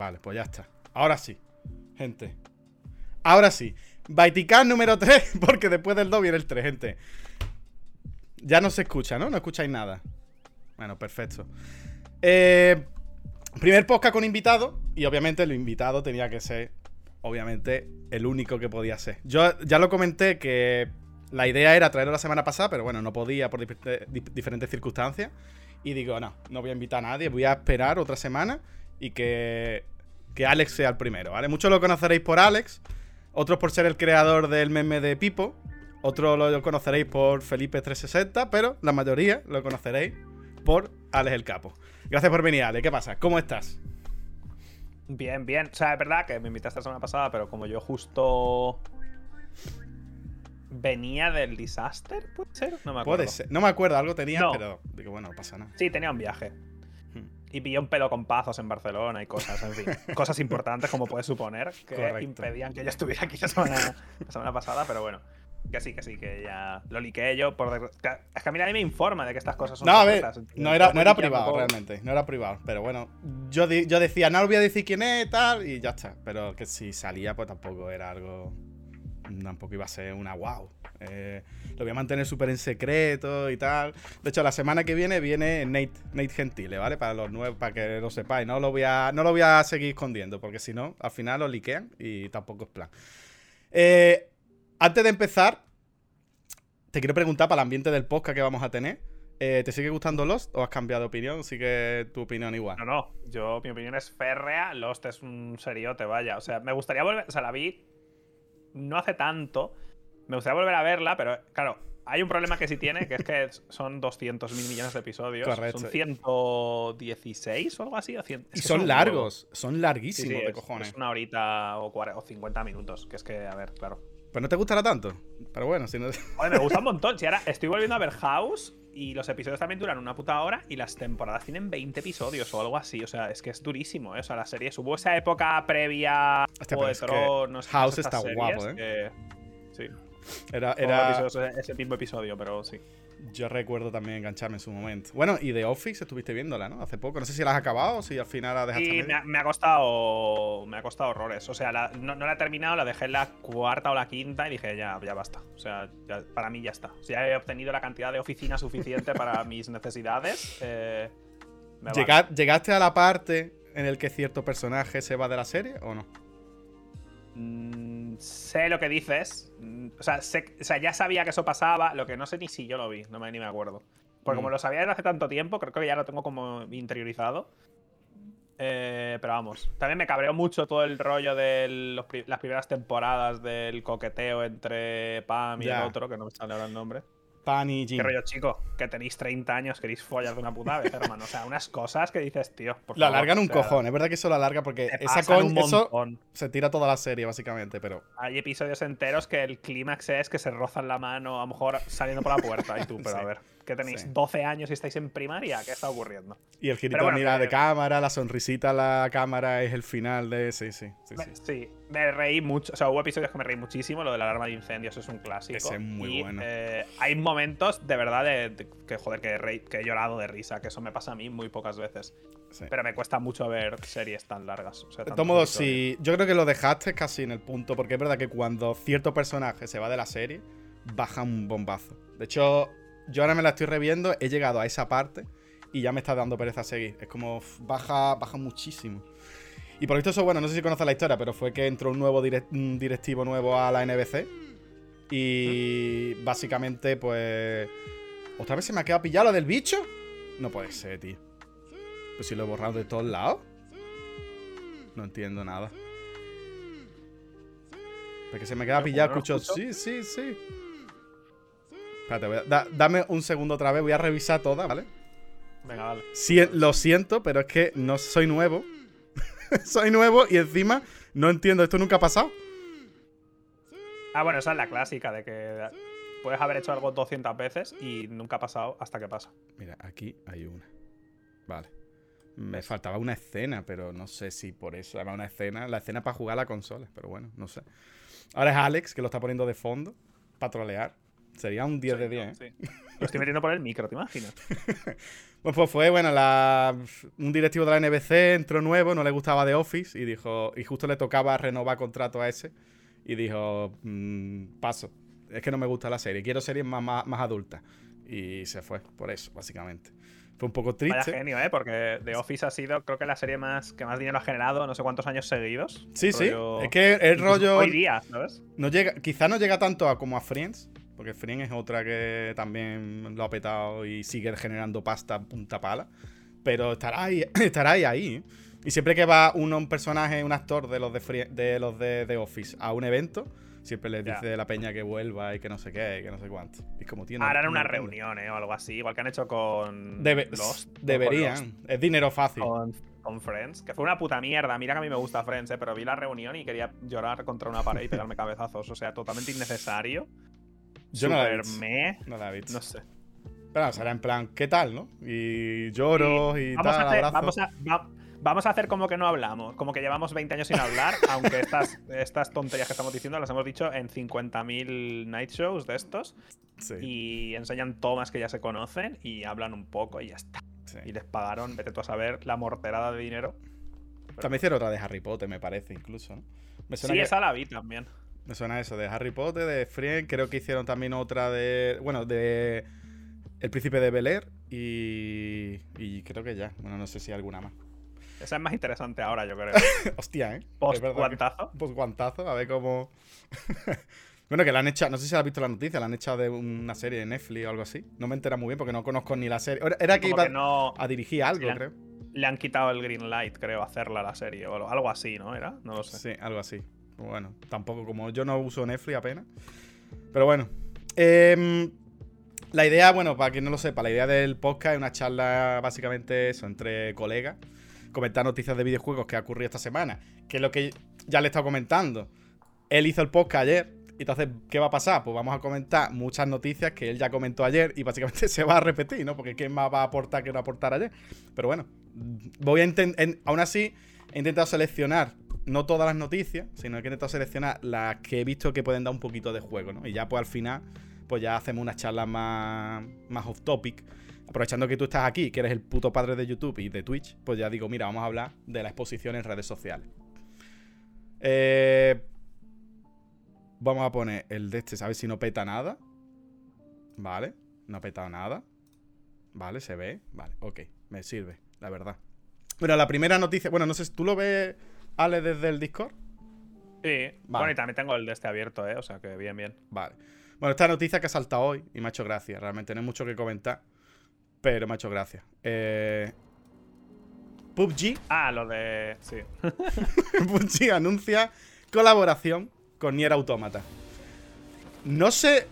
Vale, pues ya está. Ahora sí, gente. Ahora sí. Baitican número 3, porque después del 2 viene el 3, gente. Ya no se escucha, ¿no? No escucháis nada. Bueno, perfecto. Eh, primer podcast con invitado. Y obviamente el invitado tenía que ser, obviamente, el único que podía ser. Yo ya lo comenté que la idea era traerlo la semana pasada, pero bueno, no podía por diferentes circunstancias. Y digo, no, no voy a invitar a nadie, voy a esperar otra semana y que, que Alex sea el primero, ¿vale? Muchos lo conoceréis por Alex, otros por ser el creador del meme de Pipo, otros lo conoceréis por Felipe360, pero la mayoría lo conoceréis por Alex el Capo. Gracias por venir, Alex. ¿Qué pasa? ¿Cómo estás? Bien, bien. O sea, es verdad que me invitaste la semana pasada, pero como yo justo venía del disaster, ¿puede ser? No me acuerdo. Puede ser. No me acuerdo, algo tenía, pero digo, bueno, no pasa nada. Sí, tenía un viaje. Y pillé un pelo con pazos en Barcelona y cosas, en fin. cosas importantes, como puedes suponer, que impedían que yo estuviera aquí la semana, la semana pasada, pero bueno. Que sí, que sí, que ya lo liqué yo. Por... Es que a mí nadie me informa de que estas cosas son. No, a ver, no era, no era privado realmente. No era privado. Pero bueno, yo, yo decía, no voy a decir quién es, tal, y ya está. Pero que si salía, pues tampoco era algo. Tampoco iba a ser una wow. Eh, lo voy a mantener súper en secreto y tal. De hecho, la semana que viene viene Nate, Nate Gentile, ¿vale? Para los nuevos, para que lo sepáis. No lo voy a, no lo voy a seguir escondiendo, porque si no, al final lo liquean y tampoco es plan. Eh, antes de empezar, te quiero preguntar para el ambiente del podcast que vamos a tener. Eh, ¿Te sigue gustando Lost o has cambiado de opinión? ¿Sigue tu opinión igual? No, no. Yo, mi opinión es férrea. Lost es un seriote, vaya. O sea, me gustaría volver. O sea, la vi no hace tanto. Me gustaría volver a verla, pero claro, hay un problema que sí tiene, que es que son 200 mil millones de episodios. Correcto. Son 116 o algo así. y son largos, son larguísimos de cojones. Es una horita o, o 50 minutos, que es que, a ver, claro. Pero no te gustará tanto. Pero bueno, si no. Oye, me gusta un montón. Si ahora estoy volviendo a ver House y los episodios también duran una puta hora y las temporadas tienen 20 episodios o algo así. O sea, es que es durísimo, ¿eh? O sea, la serie hubo esa época previa Hostia, de House está guapo, ¿eh? Sí. Era, era... ese mismo episodio, pero sí. Yo recuerdo también engancharme en su momento. Bueno, y The Office estuviste viéndola, ¿no? Hace poco. No sé si la has acabado o si al final la dejaste. Sí, me ha, costado. Me ha costado horrores. O sea, no, la he terminado, la dejé en la cuarta o la quinta y dije, ya, ya basta. O sea, para mí ya está. O sea, he obtenido la cantidad de oficina suficiente para mis necesidades. Eh, ¿Llegaste a la parte en el que cierto personaje se va de la serie o no? Mm, sé lo que dices. Mm, o sea, ya sabía que eso pasaba. Lo que no sé ni si yo lo vi, no me, ni me acuerdo. Porque como mm. lo sabía desde hace tanto tiempo, creo que ya lo tengo como interiorizado. Eh, pero vamos, también me cabreó mucho todo el rollo de las primeras temporadas del coqueteo entre Pam y el otro, que no me sale ahora el nombre. Pan y Jim. Qué rollo, chico, que tenéis 30 años, queréis follar de una puta vez, hermano. O sea, unas cosas que dices, tío. lo alargan un cojón, es verdad que eso lo alarga porque esa con eso se tira toda la serie, básicamente, pero. Hay episodios enteros que el clímax es que se rozan la mano, a lo mejor saliendo por la puerta, y tú, pero a ver que tenéis 12 años y estáis en primaria, ¿qué está ocurriendo? Y el girito mira de cámara, la sonrisita a la cámara es el final de. Sí, sí. Sí, me, sí. me reí mucho. O sea, hubo episodios que me reí muchísimo. Lo de la alarma de incendios es un clásico. Ese es muy bueno. Eh, hay momentos de verdad de, que, joder, que, que he llorado de risa, que eso me pasa a mí muy pocas veces. Pero me cuesta mucho ver series tan largas. de todos modos, sí. Yo creo que lo dejaste casi en el punto, porque es verdad que cuando cierto personaje se va de la serie, baja un bombazo. De hecho, yo ahora me la estoy reviendo, he llegado a esa parte y ya me está dando pereza seguir. Es como baja, baja muchísimo. Y por esto eso, bueno, no sé si conoces la historia, pero fue que entró un nuevo directivo nuevo a la NBC. Y básicamente, pues. ¿Otra vez se me ha quedado pillado lo del bicho? No puede ser, tío. Pues si lo he borrado de todos lados. No entiendo nada. Porque se me queda pillado, escucho. Sí, sí, sí. Espérate, dame un segundo otra vez, voy a revisar todas, ¿vale? Venga, vale. lo siento, pero es que no soy nuevo. soy nuevo y encima no entiendo, esto nunca ha pasado. Ah, bueno, esa es la clásica de que puedes haber hecho algo 200 veces y nunca ha pasado hasta que pasa. Mira, aquí hay una. Vale. Me faltaba una escena, pero no sé si por eso era una escena. La escena para jugar a la consola, pero bueno, no sé. Ahora es Alex que lo está poniendo de fondo para trolear. Sería un 10 de 10, ¿eh? Sí. Lo estoy metiendo por el micro, ¿te imaginas? Pues, pues fue, bueno, la, un directivo de la NBC entró nuevo, no le gustaba The Office y dijo, y justo le tocaba renovar contrato a ese y dijo, mm, paso, es que no me gusta la serie, quiero series más, más, más adultas. Y se fue, por eso, básicamente. Fue un poco Vaya triste. genio, ¿eh? Porque The Office ha sido, creo que la serie más que más dinero ha generado no sé cuántos años seguidos. Sí, sí. Es que el rollo Hoy día, ¿sabes? no llega, quizá no llega tanto a como a Friends, porque Friends es otra que también lo ha petado y sigue generando pasta punta pala. Pero estará ahí, estará ahí, ahí. Y siempre que va uno, un personaje, un actor de los de, Frie- de los de The Office a un evento, siempre les Ya. dice a la peña que vuelva y que no sé qué, y que no sé cuánto. Y como tiene. Harán una reunión, ¿eh? O algo así, igual que han hecho con Debe- Lost, o con Lost, deberían. Es dinero fácil. Con, con Friends, que fue una puta mierda. Mira que a mí me gusta Friends, ¿eh? Pero vi la reunión y quería llorar contra una pared y pegarme cabezazos. O sea, totalmente innecesario. Yo no la he visto. meh. No la he visto. No sé. Pero no, será en plan, ¿qué tal, no? Y lloro y, vamos, tal, a hacer, vamos, a, va- vamos a hacer como que no hablamos, como que llevamos 20 años sin hablar, aunque estas, estas tonterías que estamos diciendo las hemos dicho en 50.000 night shows de estos Sí, y enseñan tomas que ya se conocen y hablan un poco y ya está. sí. Y les pagaron, vete tú a saber, la morterada de dinero. También hicieron otra de Harry Potter, me parece, incluso, ¿no? Me suena, Sí, que- esa la vi también. Me suena eso, de Harry Potter, de Friends, creo que hicieron también otra de... Bueno, de... El Príncipe de Bel Air y... Y creo que ya. Bueno, no sé si hay alguna más. Esa es más interesante ahora, yo creo. Hostia, ¿eh? Post verdad que- guantazo. Post guantazo, a ver cómo... bueno, que la han echado, no sé si has visto la noticia, la han echado de una serie de Netflix o algo así. No me entera muy bien porque no conozco ni la serie. Era- que Como iba que no a dirigir algo, creo. le han quitado el green light, creo, a hacerla la serie o algo así, ¿no? ¿Era? No lo sé. Sí, algo así. Bueno, tampoco como yo no uso Netflix apenas. Pero bueno. Em, la idea, bueno, para quien no lo sepa, la idea del podcast es una charla básicamente eso, entre colegas. Comentar noticias de videojuegos que ha ocurrido esta semana. Que es lo que ya le he estado comentando. Él hizo el podcast ayer. y Entonces, ¿qué va a pasar? Pues vamos a comentar muchas noticias que él ya comentó ayer y básicamente se va a repetir, ¿no? Porque ¿quién más va a aportar que no aportar ayer? Pero bueno, voy a intentar. Aún así, he intentado seleccionar no todas las noticias, sino que he intentado seleccionar las que he visto que pueden dar un poquito de juego, ¿no? Y ya pues al final, pues ya hacemos unas charlas más, más off topic. Aprovechando que tú estás aquí, que eres el puto padre de YouTube y de Twitch, pues ya digo, mira, vamos a hablar de la exposición en redes sociales. Eh, vamos a poner el de este, ver si no peta nada. Vale, no ha petado nada. Vale, se ve. Vale, ok, me sirve, la verdad. Bueno, la primera noticia, bueno, no sé, ¿tú lo ves, Ale, desde el Discord? Sí. Bueno, y también tengo el de este abierto, ¿eh? O sea que bien, bien. Vale. Bueno, esta noticia que ha saltado hoy y me ha hecho gracia. Realmente no hay mucho que comentar, pero me ha hecho gracia. Eh, PUBG, Ah, lo de. Sí. PUBG anuncia colaboración con Nier Automata. No sé.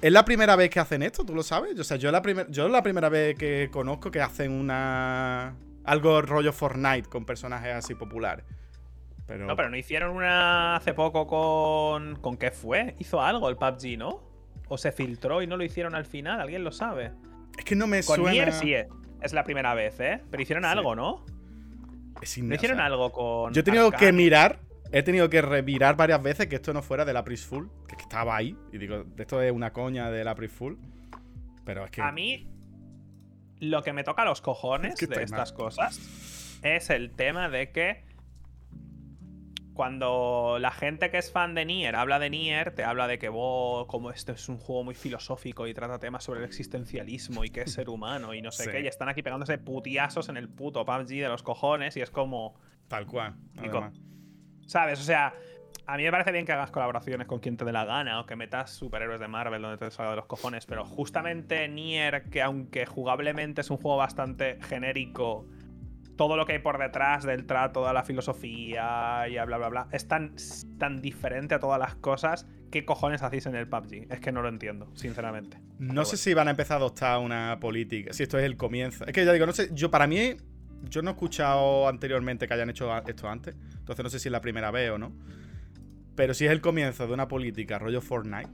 ¿Es la primera vez que hacen esto? ¿Tú lo sabes? O sea, yo la, primer- yo es la primera vez que conozco que hacen una. Algo rollo Fortnite con personajes así populares. Pero. No, pero no hicieron una hace poco con. ¿Con qué fue? Hizo algo el PUBG, ¿no? O se filtró y no lo hicieron al final, ¿alguien lo sabe? Es que no me Con suena. Nier sí es, es la primera vez, ¿eh? Pero hicieron Sí. algo, ¿no? Es ¿No hicieron algo con. Yo he tenido que mirar, he tenido que revirar varias veces que esto no fuera de la Full, que es que estaba ahí. Y digo, esto es una coña de la Full. Pero es que. A mí, lo que me toca los cojones de estas cosas es el tema de que cuando la gente que es fan de Nier habla de Nier, te habla de que "Bo, como esto es un juego muy filosófico y trata temas sobre el existencialismo y qué es ser humano y no sé Sí. qué, y están aquí pegándose putiazos en el puto PUBG de los cojones y es como, Tal cual. Además. ¿sabes? O sea, a mí me parece bien que hagas colaboraciones con quien te dé la gana o que metas superhéroes de Marvel donde te salga de los cojones, pero justamente Nier, que aunque jugablemente es un juego bastante genérico, todo lo que hay por detrás del trato, de la filosofía y bla bla bla, es tan, tan diferente a todas las cosas. ¿Qué cojones hacéis en el PUBG? Es que no lo entiendo, sinceramente. No sé si van a empezar a adoptar una política. Si esto es el comienzo. Es que ya digo, no sé. Yo, para mí, yo no he escuchado anteriormente que hayan hecho esto antes. Entonces no sé si es la primera vez o no. Pero si es el comienzo de una política rollo Fortnite,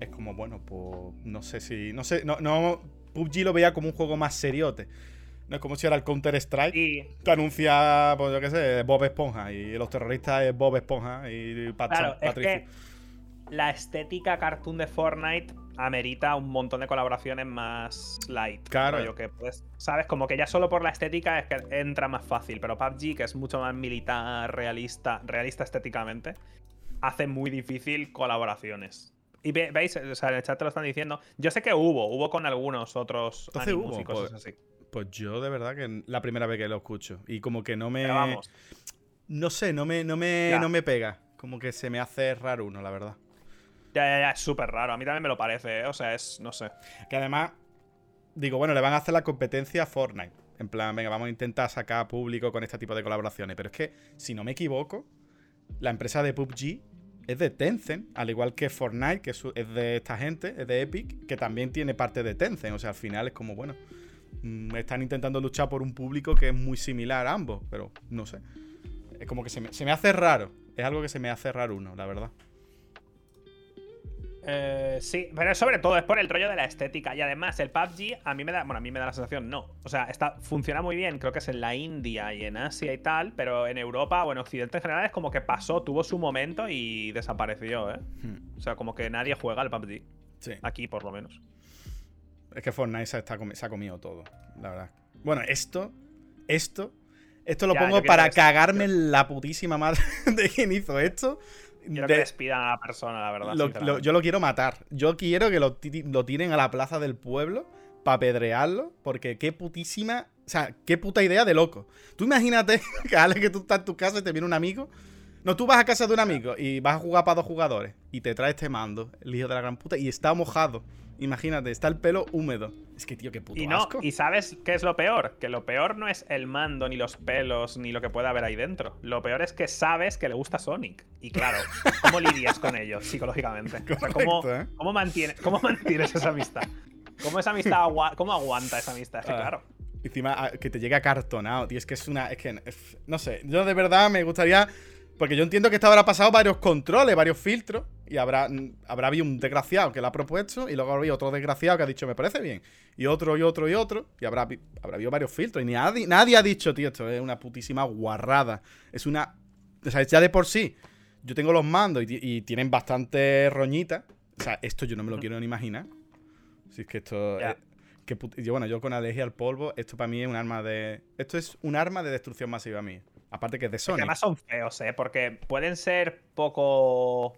es como, bueno, pues no sé si. No sé, no, no. PUBG lo veía como un juego más seriote. No es como si era el Counter-Strike. Que anuncia, pues yo qué sé, Bob Esponja. Y los terroristas es Bob Esponja y Pat- Claro, es que la estética cartoon de Fortnite amerita un montón de colaboraciones más light. Claro. Rollo que pues, ¿sabes? Como que ya solo por la estética es que entra más fácil. Pero PUBG, que es mucho más militar, realista, realista estéticamente, hace muy difícil colaboraciones. Y ve- veis, o sea, en el chat te lo están diciendo. Yo sé que hubo, hubo con algunos otros Entonces hubo, y cosas pues, así. Pues yo de verdad que la primera vez que lo escucho. Y como que no me. Vamos, No sé, no me, no me, Ya. no me pega. Como que se me hace raro uno, la verdad. ya, ya, ya, es súper raro. A mí también me lo parece, ¿eh? O sea, es, no sé. Que además, digo, bueno, le van a hacer la competencia a Fortnite. En plan, venga, vamos a intentar sacar público con este tipo de colaboraciones. Pero es que, si no me equivoco, la empresa de PUBG es de Tencent, al igual que Fortnite, que es de esta gente, es de Epic, que también tiene parte de Tencent. O sea, al final es como, bueno, mm, están intentando luchar por un público que es muy similar a ambos, pero no sé. Es como que se me, se me hace raro. Es algo que se me hace raro uno, la verdad. Eh, sí, pero sobre todo es por el rollo de la estética. Y además, el PUBG a mí me da. Bueno, a mí me da la sensación, no. O sea, está, funciona muy bien, creo que es en la India y en Asia y tal, pero en Europa o en Occidente en general es como que pasó, tuvo su momento y desapareció, ¿eh? Hmm, O sea, como que nadie juega al PUBG. Sí. Aquí, por lo menos. Es que Fortnite se, está comi- se ha comido todo, la verdad. Bueno, esto, esto, esto lo Ya, pongo para cagarme en la putísima madre de quien hizo esto. Quiero De- que despidan a la persona, la verdad. lo- lo- sinceramente. yo lo quiero matar. Yo quiero que lo, lo tiren a la plaza del pueblo para apedrearlo, porque qué putísima, o sea, qué puta idea de loco. Tú imagínate que Ale, que tú estás en tu casa y te viene un amigo. No, tú vas a casa de un amigo y vas a jugar para dos jugadores y te trae este mando, el hijo de la gran puta, y está mojado. Imagínate, está el pelo húmedo. Es que, tío, qué puto Y no, asco. y sabes qué es lo peor? Que lo peor no es el mando, ni los pelos, ni lo que pueda haber ahí dentro. Lo peor es que sabes que le gusta Sonic. Y claro, ¿cómo lidias con ello psicológicamente? O sea, ¿cómo, ¿eh? cómo, mantiene- cómo mantienes esa amistad? ¿Cómo esa amistad cómo aguanta esa amistad? Es que Ah. claro. Encima ah, que te llegue acartonado, tío. Es que es una. Es que. no sé. Yo de verdad me gustaría. Porque yo entiendo que esto habrá pasado varios controles, varios filtros. Y habrá, habrá habido un desgraciado que lo ha propuesto. Y luego habrá habido otro desgraciado que ha dicho, me parece bien. Y otro, y otro, y otro. Y habrá, habrá habido varios filtros. Y ni nadie, nadie ha dicho, tío, esto es una putísima guarrada. Es una. O sea, ya de por sí. Yo tengo los mandos y, ti- y tienen bastante roñita. O sea, esto yo no me lo quiero ni imaginar. Si es que esto. Eh, que put- yo, bueno, yo con alergia al polvo, esto para mí es un arma de. Esto es un arma de destrucción masiva a mí. Aparte que es de Que Sony. además son feos, ¿eh? Porque pueden ser poco. O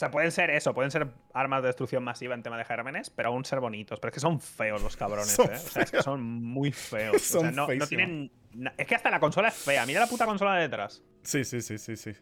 sea, pueden ser eso, pueden ser armas de destrucción masiva en tema de gérmenes, pero aún ser bonitos. Pero es que son feos los cabrones, Son ¿eh? O sea, es que son muy feos. o Son sea, no, tienen. Es que hasta la consola es fea. Mira la puta consola de detrás. Sí, sí, sí, sí, sí.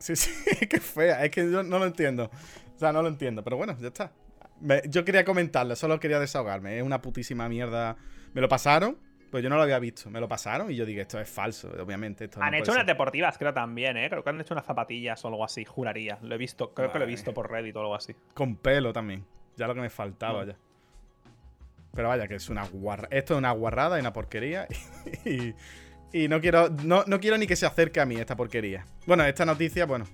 Sí, sí, que fea. Es que yo no lo entiendo. O sea, no lo entiendo. Pero bueno, ya está. Me- yo quería comentarlo, solo quería desahogarme. Es una putísima mierda. Me lo pasaron, pues yo no lo había visto. Me lo pasaron y yo dije, esto es falso, obviamente. Esto han hecho unas deportivas, creo también, ¿eh? Creo que han hecho unas zapatillas o algo así, juraría. Lo he visto, creo que lo he visto por Reddit o algo así. Con pelo también. Ya lo que me faltaba ya. Pero vaya, que es una guarra. Esto es una guarrada y una porquería. Y, y no quiero. No, no quiero ni que se acerque a mí esta porquería. Bueno, esta noticia, bueno,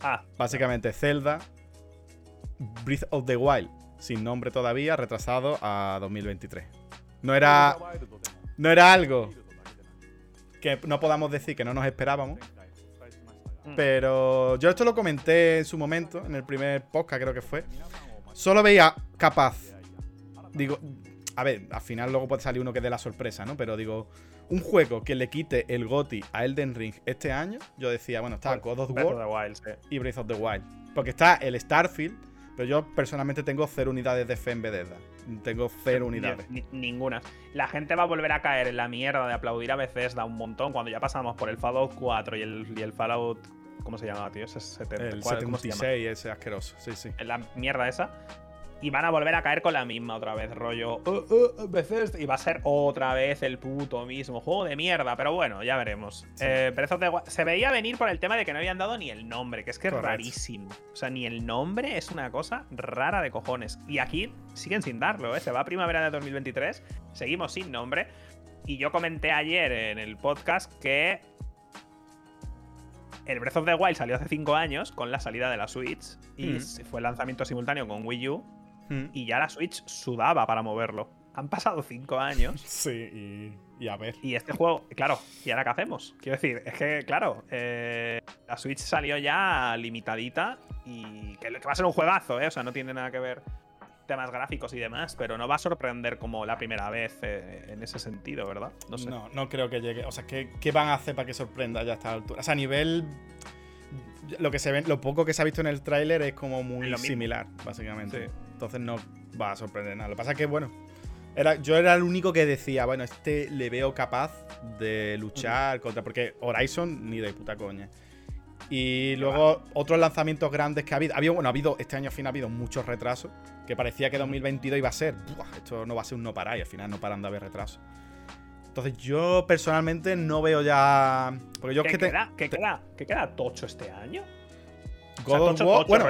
Ah, básicamente Zelda. Breath of the Wild. Sin nombre todavía, retrasado a 2023. No era. No era algo que no podamos decir que no nos esperábamos. mm. Pero yo esto lo comenté en su momento, en el primer podcast creo que fue. Solo veía capaz. Digo, a ver, al final luego puede salir uno que dé la sorpresa, ¿no? Pero digo, un juego que le quite el GOTI a Elden Ring este año, yo decía, bueno, está God of War y Breath of the Wild. Porque está el Starfield, pero yo personalmente tengo cero unidades de fe en Bethesda. Tengo cero unidades. Ni- ninguna. La gente va a volver a caer en la mierda de aplaudir a Bethesda un montón cuando ya pasamos por el Fallout 4 y el, y el Fallout. ¿Cómo se llamaba, tío? Ese 70. El ¿cuál- ¿Cómo se llama? 76, ese asqueroso. Sí, sí. En la mierda esa. Y van a volver a caer con la misma otra vez, rollo. "Uh, uh, uh, Bethesda", Y va a ser otra vez el puto mismo juego de mierda. Pero bueno, ya veremos. Sí. Eh, Breath of the Wild- se veía venir por el tema de que no habían dado ni el nombre, que es que es rarísimo. O sea, ni el nombre es una cosa rara de cojones. Y aquí siguen sin darlo, ¿eh? Se va a primavera de 2023, seguimos sin nombre. Y yo comenté ayer en el podcast que el Breath of the Wild salió hace 5 años con la salida de la Switch y Mm. fue lanzamiento simultáneo con Wii U Mm. y ya la Switch sudaba para moverlo. han pasado cinco años. Sí, y, a ver. Y este juego, claro, ¿y ahora qué hacemos? Quiero decir, es que, claro, eh, la Switch salió ya limitadita y que, va a ser un juegazo, ¿eh? O sea, no tiene nada que ver temas gráficos y demás, pero no va a sorprender como la primera vez eh, en ese sentido, ¿verdad? No sé. No, no creo que llegue. O sea, ¿qué, ¿qué, van a hacer para que sorprenda ya a esta altura? O sea, a nivel. Lo que se ve, lo poco que se ha visto en el tráiler es como muy similar, básicamente. Entonces no va a sorprender nada. Lo que pasa es que, bueno, era, yo era el único que decía, bueno, este le veo capaz de luchar contra. Porque Horizon ni de puta coña. Y luego otros lanzamientos grandes que ha habido. Había, bueno, ha habido, este año al fin ha habido muchos retrasos. Que parecía que 2022 iba a ser. esto no va a ser un no parar y al final no paran de haber retrasos. Entonces yo personalmente no veo ya. Porque yo ¿Qué es que. Queda, ¿Qué queda? ¿Qué queda tocho este año? God of War. bueno,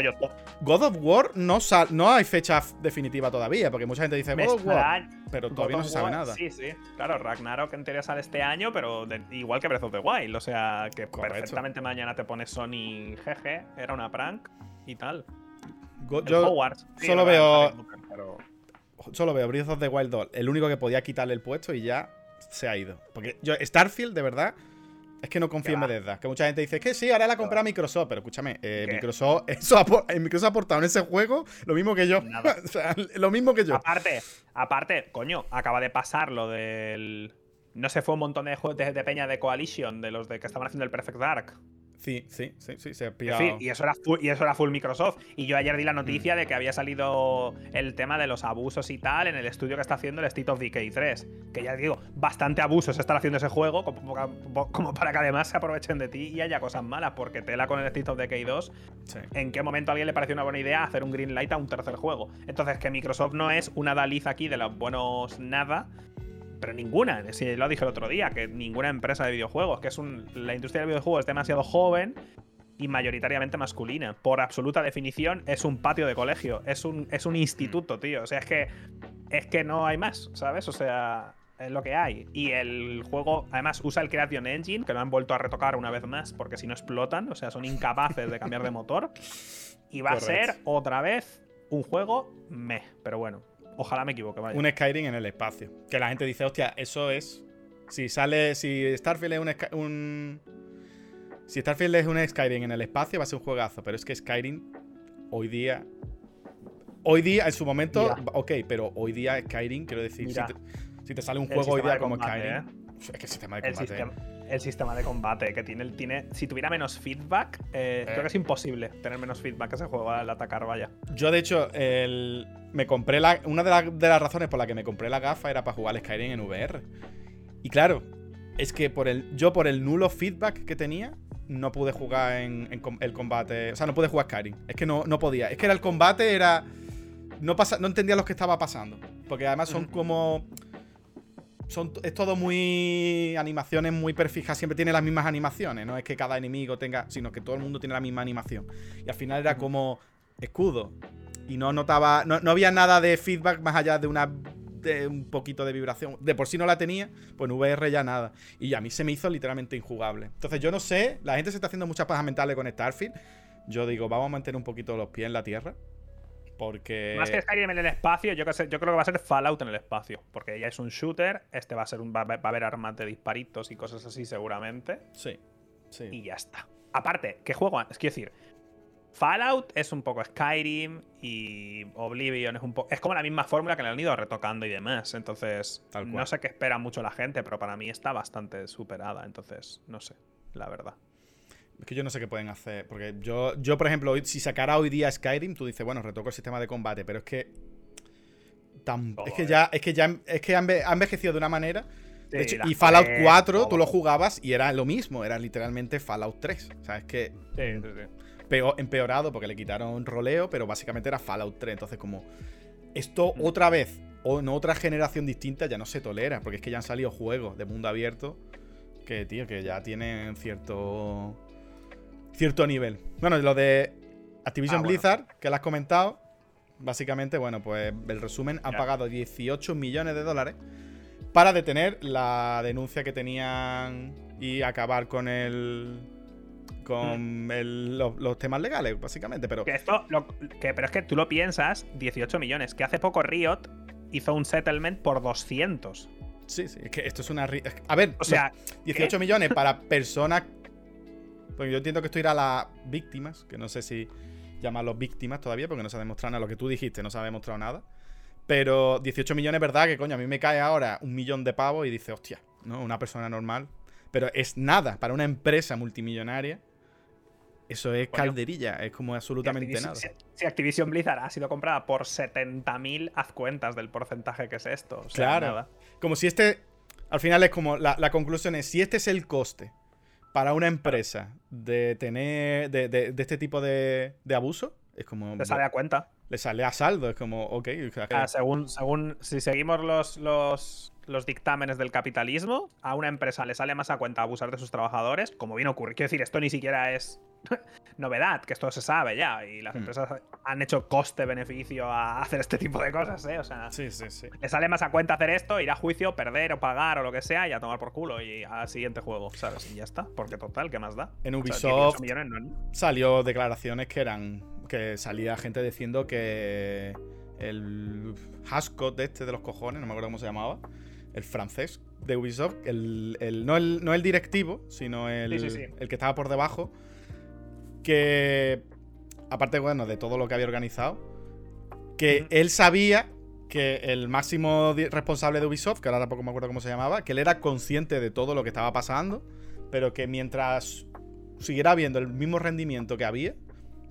God of War no, no hay fecha definitiva todavía, porque mucha gente dice God of War, pero todavía no se sabe nada. Sí, sí. Claro, Ragnarok en teoría sale este año, pero igual que Breath of the Wild. O sea, que perfectamente mañana te pone Sony GG, era una prank y tal. yo solo veo. Solo veo Breath of the Wild 2, el único que podía quitarle el puesto y ya se ha ido. Porque yo, Starfield, de verdad es que no confío en Bethesda. Que mucha gente dice que sí, ahora la comprado Microsoft. Pero escúchame, eh, Microsoft, eso ha, Microsoft ha aportado en ese juego lo mismo que yo. o sea, lo mismo que yo. Aparte, aparte, coño, acaba de pasar lo del. No se fue un montón de, de, de peña de Coalition, de los de que estaban haciendo el Perfect Dark. Sí, sí, sí, sí, se ha pillado. y, eso era full, y eso era full Microsoft. Y yo ayer di la noticia de que había salido el tema de los abusos y tal en el estudio que está haciendo el State of Decay 3. Que ya digo, bastante abusos está haciendo ese juego, como, para que además se aprovechen de ti y haya cosas malas. Porque tela con el State of Decay 2, ¿en qué momento a alguien le pareció una buena idea hacer un green light a un tercer juego? Entonces, que Microsoft no es una Daliz aquí de los buenos nada pero ninguna, si lo dije el otro día, que ninguna empresa de videojuegos, que es un, la industria de videojuegos es demasiado joven y mayoritariamente masculina. Por absoluta definición, es un patio de colegio, es un, es un instituto, tío. O sea, es que, es que no hay más, ¿sabes? O sea, es lo que hay. Y el juego, además, usa el Creation Engine, que lo han vuelto a retocar una vez más, porque si no explotan, o sea, son incapaces de cambiar de motor. Y va a ser otra vez un juego meh, pero bueno. Ojalá me equivoque, vaya. Un Skyrim en el espacio. Que la gente dice, hostia, eso es. Si sale. Si Starfield es un, Si Starfield es un Skyrim en el espacio, va a ser un juegazo. Pero es que Skyrim, hoy día. Hoy día, en su momento, ok, pero hoy día Skyrim, quiero decir, si te, sale un juego hoy día como Skyrim. ¿eh? Es que el sistema de combate. El sistema, de combate que tiene, tiene. Si tuviera menos feedback, eh, creo que es imposible tener menos feedback ese juego al atacar, vaya. Yo, de hecho, el me compré la. Una de, las razones por la que me compré la gafa era para jugar al Skyrim en VR. Y claro, es que por el, yo por el nulo feedback que tenía, no pude jugar en, el combate. O sea, no pude jugar Skyrim. Es que no, no podía. Es que era el combate, era. No, pasa, no entendía lo que estaba pasando. Porque además son como. Son, es todo muy. Animaciones muy perfijas. Siempre tiene las mismas animaciones. No es que cada enemigo tenga. Sino que todo el mundo tiene la misma animación. Y al final era como. Escudo y no notaba, no, había nada de feedback más allá de una de un poquito de vibración. De por sí no la tenía, pues en VR ya nada. Y a mí se me hizo literalmente injugable. Entonces yo no sé, la gente se está haciendo muchas pajas mentales con Starfield. Yo digo, vamos a mantener un poquito los pies en la tierra. Porque. Más que Skyrim en el espacio, yo, yo creo que va a ser Fallout en el espacio. Porque ya es un shooter. Este va a ser un. Va, a haber armas de disparitos y cosas así, seguramente. Sí. Sí. Y ya está. Aparte, ¿qué juego? Es quiero decir, Fallout es un poco Skyrim y Oblivion es un poco. Es como la misma fórmula que le han ido retocando y demás. Entonces, no sé qué espera mucho la gente, pero para mí está bastante superada. Entonces, no sé, la verdad. Es que yo no sé qué pueden hacer. Porque yo, yo por ejemplo, si sacara hoy día Skyrim, tú dices, bueno, retoco el sistema de combate, pero es que. es que ya, es que ya es que ha envejecido de una manera. y Fallout 4 tú lo jugabas y era lo mismo, era literalmente Fallout 3. O sea, es que. Sí, sí, sí empeorado porque le quitaron roleo, pero básicamente era Fallout 3. Entonces, como esto mm. otra vez o en otra generación distinta ya no se tolera, porque es que ya han salido juegos de mundo abierto que, tío, que ya tienen cierto cierto nivel. Bueno, lo de Activision ah, Blizzard, que lo has comentado, básicamente, bueno, pues el resumen, han pagado 18 millones de dólares para detener la denuncia que tenían y acabar con el con los, temas legales, básicamente. Pero... Que esto, que, pero es que tú lo piensas, 18 millones, que hace poco Riot hizo un settlement por 200. Sí, sí, es que esto es una... A ver, o sea, 18 millones para personas... Porque yo entiendo que esto irá a las víctimas, que no sé si llamarlos víctimas todavía, porque no se ha demostrado nada. Lo que tú dijiste, no se ha demostrado nada. Pero 18 millones, ¿verdad? Que coño, a mí me cae ahora un millón de pavos y dice, hostia, ¿no? Una persona normal. Pero es nada para una empresa multimillonaria. Eso es calderilla, es como absolutamente nada. Si, Activision Blizzard ha sido comprada por 70.000, haz cuentas del porcentaje que es esto. claro. Como si este. Al final es como. La, conclusión es: si este es el coste para una empresa de tener. de, este tipo de, de abuso, es como. Le sale a cuenta. Le sale a saldo, es como, ok. Ah, según, según. Si seguimos los, los, los dictámenes del capitalismo, a una empresa le sale más a cuenta abusar de sus trabajadores, como bien ocurre. Quiero decir, esto ni siquiera es novedad, que esto se sabe ya. Y las hmm. empresas han hecho coste-beneficio a hacer este tipo de cosas, ¿eh? O sea, sí, sí, sí. le sale más a cuenta hacer esto, ir a juicio, perder o pagar o lo que sea y a tomar por culo y al siguiente juego, ¿sabes? Y ya está, porque total, ¿qué más da? En Ubisoft salió declaraciones que eran. que salía gente diciendo que el Hascot de este de los cojones, no me acuerdo cómo se llamaba, el francés de Ubisoft, el, no, el, no el directivo, sino el, el que estaba por debajo que, aparte, bueno, de todo lo que había organizado, que él sabía que el máximo responsable de Ubisoft, que ahora tampoco me acuerdo cómo se llamaba, que él era consciente de todo lo que estaba pasando, pero que mientras siguiera viendo el mismo rendimiento que había,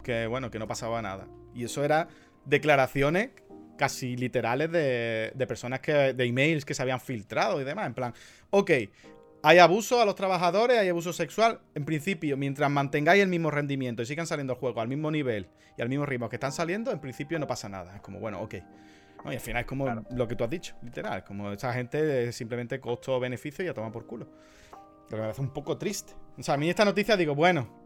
que bueno, que no pasaba nada. Y eso era declaraciones casi literales de, de personas que, de emails que se habían filtrado y demás, en plan, ok, hay abuso a los trabajadores, hay abuso sexual. En principio, mientras mantengáis el mismo rendimiento y sigan saliendo el juego al mismo nivel y al mismo ritmo que están saliendo, en principio no pasa nada. Es como, bueno, ok. y al final es como lo que tú has dicho, literal. Como esa gente es simplemente costo-beneficio y a tomar por culo. Lo que me parece un poco triste. O sea, a mí esta noticia digo, bueno,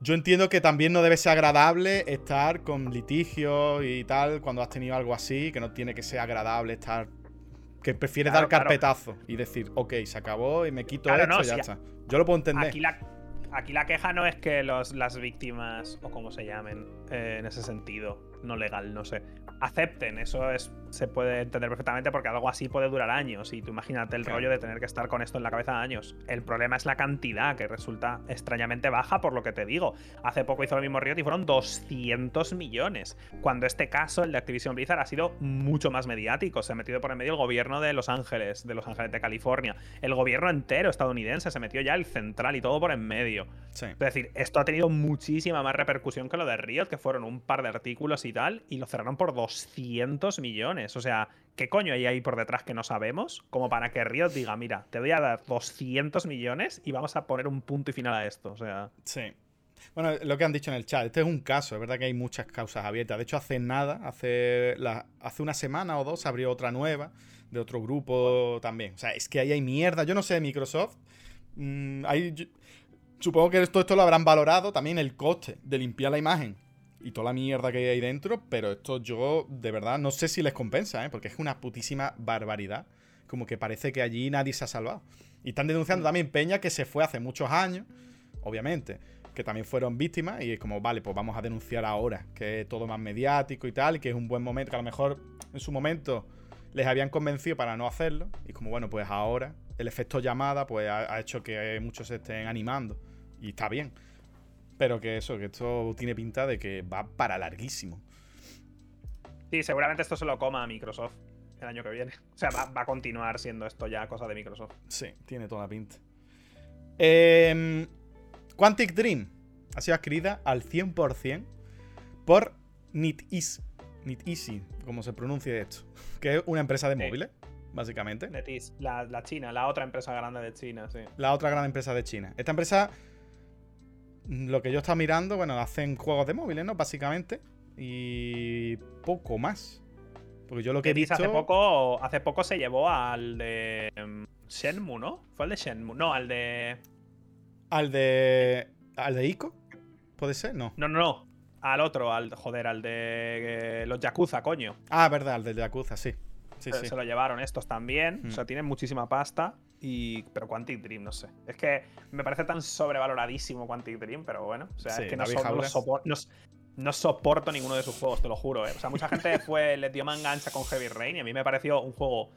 yo entiendo que también no debe ser agradable estar con litigios y tal cuando has tenido algo así, que no tiene que ser agradable estar que prefiere dar carpetazo y decir, ok, se acabó y me quito esto y ya está. Yo lo puedo entender. Aquí la, aquí la queja no es que los, las víctimas, o como se llamen, eh, en ese sentido, no legal, no sé, acepten. Eso es, se puede entender perfectamente porque algo así puede durar años. Y tú imagínate el rollo de tener que estar con esto en la cabeza años. El problema es la cantidad, que resulta extrañamente baja por lo que te digo. Hace poco hizo lo mismo Riot y fueron 200 millones. Cuando este caso, el de Activision Blizzard, ha sido mucho más mediático. Se ha metido por en medio el gobierno de Los Ángeles, de Los Ángeles de California. El gobierno entero estadounidense se metió ya el central y todo por en medio. Es decir, esto ha tenido muchísima más repercusión que lo de Riot, que fueron un par de artículos y tal, y lo cerraron por 200 millones. O sea, ¿qué coño hay ahí por detrás que no sabemos? Como para que Riot diga, mira, te voy a dar 200 millones y vamos a poner un punto y final a esto. O sea. Sí. Bueno, lo que han dicho en el chat, este es un caso, es verdad que hay muchas causas abiertas. De hecho, hace nada, hace, hace una semana o dos, abrió otra nueva de otro grupo también. O sea, es que ahí hay mierda. Yo no sé, Microsoft. Mm, supongo que todo esto lo habrán valorado también el coste de limpiar la imagen y toda la mierda que hay ahí dentro, pero esto yo de verdad no sé si les compensa, ¿eh? porque es una putísima barbaridad. Como que parece que allí nadie se ha salvado. Y están denunciando mm. también Peña que se fue hace muchos años, obviamente, que también fueron víctimas y es como, vale, pues vamos a denunciar ahora, que es todo más mediático y tal, y que es un buen momento, que a lo mejor en su momento les habían convencido para no hacerlo, y como, bueno, pues ahora el efecto llamada pues ha hecho que muchos se estén animando, y está bien. Pero que eso, que esto tiene pinta de que va para larguísimo. Sí, seguramente esto se lo coma a Microsoft el año que viene. O sea, va, a continuar siendo esto ya cosa de Microsoft. Sí, tiene toda la pinta. Em, Quantic Dream ha sido adquirida al 100% por NetEase. NetEasy, como se pronuncia esto. Que es una empresa de móviles, básicamente. NetEase, la, la China, la otra empresa grande de China, sí. La otra gran empresa de China. Esta empresa lo que yo estaba mirando, bueno, hacen juegos de móviles, ¿no? Básicamente. Y poco más. Porque yo lo que he visto. Hace poco, hace poco se llevó al de. Em, Shenmue, ¿no? Fue al de Shenmue. No, al de. Al de. ¿Al de Ico? ¿Puede ser? No. No, no, no. Al otro, al. Joder, al de. Eh, los Yakuza, coño. Ah, verdad, al de Yakuza, sí. Sí, se, sí. se lo llevaron estos también. O sea, mm. tienen muchísima pasta. Y, pero Quantic Dream, no sé. Es que me parece tan sobrevaloradísimo Quantic Dream, pero bueno. O sea, es que no, no soporto ninguno de sus juegos, te lo juro. ¿eh? O sea, mucha gente fue, le dio mangancha con Heavy Rain y a mí me pareció un juego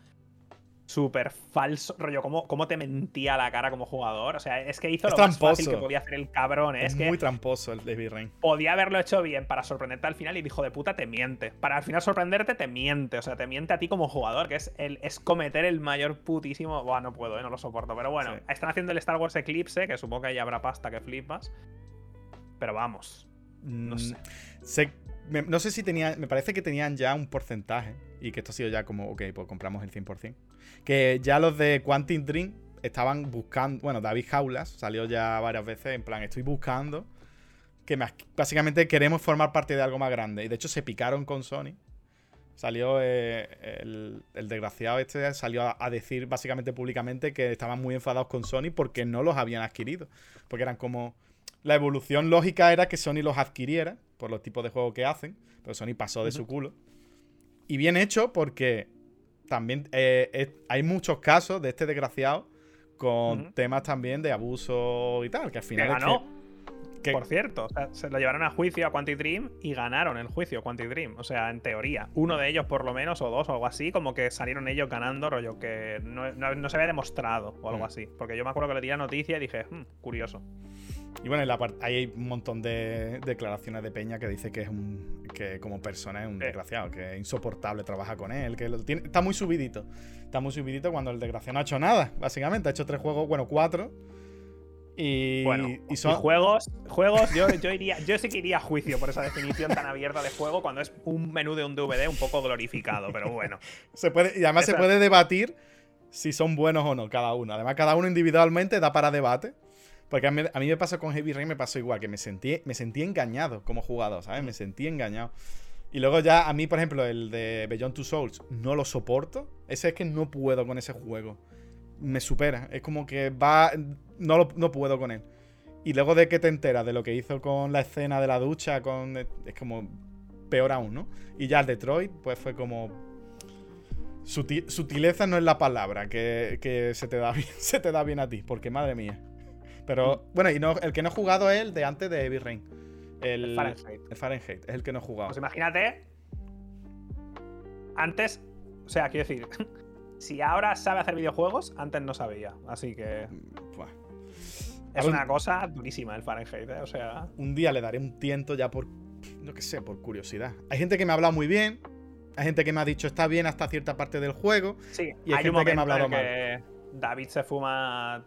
súper falso. Rollo, ¿cómo, ¿cómo, te mentía la cara como jugador? O sea, es que hizo lo más fácil que podía hacer el cabrón. ¿eh? Es, muy tramposo el Heavy Rain. Podía haberlo hecho bien para sorprenderte al final y dijo de puta te miente. Para al final sorprenderte te miente. O sea, te miente a ti como jugador, que es, el, es cometer el mayor putísimo. Buah, no puedo, ¿eh? no lo soporto. Pero bueno, están haciendo el Star Wars Eclipse, que supongo que ahí habrá pasta que flipas. Pero vamos. No mm, sé. no sé si tenía. Me parece que tenían ya un porcentaje. Y que esto ha sido ya como, ok, pues compramos el 100%. Que ya los de Quantum Dream estaban buscando. Bueno, David Jaulas salió ya varias veces. En plan, estoy buscando. Que básicamente queremos formar parte de algo más grande. Y de hecho se picaron con Sony. Salió eh, el, desgraciado este, salió a, a, decir básicamente públicamente que estaban muy enfadados con Sony porque no los habían adquirido. Porque eran como la evolución lógica era que Sony los adquiriera por los tipos de juegos que hacen, pero Sony pasó de su culo. Y bien hecho porque también eh, hay muchos casos de este desgraciado con temas también de abuso y tal, que al final... ganó. Por cierto, se lo llevaron a juicio a Quantic Dream y ganaron el juicio a Quantic Dream. O sea, en teoría. Uno de ellos, por lo menos, o dos, o algo así, como que salieron ellos ganando, rollo que no, se había demostrado o algo mm. así. Porque yo me acuerdo que le di la noticia y dije, hmm, curioso. Y bueno, la ahí hay un montón de declaraciones de Peña que dice que es un que como persona es un desgraciado, que es insoportable trabajar con él, que está muy subidito. Está muy subidito cuando el desgraciado no ha hecho nada, básicamente. Ha hecho tres juegos, bueno, cuatro. Y, bueno, y son juegos, juegos, yo, yo, iría, yo sí que iría a juicio por esa definición tan abierta de juego cuando es un menú de un DVD un poco glorificado, pero bueno. se puede, y además se puede debatir si son buenos o no cada uno. Además, cada uno individualmente da para debate. Porque a mí, me pasó con Heavy Rain, me pasó igual, que me sentí, me sentí engañado como jugador, ¿sabes? Me sentí engañado. Y luego ya a mí, por ejemplo, el de Beyond Two Souls, no lo soporto. Ese es que no puedo con ese juego. Me supera. Es como que va... No, lo, no puedo con él. Y luego de que te enteras de lo que hizo con la escena de la ducha, con... Es como peor aún, ¿no? Y ya el Detroit, pues fue como... sutileza no es la palabra que, que se, te da se te da bien a ti, porque madre mía. Pero, bueno, y no, el que no he jugado es el de antes de Heavy Rain. El, Fahrenheit. El Fahrenheit, es el que no he jugado. Pues imagínate. Antes, o sea, quiero decir, si ahora sabe hacer videojuegos, antes no sabía. Así que. Mm, es una cosa durísima el Fahrenheit, ¿eh? O sea. Un día le daré un tiento ya por. No que sé, por curiosidad. Hay gente que me ha hablado muy bien. Hay gente que me ha dicho está bien hasta cierta parte del juego. Sí, y hay, gente que me ha hablado mal. David se fuma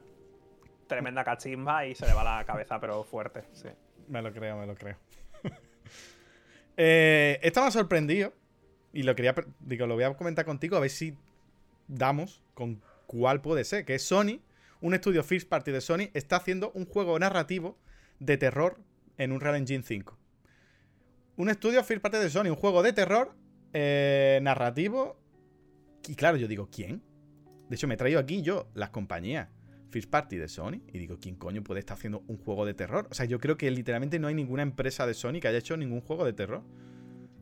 tremenda cachimba y se le va la cabeza, pero fuerte, sí. Me lo creo, me lo creo. eh, estaba sorprendido y lo quería, digo, lo voy a comentar contigo a ver si damos con cuál puede ser, que es Sony, un estudio first party de Sony, está haciendo un juego narrativo de terror en un Real Engine 5. Un estudio first party de Sony, un juego de terror eh, narrativo. Y claro, yo digo, ¿quién? De hecho, me he traído aquí yo las compañías first party de Sony. Y digo, ¿quién coño puede estar haciendo un juego de terror? O sea, yo creo que literalmente no hay ninguna empresa de Sony que haya hecho ningún juego de terror.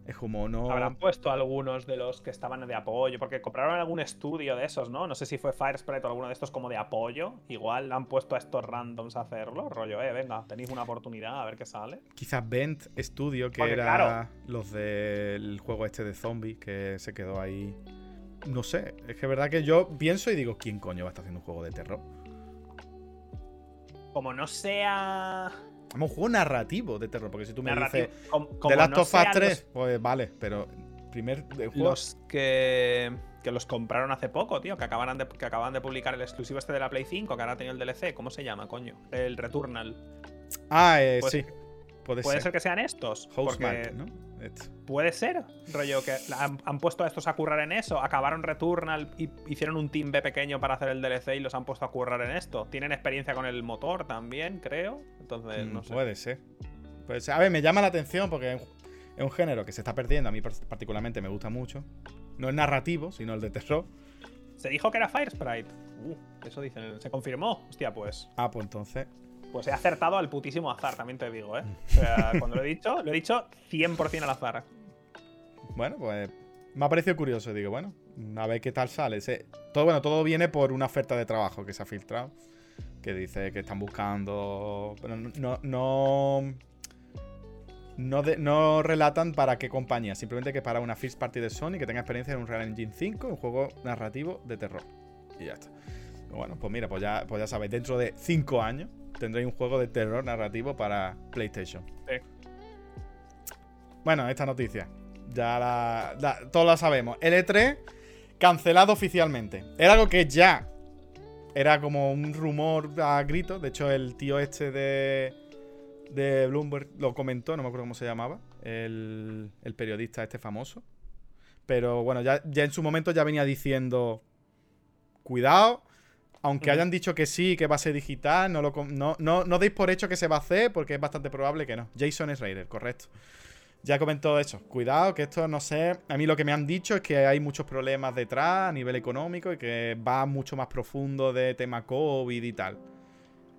Es como no. Habrán puesto algunos de los que estaban de apoyo, porque compraron algún estudio de esos, ¿no? No sé si fue Firesprite o alguno de estos como de apoyo. Igual han puesto a estos randoms a hacerlo. Rollo, eh, venga, tenéis una oportunidad a ver qué sale. Quizás Bent Studio, que era los del juego este de zombie, que se quedó ahí. No sé, es que es verdad que yo pienso y digo, ¿quién coño va a estar haciendo un juego de terror? Como no sea. un juego narrativo de terror, porque si tú me dices de Last of Us 3, pues vale, pero primer Los que, que los compraron hace poco, tío, que acaban, de, que acaban de publicar el exclusivo este de la Play 5, que ahora tiene el DLC, ¿cómo se llama, coño? El Returnal. Ah, eh, sí. Puede, ser. que sean estos. porque ¿no? Puede ser, rollo, que han, puesto a estos a currar en eso, acabaron Returnal y hicieron un team B pequeño para hacer el DLC y los han puesto a currar en esto. Tienen experiencia con el motor también, creo. Entonces, mm, no sé. Puede ser. Pues, a ver, me llama la atención porque es un género que se está perdiendo. A mí particularmente me gusta mucho. No el narrativo, sino el de terror. Se dijo que era Fire Sprite. Uh, eso dicen. Se confirmó. Hostia, pues. Ah, pues entonces. Pues he acertado al putísimo azar, también te digo, ¿eh? O sea, cuando lo he dicho, lo he dicho 100% al azar. Bueno, pues me ha parecido curioso. Digo, bueno, a ver qué tal sale. todo, bueno, todo viene por una oferta de trabajo que se ha filtrado. Que dice que están buscando. Pero no. No, no, de- no relatan para qué compañía, simplemente que para una first party de Sony que tenga experiencia en un Real Engine 5, un juego narrativo de terror. Y ya está. Bueno, pues mira, pues ya, pues ya sabéis, dentro de 5 años tendréis un juego de terror narrativo para PlayStation. Sí. Bueno, esta noticia. Ya la, la- todos la sabemos. L3 cancelado oficialmente. Era algo que ya era como un rumor a gritos. De hecho, el tío este de, de Bloomberg lo comentó, no me acuerdo cómo se llamaba. El, el periodista este famoso. Pero bueno, ya, ya en su momento ya venía diciendo. Cuidado. Aunque hayan dicho que sí, que va a ser digital, no, lo, no, no, no deis por hecho que se va a hacer, porque es bastante probable que no. Jason es Raider, correcto. Ya comentó eso. Cuidado, que esto no sé. A mí lo que me han dicho es que hay muchos problemas detrás a nivel económico y que va mucho más profundo de tema COVID y tal.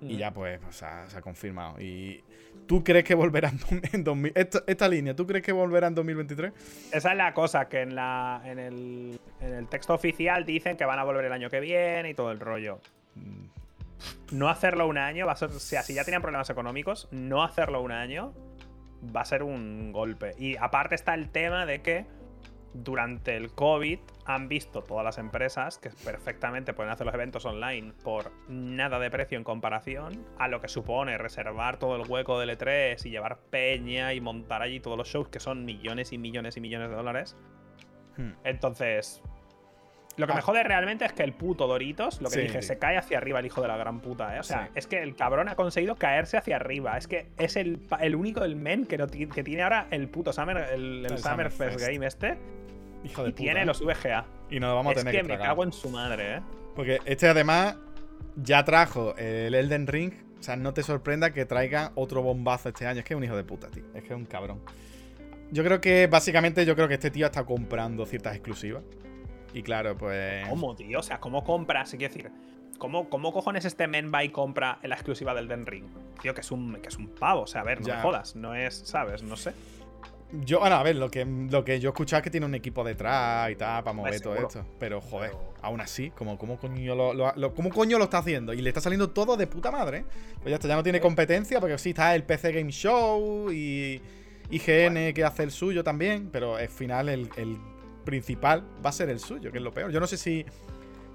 Y ya, pues, se ha confirmado. ¿Y tú crees que volverá en 2000? Esta, esta línea, ¿tú crees que volverá en 2023? Esa es la cosa, que en, la, en, el, en el texto oficial dicen que van a volver el año que viene y todo el rollo. Mm, No hacerlo un año, va a ser, o sea, si ya tenían problemas económicos, no hacerlo un año va a ser un golpe. Y aparte está el tema de que durante el COVID han visto todas las empresas que perfectamente pueden hacer los eventos online por nada de precio en comparación a lo que supone reservar todo el hueco del E3 y llevar peña y montar allí todos los shows que son millones y millones y millones de dólares. hmm. Entonces, lo que Ah. me jode realmente es que el puto Doritos, lo que Sí, dije, sí. se cae hacia arriba el hijo de la gran puta, ¿eh? O sea, Sí. es que el cabrón ha conseguido caerse hacia arriba. Es que es el, el único del men que, no que tiene ahora el puto Summer, el, el El Summer Fest. Game este. Hijo de Y puta. tiene ¿eh? los VGA. Y nos lo vamos a es tener que, que, me cago en su madre, ¿eh? Porque este además ya trajo el Elden Ring. O sea, no te sorprenda que traiga otro bombazo este año. Es que es un hijo de puta, tío. Es que es un cabrón. Yo creo que, básicamente, yo creo que este tío está comprando ciertas exclusivas. Y claro, pues. ¿Cómo, tío? O sea, ¿cómo compras? Quiero decir, ¿cómo, ¿cómo cojones este men va y compra la exclusiva del Den Ring? Tío, que es un, que es un pavo. O sea, a ver, no Ya. me jodas. No es, ¿sabes? No sé. Yo, bueno, a ver, lo que, lo que yo he escuchado es que tiene un equipo detrás y tal para mover todo esto. Pero, joder, Pero- aún así, como, ¿cómo, coño lo, lo- coño lo está haciendo? Y le está saliendo todo de puta madre. Pues ya está, ya no tiene competencia, porque sí está el PC Game Show y IGN que hace el suyo también, pero al final el, el principal va a ser el suyo, que es lo peor. Yo no sé si,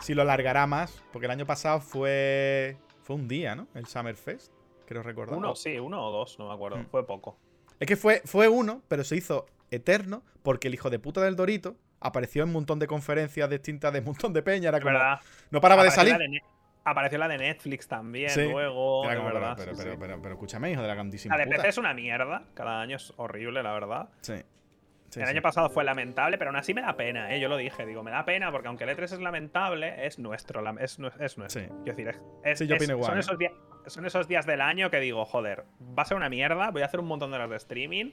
si lo alargará más, porque el año pasado fue, fue un día, ¿no? El Summer Fest, creo recordar. Uno, sí, uno o dos, no me acuerdo. Mm. Fue poco. Es que fue, fue uno, pero se hizo eterno porque el hijo de puta del Dorito apareció en un montón de conferencias distintas de un montón de peña. Era como, verdad. no paraba de salir. la de Ne- apareció la de Netflix también Sí. luego. Era como, pero, verdad. pero, pero, sí. pero, pero escúchame, hijo de la grandísima La de puta. PC es una mierda. Cada año es horrible, la verdad. Sí. Sí, el sí. año pasado fue lamentable, pero aún así me da pena, ¿eh? Yo lo dije, digo, me da pena porque aunque el E3 es lamentable, es nuestro. Es, nu- es nuestro. Sí. Quiero decir, es, es- Sí, yo opino igual, son, ¿eh? esos días, son esos días del año que digo, joder, va a ser una mierda, voy a hacer un montón de horas de streaming,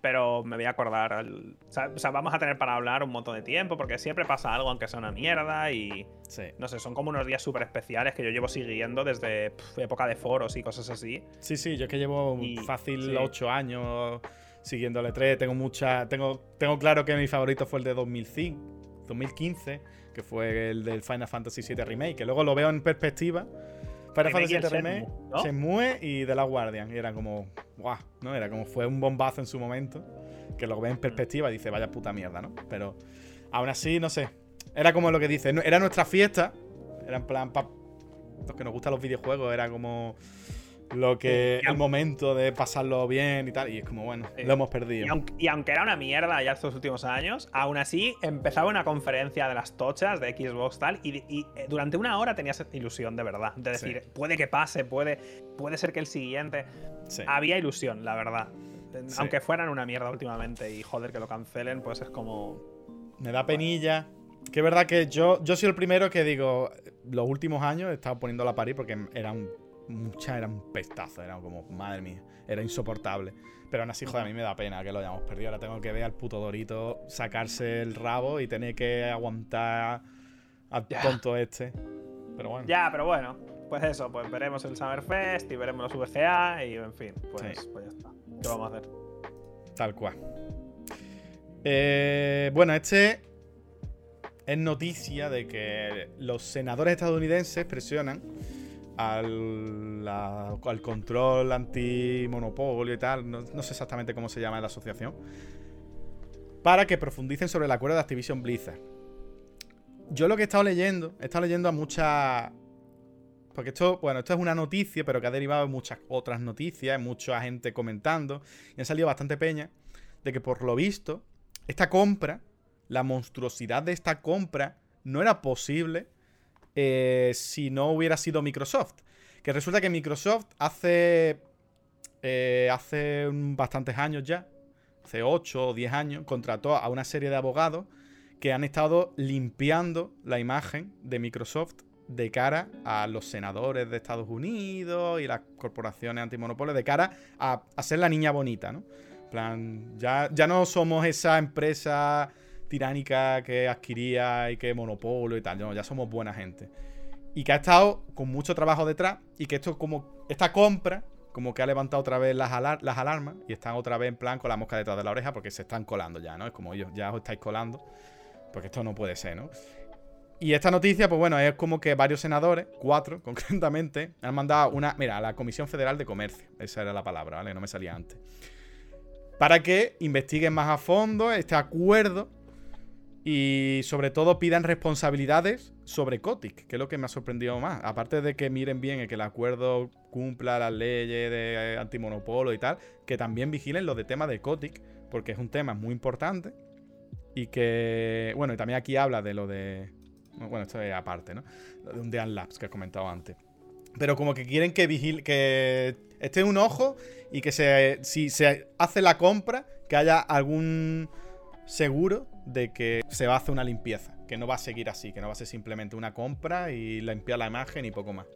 pero me voy a acordar. al- o, sea, vamos a tener para hablar un montón de tiempo porque siempre pasa algo, aunque sea una mierda, y Sí. no sé, son como unos días súper especiales que yo llevo siguiendo desde pf, época de foros y cosas así. Sí, sí, yo es que llevo Y- fácil sí. 8 años siguiendo el E3. Tengo mucha. Tengo, tengo claro que mi favorito fue el de 2005, 2015, que fue el del Final Fantasy VII Remake, que luego lo veo en perspectiva. Final Fantasy VII Remake, ¿no? Shenmue y The Last Guardian. Y era como. ¡Guau! ¿No? Era como fue un bombazo en su momento. Que lo ve en perspectiva y dice, vaya puta mierda, ¿no? Pero aún así, no sé. Era como lo que dice, era nuestra fiesta. Era en plan, pa, los que nos gustan los videojuegos, era como lo que. Sí, el momento de pasarlo bien y tal. Y es como, bueno, Sí. lo hemos perdido. Y aunque, y aunque era una mierda ya estos últimos años, aún así empezaba una conferencia de las tochas de Xbox tal, y, y, eh, durante una hora tenías ilusión de verdad. De Sí. decir, puede que pase, puede, puede ser que el siguiente. Sí. Había ilusión, la verdad. Sí. Aunque fueran una mierda últimamente y joder que lo cancelen, pues es como. Me da penilla. Que es verdad que yo, yo soy el primero que digo, los últimos años he estado poniendo la parir porque eran muchas, eran un pestazo, era como, madre mía, era insoportable. Pero aún así, joder, a mí me da pena que lo hayamos perdido. Ahora tengo que ver al puto Dorito sacarse el rabo y tener que aguantar al Ya. tonto este. Pero bueno. Ya, pero bueno. Pues eso, pues veremos el Summerfest y veremos los VGA y en fin, pues, Sí. pues ya está. ¿Qué vamos a hacer? Tal cual. Eh, bueno, este es noticia de que los senadores estadounidenses presionan al, al control antimonopolio y tal, no, no sé exactamente cómo se llama la asociación, para que profundicen sobre el acuerdo de Activision Blizzard. Yo lo que he estado leyendo, he estado leyendo a muchas porque esto, bueno, esto es una noticia, pero que ha derivado de muchas otras noticias, mucha gente comentando, y han salido bastante peña, de que por lo visto, esta compra, la monstruosidad de esta compra, no era posible eh, si no hubiera sido Microsoft. Que resulta que Microsoft hace. Eh, hace bastantes años ya, hace 8 o 10 años, contrató a una serie de abogados que han estado limpiando la imagen de Microsoft de cara a los senadores de Estados Unidos y las corporaciones antimonopolio, de cara a, ser la niña bonita, ¿no? plan, ya, ya no somos esa empresa tiránica que adquiría y que monopolio y tal, ya somos buena gente. Y que ha estado con mucho trabajo detrás y que esto como, esta compra como que ha levantado otra vez las, las alarmas y están otra vez en plan con la mosca detrás de la oreja porque se están colando ya, ¿no? Es como ellos, ya os estáis colando, porque esto no puede ser, ¿no? Y esta noticia, pues bueno, es como que varios senadores, cuatro concretamente, han mandado una, mira, a la Comisión Federal de Comercio, esa era la palabra, ¿vale? No me salía antes. Para que investiguen más a fondo este acuerdo y sobre todo pidan responsabilidades sobre Kotick, que es lo que me ha sorprendido más. Aparte de que miren bien que el acuerdo cumpla las leyes de antimonopolio y tal, que también vigilen lo de tema de Kotick, porque es un tema muy importante. Y que, bueno, y también aquí habla de lo de bueno, esto es aparte, ¿no? De un Dean Labs que he comentado antes. Pero como que quieren que vigile, que esté un ojo y que se, si se hace la compra, que haya algún seguro de que se va a hacer una limpieza. Que no va a seguir así, que no va a ser simplemente una compra y limpiar la imagen y poco más.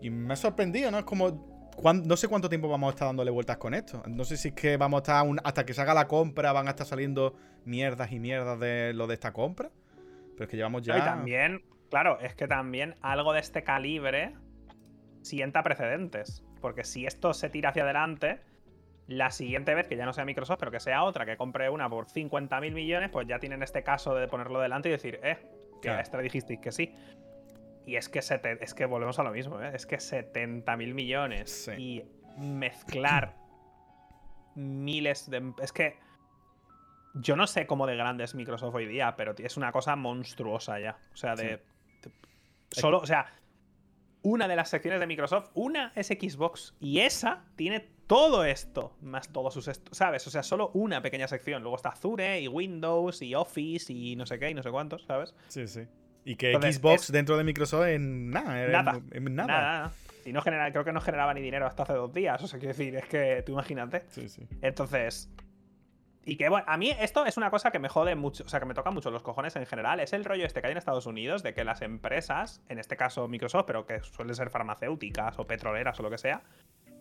Y me ha sorprendido, ¿no? Es como. No sé cuánto tiempo vamos a estar dándole vueltas con esto. No sé si es que vamos a estar. hasta que se haga la compra, van a estar saliendo mierdas y mierdas de lo de esta compra. Pero es que llevamos ya. Y también, claro, es que también algo de este calibre sienta precedentes. Porque si esto se tira hacia adelante, la siguiente vez, que ya no sea Microsoft, pero que sea otra, que compre una por 50 mil millones, pues ya tienen este caso de ponerlo delante y decir, eh, que a esta dijisteis que sí. Y es que, es que volvemos a lo mismo, ¿eh? es que 70 mil millones y mezclar miles de. Es que yo no sé cómo de grande es Microsoft hoy día, pero es una cosa monstruosa ya. O sea, de. solo, o sea, una de las secciones de Microsoft, una es Xbox. Y esa tiene todo esto, más todos sus. ¿Sabes? O sea, solo una pequeña sección. Luego está Azure y Windows y Office y no sé qué y no sé cuántos, ¿sabes? Sí, sí. Y que Xbox dentro de Microsoft en nada. nada. En, nada. nada. Y no genera, creo que no generaba ni dinero hasta hace dos días. O sea, quiero decir, es que tú imagínate. Sí, sí. Entonces, y que, bueno, a mí esto es una cosa que me jode mucho, o sea, que me toca mucho los cojones en general. Es el rollo este que hay en Estados Unidos de que las empresas, en este caso Microsoft, pero que suelen ser farmacéuticas o petroleras o lo que sea,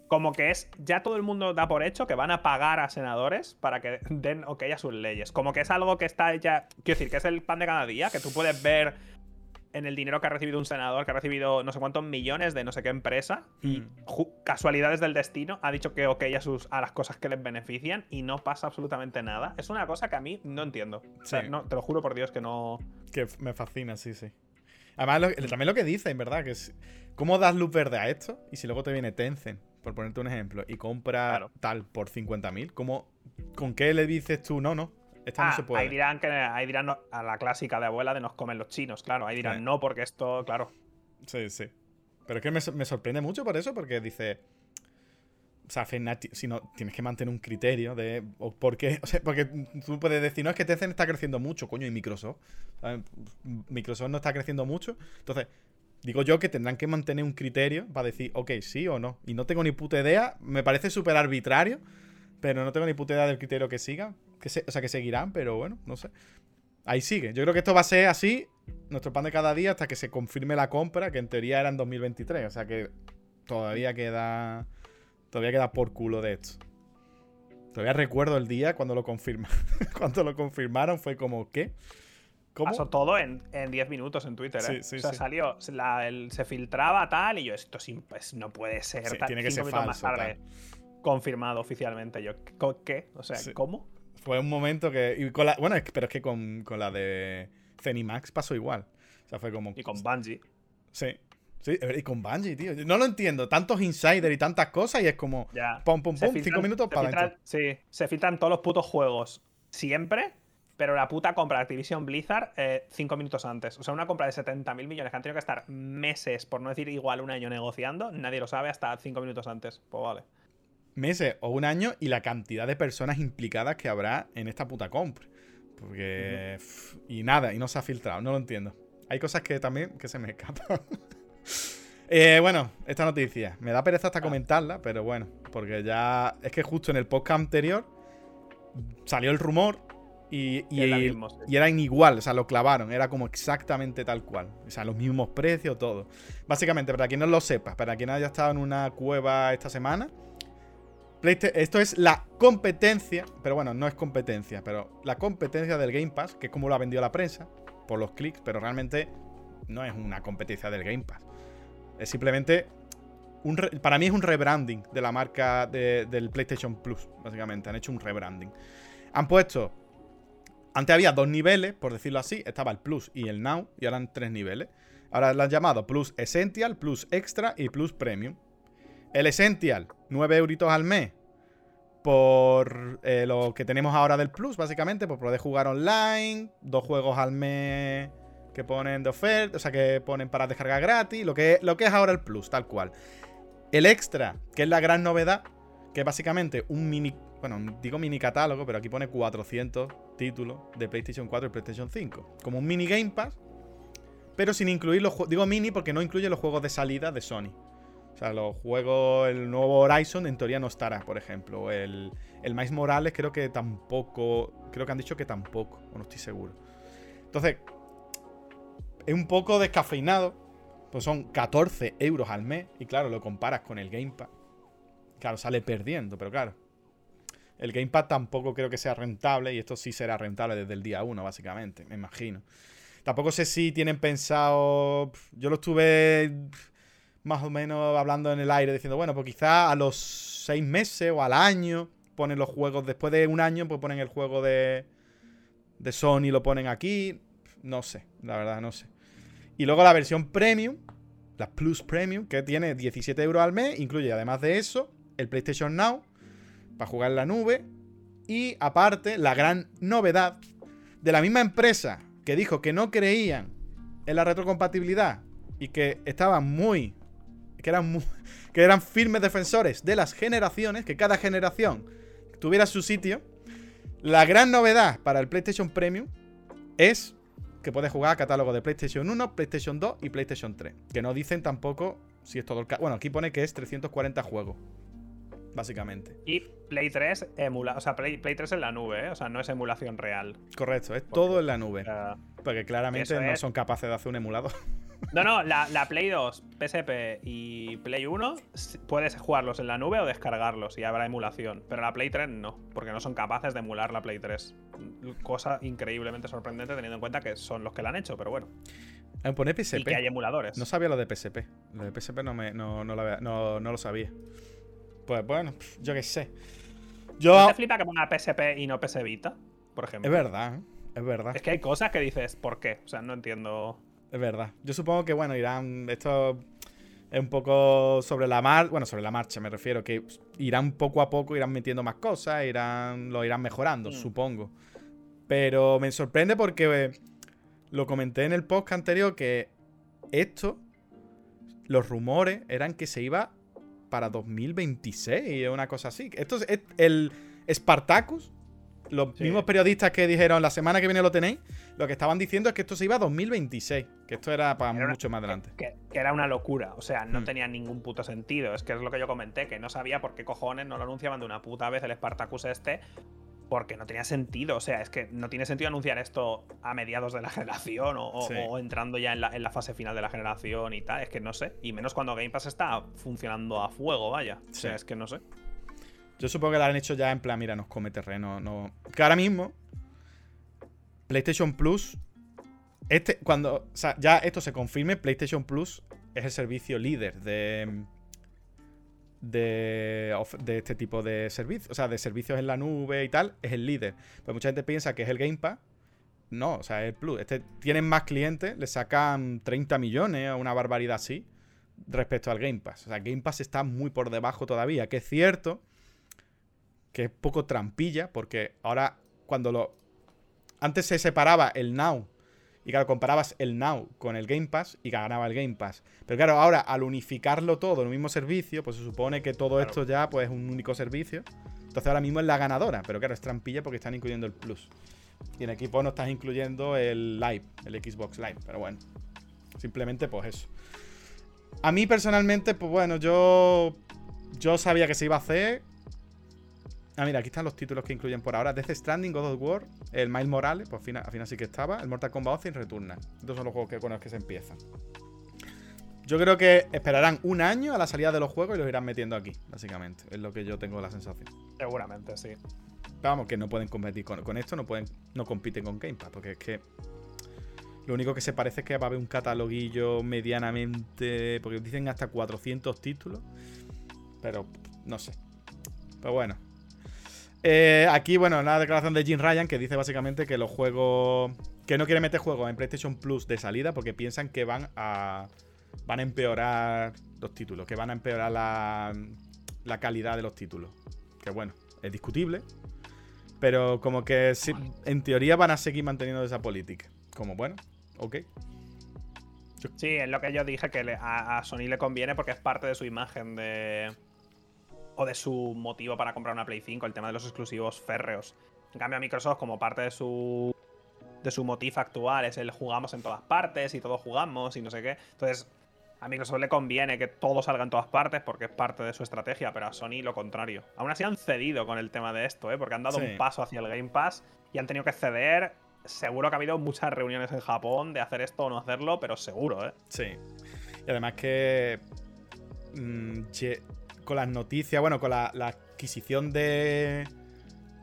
como que es, ya todo el mundo da por hecho que van a pagar a senadores para que den ok a sus leyes. Como que es algo que está ya, quiero decir, que es el pan de cada día, que tú puedes ver en el dinero que ha recibido un senador, que ha recibido no sé cuántos millones de no sé qué empresa, y mm. casualidades del destino, ha dicho que ok a, sus, a las cosas que les benefician y no pasa absolutamente nada. Es una cosa que a mí no entiendo. no, te lo juro por Dios que no. Que me fascina, sí, sí. Además, también lo que dicen, ¿verdad? Que es. ¿Cómo das luz verde a esto? Y si luego te viene Tencent, por ponerte un ejemplo, y compra tal por 50.000, ¿cómo, ¿con qué le dices tú no, no? Ah, se puede. Ahí dirán, que, ahí dirán a la clásica de abuela de nos comen los chinos, claro. Ahí dirán no, porque esto, claro. Sí, sí. Pero es que me, sorprende mucho por eso, porque dice. O sea, si no, tienes que mantener un criterio de. ¿Por qué? O sea, porque tú puedes decir, no, es que Tencent está creciendo mucho, coño, y Microsoft. Microsoft no está creciendo mucho. Entonces, digo yo que tendrán que mantener un criterio para decir, ok, sí o no. Y no tengo ni puta idea. Me parece súper arbitrario. Pero no tengo ni puta idea del criterio que sigan. Que o sea, que seguirán, pero bueno, no sé. Ahí sigue. Yo creo que esto va a ser así, nuestro pan de cada día, hasta que se confirme la compra, que en teoría era en 2023. O sea que todavía queda. Todavía queda por culo de esto. Todavía recuerdo el día cuando lo confirmaron. cuando lo confirmaron fue como, ¿qué? ¿Cómo? Pasó todo en 10 minutos en Twitter, ¿eh? o sea, salió, se filtraba tal, y yo, esto pues, no puede ser. tiene que ser falso. Más tarde confirmado oficialmente. Yo, ¿qué? O sea, ¿cómo? Fue un momento que. bueno, pero es que con, la de Zenimax pasó igual. O sea, fue como. Y con Bungie. Sí. Sí, y con Bungie, tío. No lo entiendo. Tantos insiders y tantas cosas y es como. Ya. Pum, pum, pum. filtran- Cinco minutos para adentro. Sí, se filtran todos los putos juegos siempre, pero la puta compra de Activision Blizzard eh, cinco minutos antes. O sea, una compra de 70 mil millones que han tenido que estar meses, por no decir igual un año negociando, nadie lo sabe hasta cinco minutos antes. Pues vale. Meses o un año y la cantidad de personas implicadas que habrá en esta puta compra. Porque. Y nada, y no se ha filtrado. No lo entiendo. Hay cosas que también que se me escapan. Eh, bueno, esta noticia. Me da pereza hasta comentarla, pero bueno. Porque ya. Es que justo en el podcast anterior salió el rumor y, y, sí. y eran igual, o sea, lo clavaron, era como exactamente tal cual. O sea, los mismos precios, todo. Básicamente, para quien no lo sepa, para quien haya estado en una cueva esta semana, Esto es la competencia, pero bueno, no es competencia, pero la competencia del Game Pass, que es como lo ha vendido la prensa, por los clics, pero realmente no es una competencia del Game Pass. Es simplemente. Un para mí es un rebranding de la marca de- del PlayStation Plus, básicamente. Han hecho un rebranding. Han puesto. Antes había dos niveles, por decirlo así. Estaba el Plus y el Now, y ahora han tres niveles. Ahora lo han llamado Plus Essential, Plus Extra y Plus Premium. El Essential, 9 euritos al mes. Por eh, lo que tenemos ahora del Plus, básicamente, por poder jugar online. Dos juegos al mes que ponen de oferta, o sea, que ponen para descargar gratis. Lo que, lo que es ahora el Plus, tal cual. El Extra, que es la gran novedad, que es básicamente un mini. Bueno, digo mini catálogo, pero aquí pone 400 títulos de PlayStation 4 y PlayStation 5. Como un mini Game Pass, pero sin incluir los juegos. Digo mini porque no incluye los juegos de salida de Sony. O sea, los juegos, el nuevo Horizon en teoría no estará, por ejemplo. El, el Miles Morales creo que tampoco. Creo que han dicho que tampoco, o no estoy seguro. Entonces, es un poco descafeinado. Pues son 14 euros al mes. Y claro, lo comparas con el Game Pass. Claro, sale perdiendo, pero claro. El Game Pass tampoco creo que sea rentable. Y esto sí será rentable desde el día 1, básicamente, me imagino. Tampoco sé si tienen pensado. Yo lo estuve más o menos hablando en el aire, diciendo, bueno, pues quizá a los seis meses o al año ponen los juegos. Después de un año, pues ponen el juego de, de Sony, lo ponen aquí. No sé, la verdad, no sé. Y luego la versión premium, la Plus Premium, que tiene 17 euros al mes, incluye además de eso el PlayStation Now para jugar en la nube. Y aparte, la gran novedad de la misma empresa que dijo que no creían en la retrocompatibilidad y que estaban muy. Que eran, que eran firmes defensores de las generaciones, que cada generación tuviera su sitio. La gran novedad para el PlayStation Premium es que puedes jugar a catálogo de PlayStation 1, PlayStation 2 y PlayStation 3. Que no dicen tampoco si es todo el. ca- Bueno, aquí pone que es 340 juegos. Básicamente. Y Play 3 emula, o sea, Play, Play 3 en la nube, ¿eh? o sea, no es emulación real. Correcto, es todo en la nube. Porque claramente no es- son capaces de hacer un emulador. No, no, la, la Play 2, PSP y Play 1 s- puedes jugarlos en la nube o descargarlos y habrá emulación. Pero la Play 3 no, porque no son capaces de emular la Play 3. Cosa increíblemente sorprendente teniendo en cuenta que son los que la han hecho, pero bueno. Me pone Y PSP. que hay emuladores. No sabía lo de PSP. Lo de PSP no, me, no- no lo sabía. Pues bueno, pf, yo qué sé. ¿No Yo. te flipa que ponga PSP y no PS Vita? Por ejemplo. Es verdad, ¿eh? es verdad. Es que hay cosas que dices, ¿por qué? O sea, no entiendo. Es verdad. Yo supongo que, bueno, irán. Esto es un poco sobre la mar. Bueno, sobre la marcha, me refiero. Que irán poco a poco, irán metiendo más cosas, irán. Lo irán mejorando, Mm. supongo. Pero me sorprende porque eh, lo comenté en el podcast anterior que esto. Los rumores eran que se iba para 2026 o una cosa así. Esto es, es- el Spartacus. Los Sí. mismos periodistas que dijeron la semana que viene lo tenéis, lo que estaban diciendo es que esto se iba a 2026, que esto era para Era una- mucho más adelante. Que, que era una locura. O sea, no Hmm. tenía ningún puto sentido. Es que es lo que yo comenté, que no sabía por qué cojones no lo anunciaban de una puta vez el Spartacus este. Porque no tenía sentido. O sea, es que no tiene sentido anunciar esto a mediados de la generación o, o- Sí. o entrando ya en la, en la fase final de la generación y tal. Es que no sé. Y menos cuando Game Pass está funcionando a fuego, vaya. O sea, Sí. es que no sé. Yo supongo que lo han hecho ya en plan, mira, nos come terreno. No... Que ahora mismo, PlayStation Plus. Este, cuando o sea, ya esto se confirme, PlayStation Plus es el servicio líder de. De, de este tipo de servicios, o sea, de servicios en la nube y tal, es el líder. Pues mucha gente piensa que es el Game Pass. No, o sea, es el Plus. Este, tienen más clientes, le sacan 30 millones o una barbaridad así respecto al Game Pass. O sea, Game Pass está muy por debajo todavía, que es cierto que es poco trampilla, porque ahora cuando lo... Antes se separaba el Now y claro, comparabas el Now con el Game Pass y ganaba el Game Pass. Pero claro, ahora al unificarlo todo en un mismo servicio, pues se supone que todo esto ya pues, es un único servicio. Entonces ahora mismo es la ganadora, pero claro, es trampilla porque están incluyendo el Plus. Y en equipo no estás incluyendo el Live, el Xbox Live. Pero bueno, simplemente pues eso. A mí personalmente, pues bueno, yo, yo sabía que se iba a hacer. Ah, mira, aquí están los títulos que incluyen por ahora. Death Stranding, God of War, el Miles Morales, pues al final, al final sí que estaba. El Mortal Kombat 11 y Returnal. Estos son los juegos que, con los que se empiezan. Yo creo que esperarán un año a la salida de los juegos y los irán metiendo aquí, básicamente. Es lo que yo tengo la sensación. Seguramente, sí. Vamos, que no pueden competir con, con esto, no pueden, no compiten con Game Pass, porque es que lo único que se parece es que va a haber un cataloguillo medianamente. Porque dicen hasta 400 títulos. Pero no sé. Pero bueno. Eh, aquí, bueno, la declaración de Jim Ryan que dice básicamente que los juegos. Que no quiere meter juegos en PlayStation Plus de salida porque piensan que van a. Van a empeorar los títulos. Que van a empeorar la, la calidad de los títulos. Que bueno, es discutible. Pero como que en teoría van a seguir manteniendo esa política. Como bueno, ok. Sí, es lo que yo dije que a, Sony le conviene porque es parte de su imagen de. O de su motivo para comprar una Play 5, el tema de los exclusivos férreos. En cambio, a Microsoft, como parte de su. de su motif actual, es el jugamos en todas partes y todos jugamos y no sé qué. Entonces, a Microsoft le conviene que todo salga en todas partes porque es parte de su estrategia, pero a Sony lo contrario. Aún así han cedido con el tema de esto, ¿eh? porque han dado un paso hacia el Game Pass y han tenido que ceder seguro que ha habido muchas reuniones en Japón de hacer esto o no hacerlo, pero seguro, ¿eh? Sí. Y además que. Mm, con las noticias, bueno, con la, adquisición de.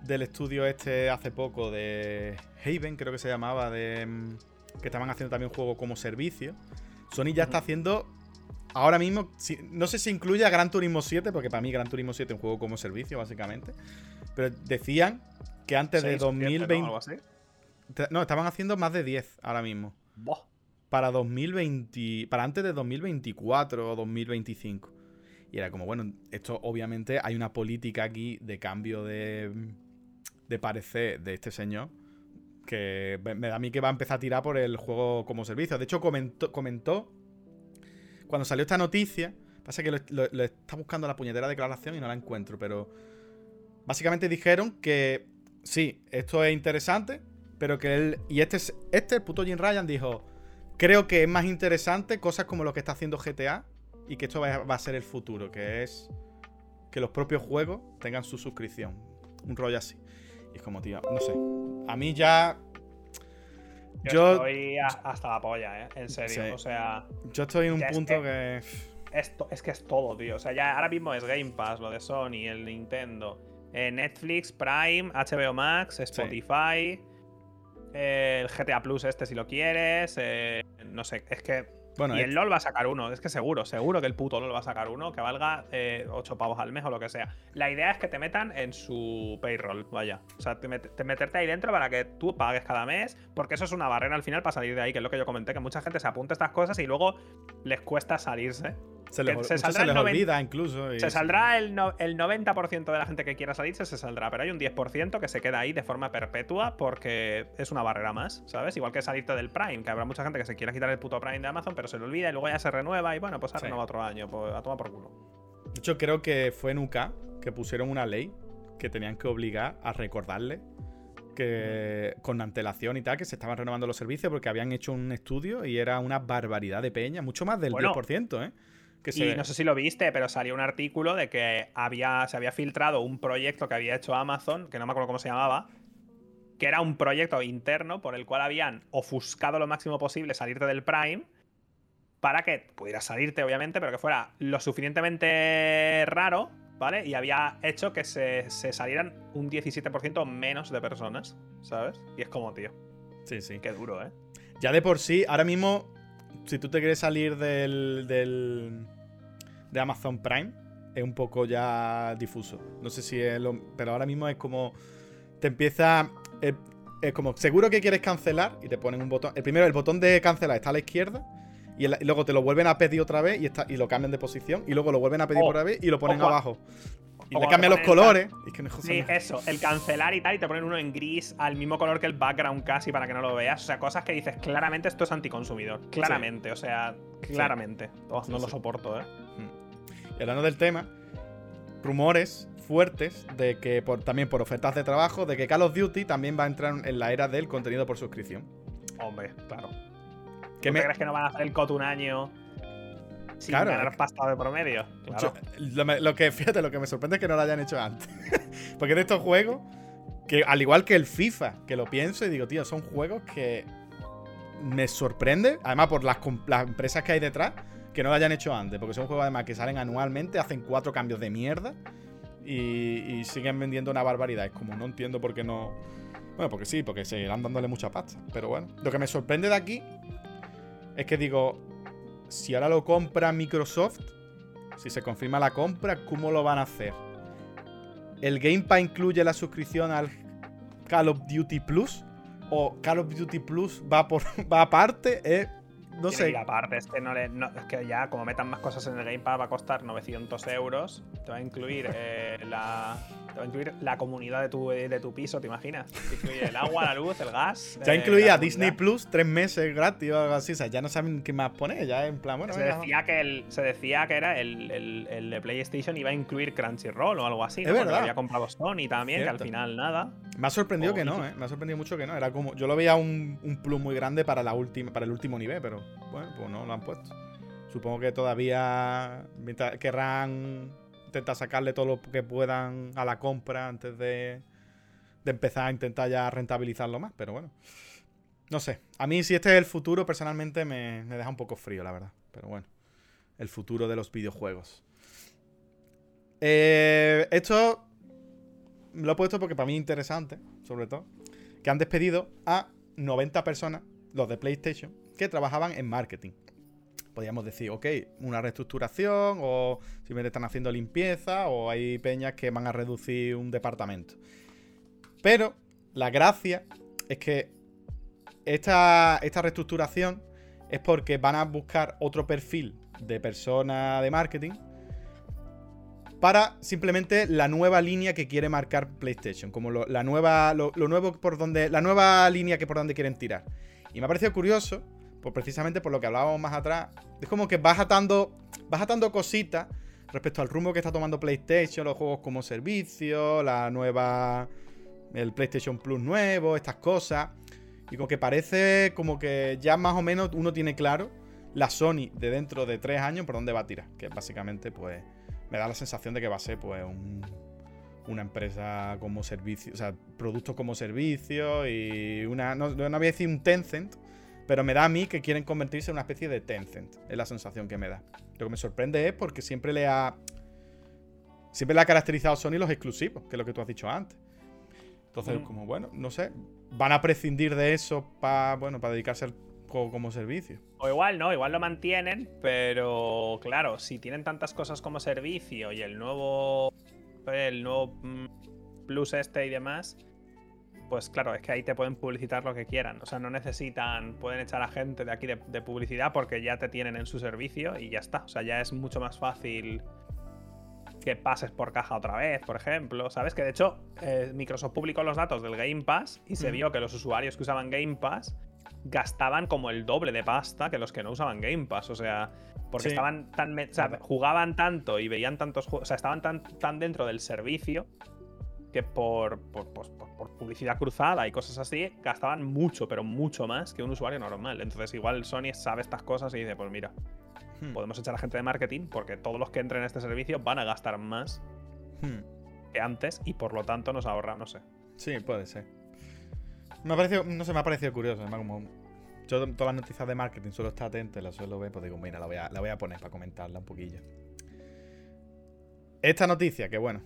Del estudio este hace poco de Haven, creo que se llamaba, de. Mm, que estaban haciendo también un juego como servicio. Sony ya está haciendo. Ahora mismo, no sé si incluye a Gran Turismo 7, porque para mí Gran Turismo 7 es un juego como servicio, básicamente. Pero decían que antes de 2020. No, estaban haciendo más de 10 ahora mismo. Para 2020. Para antes de 2024 o 2025. Y era como, bueno, esto obviamente hay una política aquí de cambio de, de parecer de este señor. Que me da a mí que va a empezar a tirar por el juego como servicio. De hecho, comentó, comentó cuando salió esta noticia. Pasa que le está buscando la puñetera declaración y no la encuentro. Pero básicamente dijeron que sí, esto es interesante. Pero que él. Y este, este, el puto Jim Ryan, dijo: Creo que es más interesante cosas como lo que está haciendo GTA. Y que esto va, a ser el futuro. Que es que los propios juegos tengan su suscripción. Un rollo así. Y es como, tío, no sé. A mí ya. Yo, estoy hasta la polla, ¿eh? En serio. O sea. Yo estoy en un punto que. Esto, es que es todo, tío. O sea, ya ahora mismo es Game Pass, lo de Sony, el Nintendo. Eh, Netflix, Prime, HBO Max, Spotify el GTA Plus este si lo quieres. Eh, no sé, es que. Bueno, y el LOL va a sacar uno, es que seguro, seguro que el puto LOL va a sacar uno que valga 8 eh, pavos al mes o lo que sea. La idea es que te metan en su payroll, vaya. O sea, te, meterte ahí dentro para que tú pagues cada mes, porque eso es una barrera al final para salir de ahí, que es lo que yo comenté, que mucha gente se apunta a estas cosas y luego les cuesta salirse. Se les, olvida incluso. se saldrá el, el 90% de la gente que quiera salirse, se saldrá, pero hay un 10% que se queda ahí de forma perpetua porque es una barrera más, ¿sabes? Igual que salirte del Prime, que habrá mucha gente que se quiera quitar el puto Prime de Amazon, pero se le olvida y luego ya se renueva y bueno, pues se renueva otro año, pues a tomar por culo. De hecho, creo que fue en UK que pusieron una ley que tenían que obligar a recordarle que con antelación y tal, que se estaban renovando los servicios porque habían hecho un estudio y era una barbaridad de peña, mucho más del 10%, ¿eh? Y no sé si lo viste, pero salió un artículo de que había, se había filtrado un proyecto que había hecho Amazon, que no me acuerdo cómo se llamaba, que era un proyecto interno por el cual habían ofuscado lo máximo posible salirte del Prime para que pudieras salirte, obviamente, pero que fuera lo suficientemente raro, ¿vale? Y había hecho que se, salieran un 17% menos de personas, ¿sabes? Y es como, tío. Sí, sí. Qué duro, ¿eh? Ya de por sí, ahora mismo si tú te quieres salir del, del de Amazon Prime, es un poco ya difuso. No sé si es lo. Pero ahora mismo es como. Te empieza. Es, como. Seguro que quieres cancelar y te ponen un botón. El primero, el botón de cancelar está a la izquierda. y, el- y luego te lo vuelven a pedir otra vez y, está, y lo cambian de posición y luego lo vuelven a pedir otra vez y lo ponen abajo. Y le cambian los colores. Y es que no joder, Sí, eso, el cancelar y tal, y te ponen uno en gris al mismo color que el background casi para que no lo veas. O sea, cosas que dices, claramente esto es anticonsumidor. Claramente, o sea, claramente. Oh, no lo soporto, eh. Y hablando del tema, rumores fuertes de que por, también por ofertas de trabajo, de que Call of Duty también va a entrar en la era del contenido por suscripción. Hombre, claro. Que ¿Tú me- crees que no van a hacer el COT un año sin Claro, ganar pasta de promedio? Claro. Yo- lo, que, fíjate, lo que me sorprende es que no lo hayan hecho antes. Porque de estos juegos, que al igual que el FIFA, que lo pienso y digo, tío, son juegos que me sorprende, además por las empresas que hay detrás, que no lo hayan hecho antes. Porque son juegos además que salen anualmente, hacen cuatro cambios de mierda y, y siguen vendiendo una barbaridad. Es como, no entiendo por qué no... Bueno, porque sí, porque seguirán dándole mucha pasta. Pero bueno, lo que me sorprende de aquí es que digo, si ahora lo compra Microsoft, si se confirma la compra, ¿cómo lo van a hacer? ¿El Game Pass incluye la suscripción al Call of Duty Plus? ¿O Call of Duty Plus va por va aparte? Eh, no Tiene sé. aparte, es que, no le- no- es que ya como metan más cosas en el Game Pass va a costar 900 euros. Te va a incluir eh, la te va a incluir la comunidad de tu, de tu piso, ¿te imaginas? Te incluye el agua, la luz, el gas. Ya eh, incluía Disney. Plus tres meses gratis o algo así. O sea, ya no saben qué más poner. Ya en plan, bueno, Se venga, decía, que el, se decía que era el, el- el de PlayStation iba a incluir Crunchyroll o algo así, Es ¿no? Porque verdad. había comprado Sony también, que al final nada. Me ha sorprendido que no. ¿eh? Me ha sorprendido mucho que no. Era como. Yo lo veía un, un plus muy grande para la última, para el último nivel, pero bueno, pues no lo han puesto. Supongo que todavía mientras- querrán intentar sacarle todo lo que puedan a la compra antes de, de empezar a intentar ya rentabilizarlo más, pero bueno. No sé. A mí, si este es el futuro, personalmente me, me deja un poco frío, la verdad. Pero bueno. El futuro de los videojuegos. Eh, esto lo he puesto porque para mí es interesante, sobre todo, que han despedido a 90 personas, los de PlayStation, que trabajaban en marketing. Podríamos decir, ok, una reestructuración, o simplemente están haciendo limpieza, o hay peñas que van a reducir un departamento. Pero la gracia es que esta, esta reestructuración es porque van a buscar otro perfil de persona de marketing para simplemente la nueva línea que quiere marcar PlayStation, como la nueva, lo nuevo por donde, la nueva línea que por donde quieren tirar. Y me ha parecido curioso, pues precisamente por lo que hablábamos más atrás, es como que vas atando, vas atando cositas respecto al rumbo que está tomando PlayStation, los juegos como servicio, la nueva, el PlayStation Plus nuevo, estas cosas. Y como que parece como que ya más o menos uno tiene claro la Sony de dentro de tres años por dónde va a tirar. Que básicamente, pues, me da la sensación de que va a ser, pues, un- una empresa como servicio, o sea, productos como servicio y una, no, no voy a decir un Tencent, pero me da a mí que quieren convertirse en una especie de Tencent. Es la sensación que me da. Lo que me sorprende es porque siempre le ha, siempre le ha caracterizado Sony los exclusivos, que es lo que tú has dicho antes. Entonces, Mm. como bueno, no sé, van a prescindir de eso para, bueno, para dedicarse al como servicio. O igual no, igual lo mantienen, pero claro, si tienen tantas cosas como servicio y el nuevo. El nuevo mm, Plus este y demás. Pues claro, es que ahí te pueden publicitar lo que quieran. O sea, no necesitan. Pueden echar a gente de aquí de, de publicidad porque ya te tienen en su servicio y ya está. O sea, ya es mucho más fácil que pases por caja otra vez, por ejemplo. ¿Sabes? Que de hecho, eh, Microsoft publicó los datos del Game Pass y se Mm. vio que los usuarios que usaban Game Pass gastaban como el doble de pasta que los que no usaban Game Pass. O sea, porque Sí. estaban tan. o sea, jugaban tanto y veían tantos juegos. O sea, estaban tan, tan dentro del servicio que por, por, pues, por- por publicidad cruzada y cosas así gastaban mucho, pero mucho más que un usuario normal. Entonces, igual Sony sabe estas cosas y dice: Pues mira, Hmm, podemos echar a gente de marketing porque todos los que entren en este servicio van a gastar más hmm. que antes y por lo tanto nos ahorra, no sé. Sí, puede ser. Me ha parecido, no sé, me ha parecido curioso. además, como yo todas las noticias de marketing suelo estar atento y las suelo ver, pues digo, mira, la voy a, la voy a poner para comentarla un poquillo. Esta noticia, que bueno,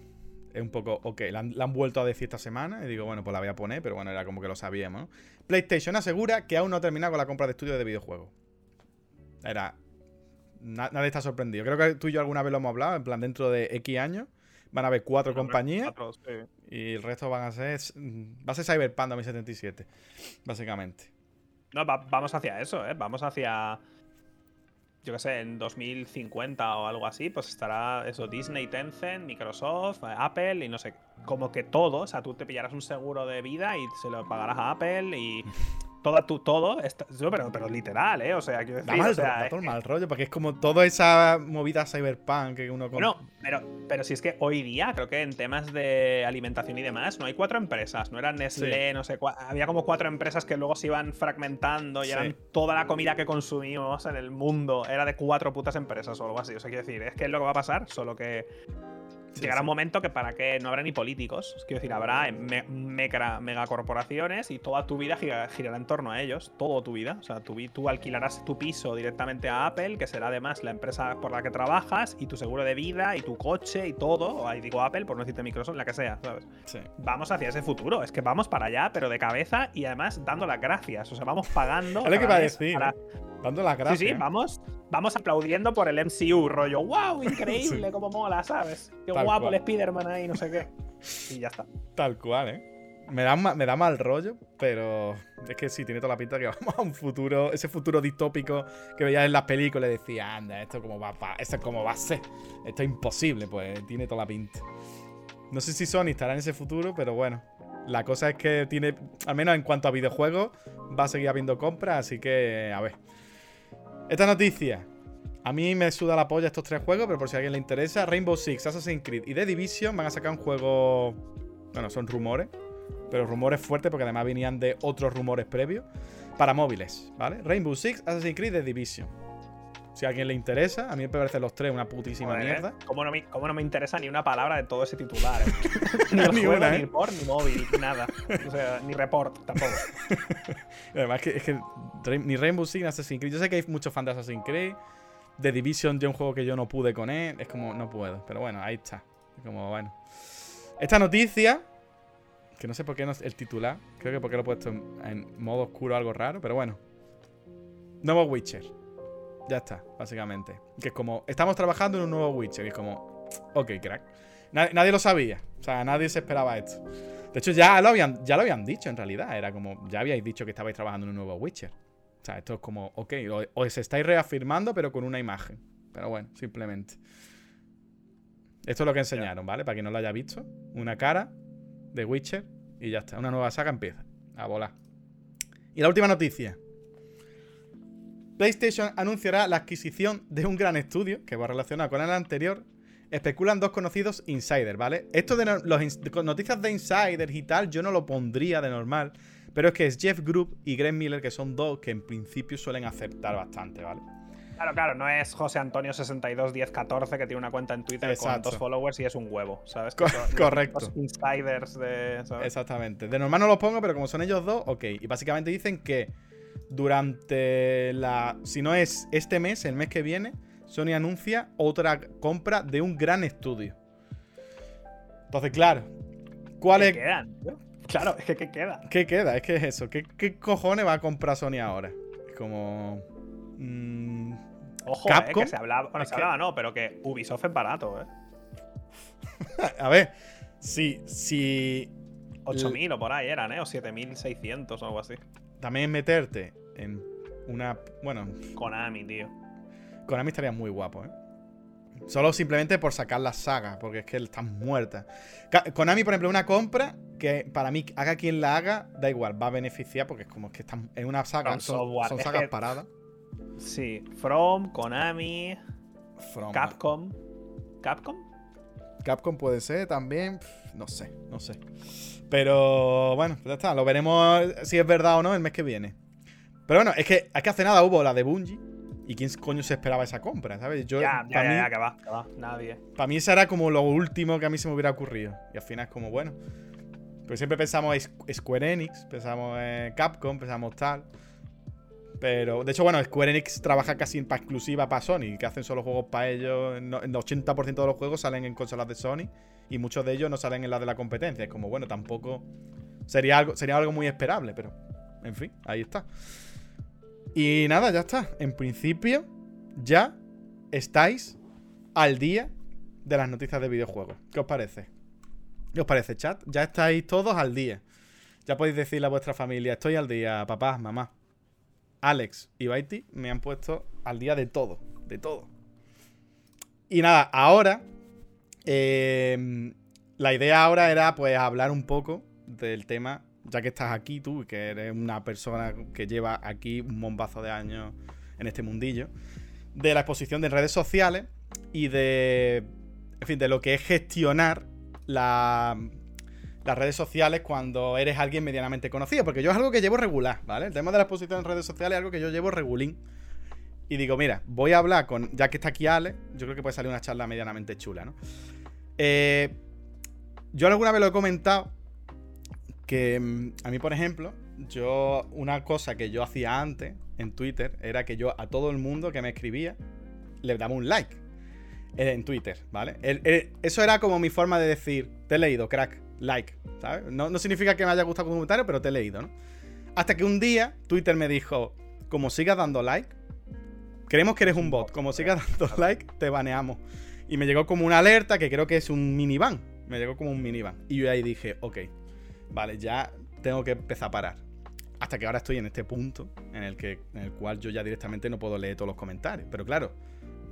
es un poco, ok, la han, vuelto a decir esta semana y digo, bueno, pues la voy a poner, pero bueno, era como que lo sabíamos, ¿no? PlayStation asegura que aún no ha terminado con la compra de estudios de videojuegos. Era... na- nadie está sorprendido. Creo que tú y yo alguna vez lo hemos hablado, en plan, dentro de X años van a haber cuatro compañías Cuatro, sí. y el resto van a ser. Va a ser Cyberpunk 2077. Básicamente. No, va- vamos hacia eso, ¿eh? Vamos hacia. yo qué sé, en 2050 o algo así, pues estará eso, Disney, Tencent, Microsoft, eh, Apple y no sé, como que todo, o sea, tú te pillarás un seguro de vida y se lo pagarás a Apple y todo, tu, todo, pero, pero literal, ¿eh? O sea, quiero decir. mal, o sea, todo mal rollo, porque es como toda esa movida cyberpunk que uno. No, pero, pero si es que hoy día, creo que en temas de alimentación y demás, no hay cuatro empresas, no eran Nestlé, no sé, había como cuatro empresas que luego se iban fragmentando y eran toda la comida que consumimos en el mundo, era de cuatro putas empresas o algo así. O sea, quiero decir, es que es lo que va a pasar, solo que Llegará un momento que para qué no habrá ni políticos. Quiero decir, habrá megacorporaciones y toda tu vida girará en torno a ellos. Todo tu vida. O sea, tú, tú alquilarás tu piso directamente a Apple, que será además la empresa por la que trabajas, y tu seguro de vida, y tu coche, y todo. Ahí digo Apple, por no decirte Microsoft, la que sea, ¿sabes? Vamos hacia ese futuro. Es que vamos para allá, pero de cabeza y además dando las gracias. O sea, vamos pagando. Es que va a decir. Dando las gracias. Sí, sí, vamos, vamos aplaudiendo por el MCU, rollo, wow, increíble, como mola, ¿sabes? Qué guapo el Spider-Man ahí, no sé qué. Y ya está. Tal cual, ¿eh? Me da, me da mal rollo, pero es que sí, tiene toda la pinta que vamos a un futuro, ese futuro distópico que veías en las películas y decías, anda, esto como va, esto como va a ser, esto es imposible, pues tiene toda la pinta. No sé si Sony estará en ese futuro, pero bueno, la cosa es que tiene, al menos en cuanto a videojuegos, va a seguir habiendo compras, así que, a ver. Esta noticia. A mí me suda la polla estos tres juegos, pero por si a alguien le interesa, Rainbow Six, Assassin's Creed y The Division van a sacar un juego. Bueno, son rumores, pero rumores fuertes porque además venían de otros rumores previos para móviles, ¿vale? Rainbow Six, Assassin's Creed, The Division. Si a alguien le interesa, a mí me parecen los tres una putísima mierda. ¿cómo no, me, no, me, interesa ni una palabra de todo ese titular? Eh? ni el ni juego, ¿eh? report, ni móvil, ni nada. O sea, ni report tampoco. Además, es que, ni Rainbow Six ni Assassin's Creed. Yo sé que hay muchos fans de Assassin's Creed. The Division, yo un juego que yo no pude con él. Es como, no puedo. Pero bueno, ahí está. Como, bueno. Esta noticia, que no sé por qué no es el titular. Creo que porque lo he puesto en modo oscuro o algo raro. Pero bueno. Nuevo Witcher. Ya está, básicamente. Que es como, estamos trabajando en un nuevo Witcher. Y es como, ok, crack. Nadie, lo sabía. O sea, nadie se esperaba esto. De hecho, ya lo, habían, ya lo habían dicho en realidad. Era como, ya habíais dicho que estabais trabajando en un nuevo Witcher. O sea, esto es como, ok, os estáis reafirmando, pero con una imagen. Pero bueno, simplemente. Esto es lo que enseñaron, ¿vale? Para quien no lo haya visto. Una cara de Witcher y ya está. Una nueva saga empieza a volar. Y la última noticia. PlayStation anunciará la adquisición de un gran estudio que va relacionado con el anterior. Especulan dos conocidos insiders, ¿vale? Esto de las noticias de insiders y tal, yo no lo pondría de normal. Pero es que es Jeff Group y Greg Miller, que son dos que en principio suelen aceptar bastante, ¿vale? Claro, claro, no es José Antonio 621014 que tiene una cuenta en Twitter con dos followers y es un huevo, ¿sabes? correcto. Los insiders de. Exactamente. De normal no los pongo, pero como son ellos dos, ok. Y básicamente dicen que durante la. Si no es este mes, el mes que viene, Sony anuncia otra compra de un gran estudio. Entonces, claro. ¿Cuál es.? Quedan, Claro, es que ¿qué queda? ¿Qué queda? Es que es eso. ¿Qué, cojones va a comprar Sony ahora? Es como. Mmm, Ojo, Eh, que se hablaba. Bueno, se hablaba, no, pero que Ubisoft es barato, ¿eh? a ver, si. si 8.000 o por ahí eran, ¿eh? O 7.600 o algo así también meterte en una. Bueno. Konami, tío. Konami estaría muy guapo, ¿eh? Solo simplemente por sacar la saga, porque es que están muertas. Konami, por ejemplo, una compra que para mí, haga quien la haga, da igual, va a beneficiar porque es como que están en una saga, son, sagas paradas. Sí, From, Konami, Capcom. ¿Capcom? Capcom puede ser también, no sé, no sé. Pero bueno, ya está. Lo veremos si es verdad o no el mes que viene. Pero bueno, es que, es que hace nada hubo la de Bungie. ¿Y quién coño se esperaba esa compra? ¿Sabes? Yo, ya, ya, ya, que va, que va. Nadie. Para mí esa era como lo último que a mí se me hubiera ocurrido. Y al final es como, bueno. Pues siempre pensamos en Square Enix, pensamos en Capcom, pensamos tal. Pero, de hecho, bueno, Square Enix trabaja casi para exclusiva para Sony, que hacen solo juegos para ellos. El 80% de los juegos salen en consolas de Sony y muchos de ellos no salen en las de la competencia. Es como, bueno, tampoco. Sería algo, sería algo muy esperable, pero. En fin, ahí está. Y nada, ya está. En principio, ya estáis al día de las noticias de videojuegos. ¿Qué os parece? ¿Qué os parece, chat? Ya estáis todos al día. Ya podéis decirle a vuestra familia, estoy al día, papá, mamá. Alex y Baiti me han puesto al día de todo. de todo. Y nada, ahora. eh, la idea ahora era pues hablar un poco del tema, ya que estás aquí tú, que eres una persona que lleva aquí un bombazo de años en este mundillo, de la exposición de redes sociales y de. En fin, de lo que es gestionar la- las redes sociales cuando eres alguien medianamente conocido. Porque yo es algo que llevo regular, ¿vale? El tema de la exposición en redes sociales es algo que yo llevo regulín. Y digo, mira, voy a hablar con. Ya que está aquí Ale, yo creo que puede salir una charla medianamente chula, ¿no? Eh, yo alguna vez lo he comentado. Que mm, a mí, por ejemplo, yo. Una cosa que yo hacía antes en Twitter era que yo a todo el mundo que me escribía le daba un like eh, en Twitter, ¿vale? Eso era como mi forma de decir, te he leído, crack, like, ¿sabes? No, no significa que me haya gustado tu comentario, pero te he leído, ¿no? Hasta que un día Twitter me dijo, como sigas dando like, creemos que eres un bot, como sigas dando like, te baneamos. Y me llegó como una alerta que creo que es un minivan. Me llegó como un minivan. Y yo ahí dije, ok, vale, ya tengo que empezar a parar. Hasta que ahora estoy en este punto en el, que, en el cual yo ya directamente no puedo leer todos los comentarios. Pero claro,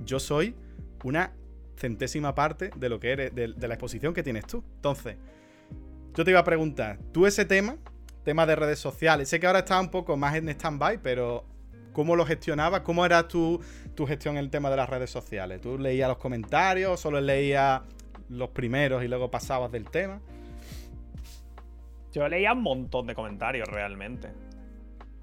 yo soy una centésima parte de lo que eres, de, la exposición que tienes tú. Entonces, yo te iba a preguntar, tú ese tema, tema de redes sociales, sé que ahora está un poco más en stand-by, pero ¿cómo lo gestionabas? ¿Cómo era tu, tu gestión en el tema de las redes sociales? ¿Tú leías los comentarios, solo leías los primeros y luego pasabas del tema? Yo leía un montón de comentarios realmente.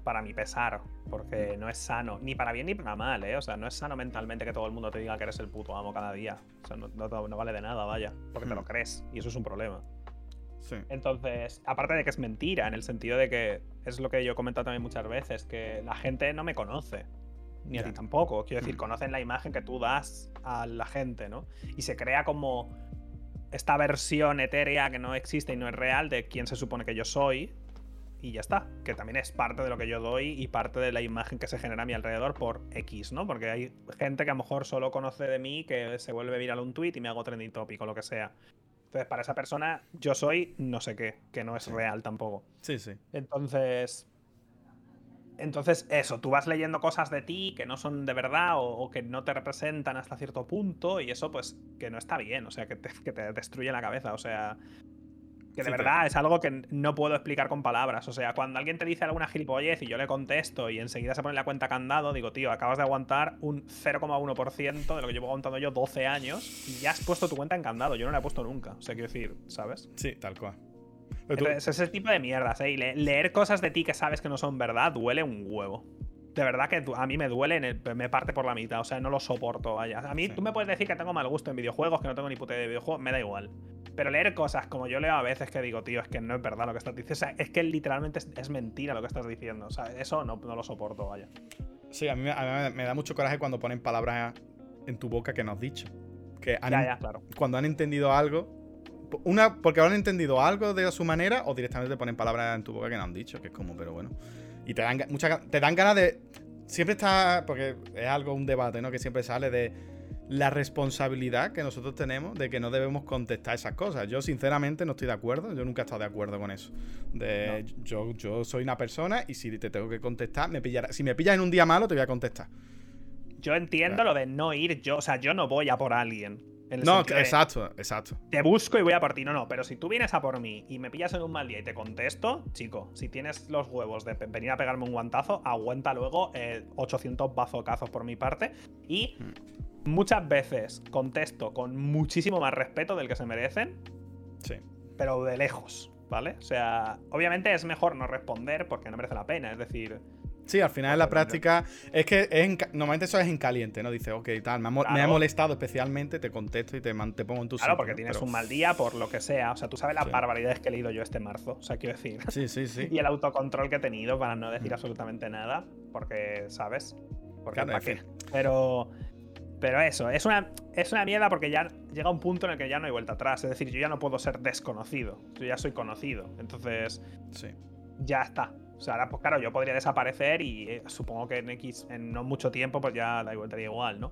Para mi pesar. Porque no es sano. Ni para bien ni para mal, ¿eh? O sea, no es sano mentalmente que todo el mundo te diga que eres el puto amo cada día. O sea, no, no- no vale de nada, vaya. Porque te Hmm. lo crees. Y eso es un problema. Sí. Entonces, aparte de que es mentira, en el sentido de que es lo que yo he comentado también muchas veces, que la gente no me conoce. Ni a ti tampoco. Quiero decir, Hmm. conocen la imagen que tú das a la gente, ¿no? Y se crea como esta versión etérea que no existe y no es real de quién se supone que yo soy. Y ya está. Que también es parte de lo que yo doy y parte de la imagen que se genera a mi alrededor por X, ¿no? Porque hay gente que a lo mejor solo conoce de mí, que se vuelve viral un tweet y me hago trending topic o lo que sea. Entonces, para esa persona, yo soy no sé qué, que no es real tampoco. Sí, sí. Entonces. Entonces, eso, tú vas leyendo cosas de ti que no son de verdad o, o que no te representan hasta cierto punto, y eso, pues, que no está bien, o sea, que te, que te destruye la cabeza, o sea. Que de Sí, verdad es algo que no puedo explicar con palabras. O sea, cuando alguien te dice alguna gilipollez y yo le contesto y enseguida se pone la cuenta candado, digo, tío, acabas de aguantar un 0,1% de lo que llevo aguantando yo 12 años y ya has puesto tu cuenta en candado. Yo no la he puesto nunca. O sea, quiero decir, ¿sabes? Sí, tal cual. Entonces, ese tipo de mierdas, ¿eh? Y le- leer cosas de ti que sabes que no son verdad duele un huevo. De verdad que a mí me duele, en el- me parte por la mitad, o sea, no lo soporto, vaya. A mí Sí. tú me puedes decir que tengo mal gusto en videojuegos, que no tengo ni puta idea de videojuegos, me da igual. Pero leer cosas como yo leo a veces que digo, tío, es que no es verdad lo que estás diciendo. O sea, es que literalmente es, es mentira lo que estás diciendo. O sea, eso no, no lo soporto, vaya. Sí, a mí, me- a mí me da mucho coraje cuando ponen palabras en tu boca que no has dicho. Que han Ya, ya, claro. cuando han entendido algo. Una, porque han entendido algo de su manera, o directamente te ponen palabras en tu boca que no han dicho, que es como, pero bueno. Y te dan, ga- mucha ga- te dan ganas de. Siempre está. Porque es algo, un debate, ¿no? Que siempre sale de la responsabilidad que nosotros tenemos de que no debemos contestar esas cosas. Yo, sinceramente, no estoy de acuerdo. Yo nunca he estado de acuerdo con eso. De, yo, yo soy una persona y si te tengo que contestar, me pillará. Si me pillas en un día malo, te voy a contestar. Yo entiendo Claro. lo de no ir yo, o sea, yo no voy a por alguien. No, exacto, exacto. te busco y voy a por ti. No, no, pero si tú vienes a por mí y me pillas en un mal día y te contesto, chico, si tienes los huevos de venir a pegarme un guantazo, aguanta luego eh, 800 bazocazos por mi parte. Y muchas veces contesto con muchísimo más respeto del que se merecen, Sí. pero de lejos, ¿vale? O sea, obviamente es mejor no responder porque no merece la pena. Es decir, Sí, al final en la práctica es que es normalmente eso es en caliente, ¿no? Dice, ok, tal, me ha, me molestado especialmente, te contesto y te, pongo en tu claro, sitio, porque tienes Pero- un mal día por lo que sea. O sea, tú sabes las Sí. barbaridades que he leído yo este marzo. O sea, quiero decir. Sí, sí, sí. y el autocontrol que he tenido para no decir Mm. absolutamente nada, porque, ¿sabes? Porque Claro, ¿pa' en qué? Pero, pero eso, es una, es una mierda porque ya llega un punto en el que ya no hay vuelta atrás. Es decir, yo ya no puedo ser desconocido, yo ya soy conocido. Entonces, Sí. ya está. O sea, ahora, pues claro, yo podría desaparecer y eh, supongo que en X, en no mucho tiempo, pues ya da igual, igual, ¿no?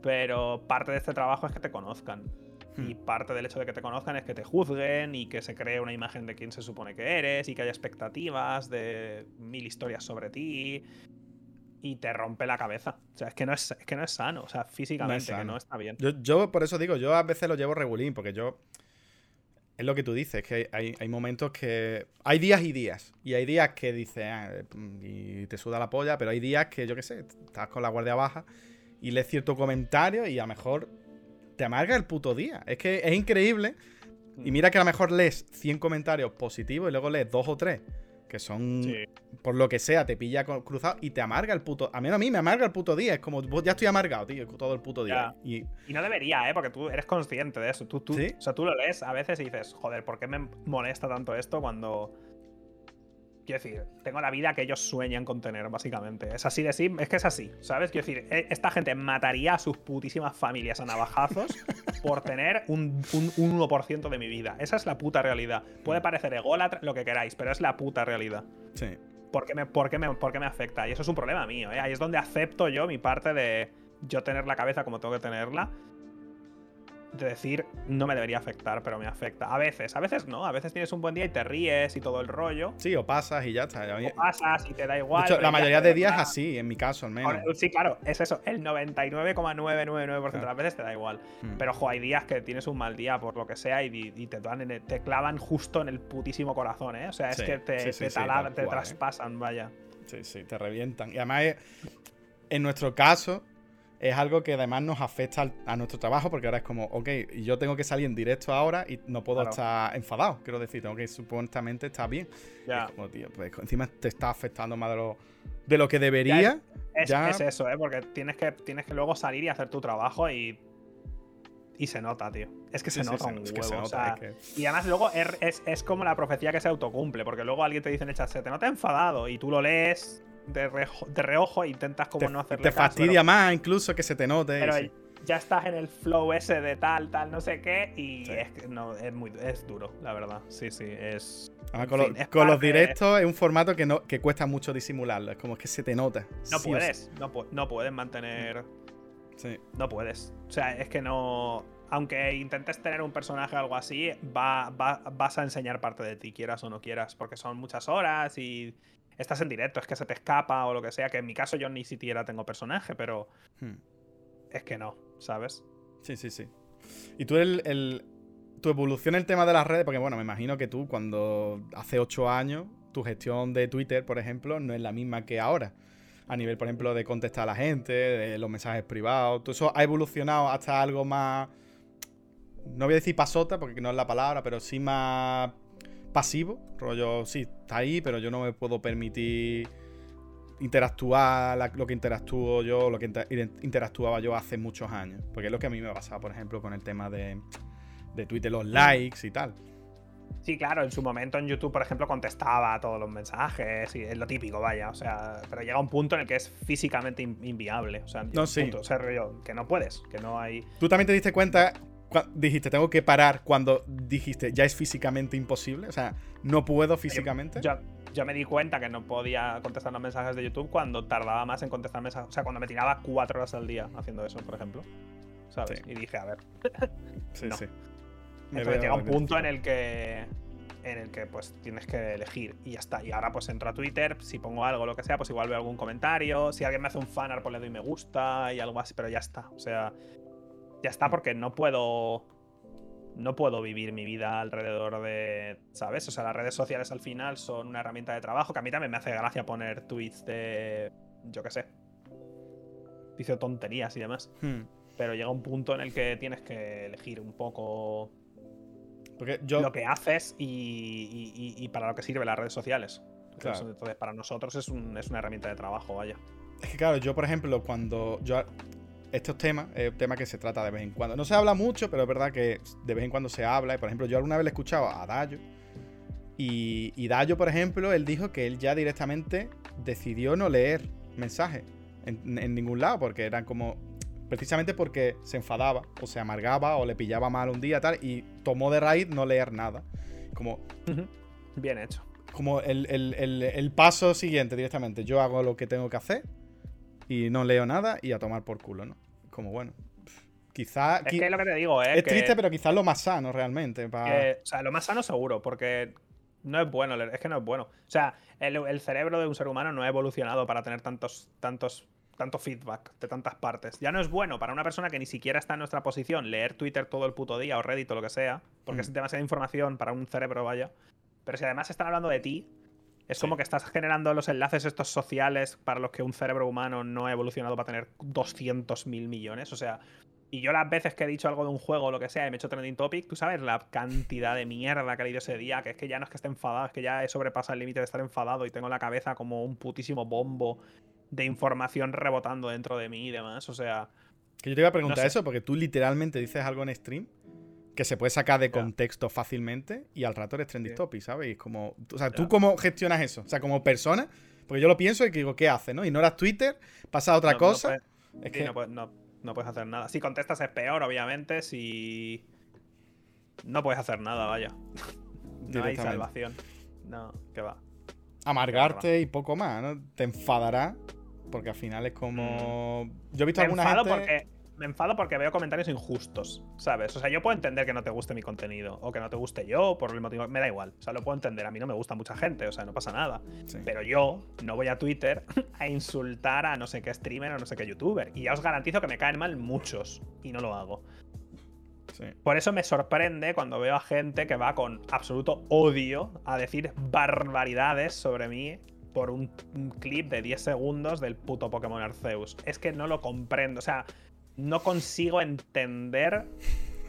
Pero parte de este trabajo es que te conozcan. Y Hmm. parte del hecho de que te conozcan es que te juzguen y que se cree una imagen de quién se supone que eres y que haya expectativas de mil historias sobre ti. y te rompe la cabeza. O sea, es que no es, que no es sano, o sea, físicamente, que no está bien. Yo, yo, por eso digo, yo a veces lo llevo regulín, porque yo. Es lo que tú dices, que hay, hay momentos que. Hay días y días. Y hay días que dices, ah, y te suda la polla, pero hay días que, yo qué sé, estás con la guardia baja y lees cierto comentario y a lo mejor te amarga el puto día. Es que es increíble. Y mira que a lo mejor lees 100 comentarios positivos y luego lees dos o tres que son, por lo que sea, te pilla cruzado y te amarga el puto. A mí, a mí me amarga el puto día. Es como, ya estoy amargado, tío, todo el puto día. Y... no debería, ¿eh? Porque tú eres consciente de eso. Tú, tú, O sea, tú lo lees a veces y dices, joder, ¿por qué me molesta tanto esto cuando Quiero decir, tengo la vida que ellos sueñan con tener, básicamente. Es así de sí, es que es así, ¿sabes? Quiero decir, e, esta gente mataría a sus putísimas familias a navajazos por tener un, 1% de mi vida. Esa es la puta realidad. Puede parecer ególatra, lo que queráis, pero es la puta realidad. Sí. ¿Por qué me, por me, por qué me afecta? Y eso es un problema mío, ¿eh? Ahí es donde acepto yo mi parte de yo tener la cabeza como tengo que tenerla de decir no me debería afectar, pero me afecta. A veces, a veces no. A veces tienes un buen día y te ríes y todo el rollo. Sí, o pasas y ya está. O pasas y te da igual. la mayoría de días es así, en mi caso al menos. Sí, claro, es eso. El 99,999% de las veces te da igual. Hmm. Pero, hay días que tienes un mal día por lo que sea y, te, te clavan justo en el putísimo corazón, ¿eh? O sea, es que te, te, ¿eh? traspasan, vaya. Sí, sí, te revientan. Y además, en nuestro caso, es algo que además nos afecta a nuestro trabajo porque ahora es como, ok, yo tengo que salir en directo ahora y no puedo estar enfadado, quiero decir, tengo que supuestamente estar bien. Ya. como, tío, pues encima te está afectando más de lo, de lo que debería. Es, es, eso, ¿eh? Porque tienes que, tienes que luego salir y hacer tu trabajo y... Y se nota, tío. Es que se nota un huevo. Y además luego es, es, como la profecía que se autocumple, porque luego alguien te dice en el chat, se te nota enfadado y tú lo lees de, reojo e intentas como no hacerle Te fastidia más incluso que se te note. Pero ya estás en el flow ese de tal, tal, no sé qué, y es, no, es, muy, es duro, la verdad. Sí, sí, es... con, los directos es un formato que, no, que cuesta mucho disimularlo, es como que se te nota. No puedes, no, no puedes mantener... Sí. No puedes. O sea, es que no aunque intentes tener un personaje o algo así, va, vas a enseñar parte de ti, quieras o no quieras, porque son muchas horas y estás en directo, es que se te escapa o lo que sea, que en mi caso yo ni siquiera tengo personaje, pero hmm. es que no, ¿sabes? Sí, sí, sí. Y tú el, tu evolución en el tema de las redes, porque bueno, me imagino que tú cuando hace ocho años, tu gestión de Twitter, por ejemplo, no es la misma que ahora. A nivel, por ejemplo, de contestar a la gente, de los mensajes privados. Todo eso ha evolucionado hasta algo más. No voy a decir pasota, porque no es la palabra, pero sí más pasivo, rollo, sí, está ahí, pero yo no me puedo permitir interactuar lo que interactúo yo, lo que interactuaba yo hace muchos años. Porque es lo que a mí me pasaba, por ejemplo, con el tema de, de Twitter, los likes y tal. Sí, claro, en su momento en YouTube, por ejemplo, contestaba a todos los mensajes y es lo típico, vaya. O sea, pero llega un punto en el que es físicamente inviable. O sea, no, sí. o sea, que no puedes, que no hay. Tú también te diste cuenta dijiste, tengo que parar cuando dijiste, ya es físicamente imposible? O sea, ¿no puedo físicamente? Yo, yo, me di cuenta que no podía contestar los mensajes de YouTube cuando tardaba más en contestar mensajes. O sea, cuando me tiraba cuatro horas al día haciendo eso, por ejemplo. ¿Sabes? Y dije, a ver. sí, sí. Entonces llega un punto en el que en el que pues tienes que elegir y ya está. Y ahora pues entro a Twitter, si pongo algo, lo que sea, pues igual veo algún comentario. Si alguien me hace un fanart, pues le doy me gusta y algo así, pero ya está. O sea, ya está, porque no puedo. No puedo vivir mi vida alrededor de. ¿Sabes? O sea, las redes sociales al final son una herramienta de trabajo que a mí también me hace gracia poner tweets de. Yo qué sé. Dice tonterías y demás. Hmm. Pero llega un punto en el que tienes que elegir un poco. Porque yo... Lo que haces y, para lo que sirven las redes sociales. Entonces, para nosotros es, un, es una herramienta de trabajo, vaya. Es que claro, yo por ejemplo, cuando yo estos temas es un tema que se trata de vez en cuando. No se habla mucho, pero es verdad que de vez en cuando se habla. Por ejemplo, yo alguna vez le he escuchado a Dayo. Y, y Dayo, por ejemplo, él dijo que él ya directamente decidió no leer mensajes en, ningún lado, porque eran como. Precisamente porque se enfadaba, o se amargaba, o le pillaba mal un día, tal, y tomó de raíz no leer nada. Como. Bien hecho. Como el, el paso siguiente directamente. Yo hago lo que tengo que hacer y no leo nada y a tomar por culo, ¿no? Como bueno. Quizá. Es que es lo que te digo, ¿eh? Es triste, pero quizás lo más sano realmente. o sea, lo más sano seguro, porque No es bueno, es que no es bueno. O sea, el, el cerebro de un ser humano no ha evolucionado para tener tantos, tantos tanto feedback de tantas partes. Ya no es bueno para una persona que ni siquiera está en nuestra posición leer Twitter todo el puto día o Reddit o lo que sea, porque es demasiada información para un cerebro, vaya. Pero si además están hablando de ti, es como que estás generando los enlaces estos sociales para los que un cerebro humano no ha evolucionado para tener 200 mil millones. O sea, y yo las veces que he dicho algo de un juego o lo que sea y me he hecho trending topic, tú sabes la cantidad de mierda que he leído ese día, que es que ya no es que esté enfadado, es que ya he sobrepasado el límite de estar enfadado y tengo la cabeza como un putísimo bombo de información rebotando dentro de mí y demás. O sea. Que yo te iba a preguntar eso, porque tú literalmente dices algo en stream que se puede sacar de contexto fácilmente y al rato eres trending topic, ¿sabes? como, o sea, ¿tú cómo gestionas eso? O sea, como persona, porque yo lo pienso y digo, ¿qué haces, no? Ignoras Twitter, pasa a otra cosa. es que... no, puedes, hacer nada. Si contestas es peor, obviamente, si... No puedes hacer nada, vaya. no hay salvación. No, que va. Amargarte y poco más, ¿no? Te enfadará porque al final es como. Mm. Yo he visto me alguna gente. Porque, me enfado porque veo comentarios injustos, ¿sabes? O sea, yo puedo entender que no te guste mi contenido o que no te guste yo por el motivo. Me da igual. O sea, lo puedo entender. A mí no me gusta mucha gente, o sea, no pasa nada. Pero yo no voy a Twitter a insultar a no sé qué streamer o no sé qué youtuber. Y ya os garantizo que me caen mal muchos y no lo hago. Por eso me sorprende cuando veo a gente que va con absoluto odio a decir barbaridades sobre mí por un, clip de 10 segundos del puto Pokémon Arceus. Es que no lo comprendo, o sea, no consigo entender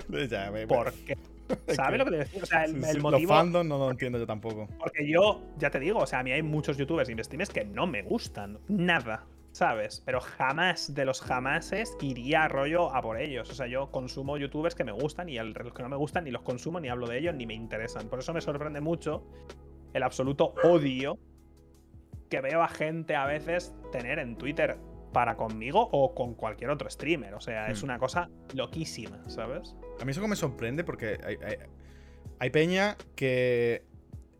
por qué. ¿Sabes lo que te decía? O sea, el, motivo. Los no lo entiendo yo tampoco. Porque yo, ya te digo, o sea, a mí hay muchos youtubers y streamers que no me gustan. Nada. ¿Sabes? Pero jamás de los jamases iría a rollo a por ellos. O sea, yo consumo youtubers que me gustan y los que no me gustan ni los consumo, ni hablo de ellos, ni me interesan. Por eso me sorprende mucho el absoluto odio que veo a gente a veces tener en Twitter para conmigo o con cualquier otro streamer. O sea, es hmm. una cosa loquísima, ¿sabes? A mí eso que me sorprende porque hay, peña que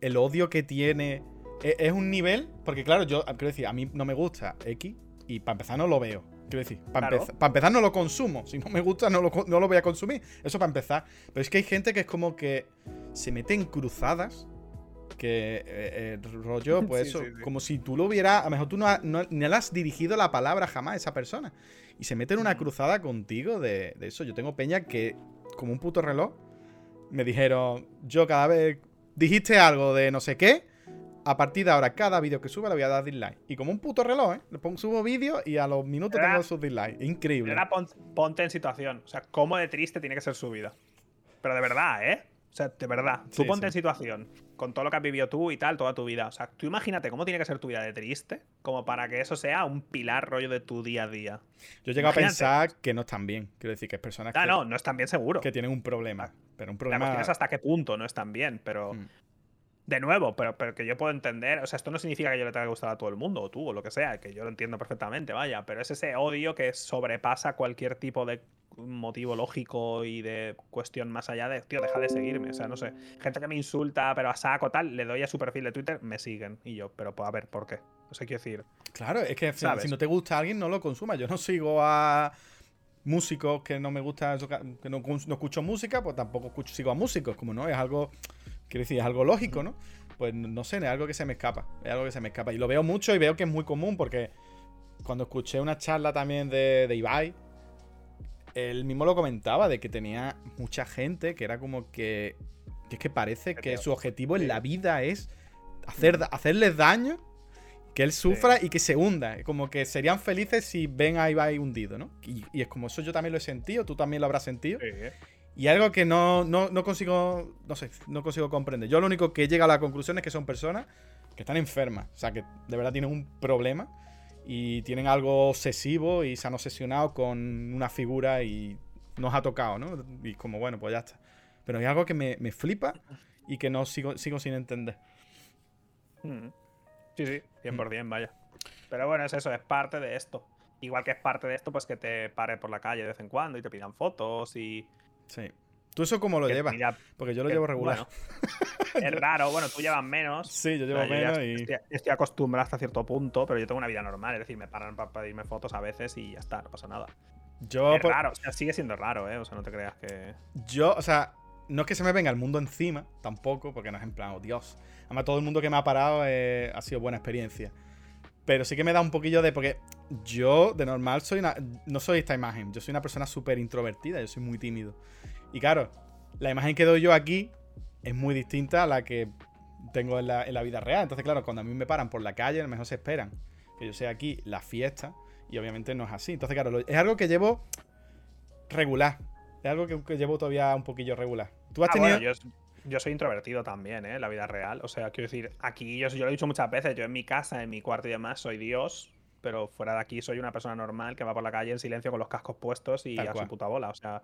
el odio que tiene e, es, un nivel, porque claro, yo quiero decir, a mí no me gusta X y para empezar no lo veo. Quiero decir, para, empezar, no lo consumo. Si no me gusta, no lo, no lo voy a consumir. Eso para empezar. Pero es que hay gente que es como que se mete en cruzadas que eh, eh, rollo, pues eso, como si tú lo hubieras, a lo mejor tú no, no, le has dirigido la palabra jamás a esa persona. Y se mete en una cruzada contigo de, eso. Yo tengo peña que, como un puto reloj, me dijeron, yo cada vez dijiste algo de no sé qué, a partir de ahora, cada vídeo que suba le voy a dar dislike. Y como un puto reloj, ¿eh? Le pongo, subo vídeo y a los minutos tengo sus dislikes. Increíble. ponte en situación. O sea, cómo de triste tiene que ser su vida. Pero de verdad, ¿eh? O sea, de verdad, tú ponte en situación con todo lo que has vivido tú y tal, toda tu vida. O sea, tú imagínate cómo tiene que ser tu vida de triste, como para que eso sea un pilar rollo de tu día a día. Yo llego a pensar que no están bien. Quiero decir, que es personas ah, que. no, no están bien seguro. Que tienen un problema. Pero un problema. La cuestión es hasta qué punto no están bien, pero. Mm. De nuevo, pero, pero que yo puedo entender. O sea, esto no significa que yo le tenga que gustar a todo el mundo, o tú, o lo que sea, que yo lo entiendo perfectamente, vaya. Pero es ese odio que sobrepasa cualquier tipo de motivo lógico y de cuestión más allá de, tío, deja de seguirme. O sea, no sé. Gente que me insulta, pero a saco tal, le doy a su perfil de Twitter, me siguen. Y yo, pero pues a ver, ¿por qué? No sé qué decir. Claro, es que si no te gusta alguien, no lo consuma. Yo no sigo a músicos que no me gusta, que no, escucho música, pues tampoco escucho, sigo a músicos, como no, es algo, quiero decir, es algo lógico, ¿no? Pues no sé, es algo que se me escapa, es algo que se me escapa. Y lo veo mucho y veo que es muy común porque cuando escuché una charla también de, de Ibai, él mismo lo comentaba, de que tenía mucha gente que era como que. Que es que parece que su objetivo en la vida es hacer, hacerles daño, que él sufra y que se hunda. Como que serían felices si ven a Ibai hundido, ¿no? Y, es como eso yo también lo he sentido, tú también lo habrás sentido. Y algo que no, no, no, consigo, no sé, no consigo comprender. Yo lo único que llega a la conclusión es que son personas que están enfermas. O sea, que de verdad tienen un problema y tienen algo obsesivo y se han obsesionado con una figura y nos ha tocado, ¿no? Y como, bueno, pues ya está. Pero hay algo que me, flipa y que no sigo, sigo sin entender. Mm. Sí, sí, 100%, mm. vaya. Pero bueno, es eso, es parte de esto. Igual que es parte de esto, pues que te pare por la calle de vez en cuando y te pidan fotos y... Sí. ¿Tú eso cómo lo llevas? Porque yo lo llevo regular. es raro, bueno, tú llevas menos. Sí, yo llevo menos y. Estoy, acostumbrado hasta cierto punto, pero yo tengo una vida normal, es decir, me paran para pedirme fotos a veces y ya está, no pasa nada. Yo, es raro, o sea, sigue siendo raro, ¿eh? O sea, no te creas que. Yo, o sea, no es que se me venga el mundo encima, tampoco, porque no es en plan, oh Dios. Además, todo el mundo que me ha parado eh, ha sido buena experiencia. Pero sí que me da un poquillo de. Porque yo, de normal, soy una. No soy esta imagen. Yo soy una persona súper introvertida. Yo soy muy tímido. Y claro, la imagen que doy yo aquí es muy distinta a la que tengo en la, en la vida real. Entonces, claro, cuando a mí me paran por la calle, a lo mejor se esperan que yo sea aquí la fiesta. Y obviamente no es así. Entonces, claro, lo- es algo que llevo regular. Es algo que, que llevo todavía un poquillo regular. Tú has Ah, tenido. bueno, yo, yo soy introvertido también, ¿eh? En la vida real. O sea, quiero decir, aquí yo, yo lo he dicho muchas veces, yo en mi casa, en mi cuarto y demás, soy Dios, pero fuera de aquí soy una persona normal que va por la calle en silencio con los cascos puestos y Tal a cual. su puta bola. O sea.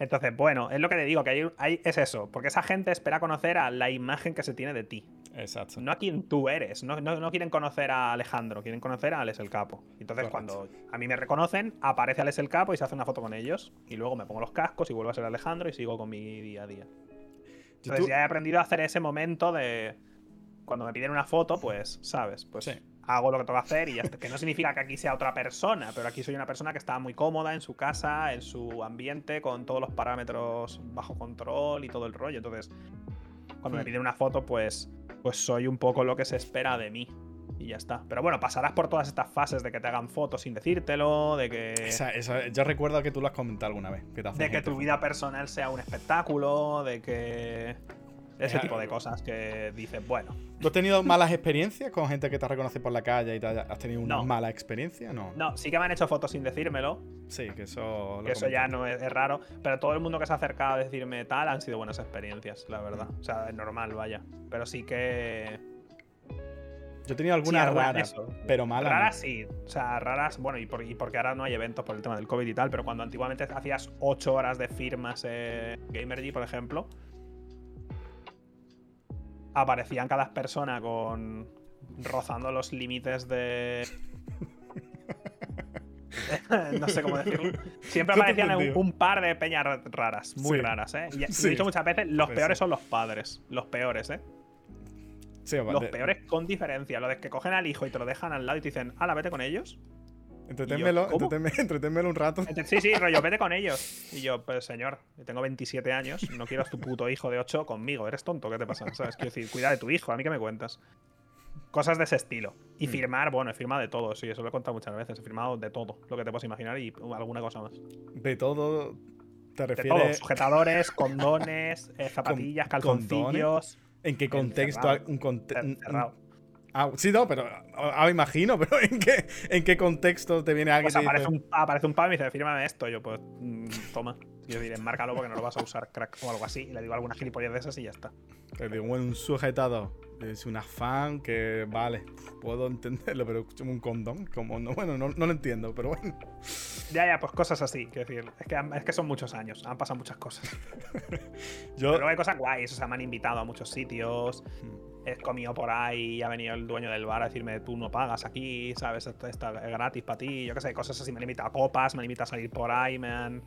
Entonces, bueno, es lo que te digo, que hay, hay- es eso, porque esa gente espera conocer a la imagen que se tiene de ti, Exacto. no a quien tú eres. No, no, no quieren conocer a Alejandro, quieren conocer a Alex el Capo. Entonces, Correcto. cuando a mí me reconocen, aparece Alex el Capo y se hace una foto con ellos. Y luego me pongo los cascos y vuelvo a ser Alejandro y sigo con mi día a día. Entonces tú- ya he aprendido a hacer ese momento de. Cuando me piden una foto, pues, ¿sabes? Pues Sí. Hago lo que tengo que hacer y ya está. Que no significa que aquí sea otra persona, pero aquí soy una persona que está muy cómoda en su casa, en su ambiente, con todos los parámetros bajo control y todo el rollo. Entonces, cuando me Hmm. piden una foto, pues, pues soy un poco lo que se espera de mí. Y ya está. Pero bueno, pasarás por todas estas fases de que te hagan fotos sin decírtelo, de que. Esa- esa- yo recuerdo que tú lo has comentado alguna vez. Que te de que tu vida personal sea un espectáculo, de que. Ese Es tipo de cosas que dices, bueno. ¿Tú has tenido malas experiencias con gente que te reconoce por la calle y te has tenido una No. mala experiencia? No. No, sí que me han hecho fotos sin decírmelo, Sí, que eso. lo que eso ya no es, es raro, pero todo el mundo que se ha acercado a decirme tal han sido buenas experiencias, la verdad. O sea, es normal, vaya. Pero sí que. Yo he tenido Sí, alguna alguna- rara, eso. pero mala. no. Raras sí, o sea, raras, bueno, y, por- y porque ahora no hay eventos por el tema del COVID y tal, pero cuando antiguamente hacías 8 horas de firmas en Gamergy, por ejemplo, aparecían cada persona con. rozando los límites de. no sé cómo decirlo. Siempre aparecían un, par de peñas ra- raras, muy Sí. raras, ¿eh? Y, Sí. he dicho muchas veces, los peores son los padres. Los peores, ¿eh? Sí, Los de- peores con diferencia. Lo de que cogen al hijo y te lo dejan al lado y te dicen, ala, vete con ellos. Entreténmelo, un rato. Sí, sí, rollo, vete con ellos. Y yo, pues señor, yo tengo 27 años, no quiero a tu puto hijo de 8 conmigo. ¿Eres tonto? ¿Qué te pasa? ¿Sabes? Quiero decir, cuida de tu hijo, a mí que me cuentas. Cosas de ese estilo. Y Mm. firmar, bueno, he firmado de todo, sí, eso lo he contado muchas veces. He firmado de todo, lo que te puedas imaginar y alguna cosa más. De todo. ¿Te De todo, refieres sujetadores, condones, eh, zapatillas, calzoncillos. en qué contexto? Encerrado. Un conte- un- Cerrado. Ah, sí, no, pero ah, me imagino, pero ¿en qué, ¿en qué contexto te viene alguien Pues aparece dice, un, aparece un pavo y me dice, fírmame esto. Yo, pues, mm, toma. Yo diré, márcalo porque no lo vas a usar, crack, o algo así. Y le digo alguna gilipollez de esas y ya está. te digo, un sujetador? Es una fan que, vale, puedo entenderlo, pero un condón, como no, bueno, no, no lo entiendo, pero bueno. Ya, ya, pues cosas así. Quiero decir, es que, es que son muchos años, han pasado muchas cosas. Yo, Pero hay cosas guays, o sea, me han invitado a muchos sitios. Mm. He comido por ahí y ha venido el dueño del bar a decirme, tú no pagas aquí, ¿sabes? Esto está es gratis para ti. Yo qué sé, cosas así. Me han invitado a copas, me han invitado a salir por ahí, me han,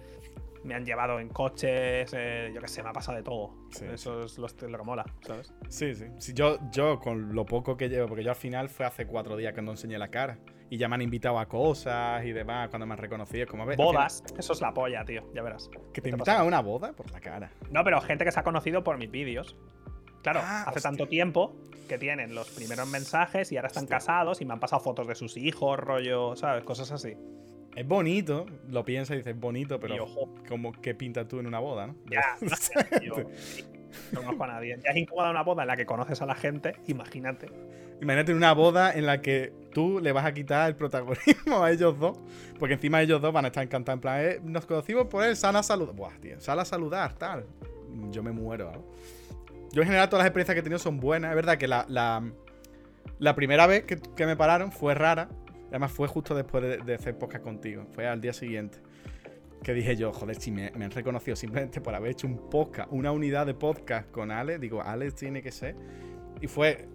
me han llevado en coches, eh, yo qué sé, me ha pasado de todo. Sí, Eso es lo, que mola, ¿sabes? Sí, sí. Sí, yo, yo con lo poco que llevo, porque yo al final fue hace cuatro días que no enseñé la cara. Y ya me han invitado a cosas y demás cuando me han reconocido. Como, al Bodas, eso es la polla, tío, ya verás. que ¿Qué te te invitan a una boda por la cara. No, pero gente que se ha conocido por mis vídeos. Claro, Ah, hace hostia. tanto tiempo que tienen los primeros mensajes y ahora están Hostia. casados y me han pasado fotos de sus hijos, rollo, ¿sabes? Cosas así. Es bonito, lo piensas y dices bonito, pero ojo. como que pintas tú en una boda, ¿no? Ya, no sé, yo no conozco a nadie. Ya es incómoda una boda en la que conoces a la gente, imagínate. Imagínate una boda en la que tú le vas a quitar el protagonismo a ellos dos, porque encima ellos dos van a estar encantados en plan, eh, nos conocimos por él, sal a saludar. Buah, tío, sal a saludar, tal. Yo me muero, ¿no? Yo en general todas las experiencias que he tenido son buenas. Es verdad que la, primera vez que, me pararon fue rara. Además fue justo después de, de hacer podcast contigo. Fue al día siguiente. Que dije yo, joder, si me, han reconocido simplemente por haber hecho un podcast, una unidad de podcast con Alex, digo, Alex tiene que ser. Y fue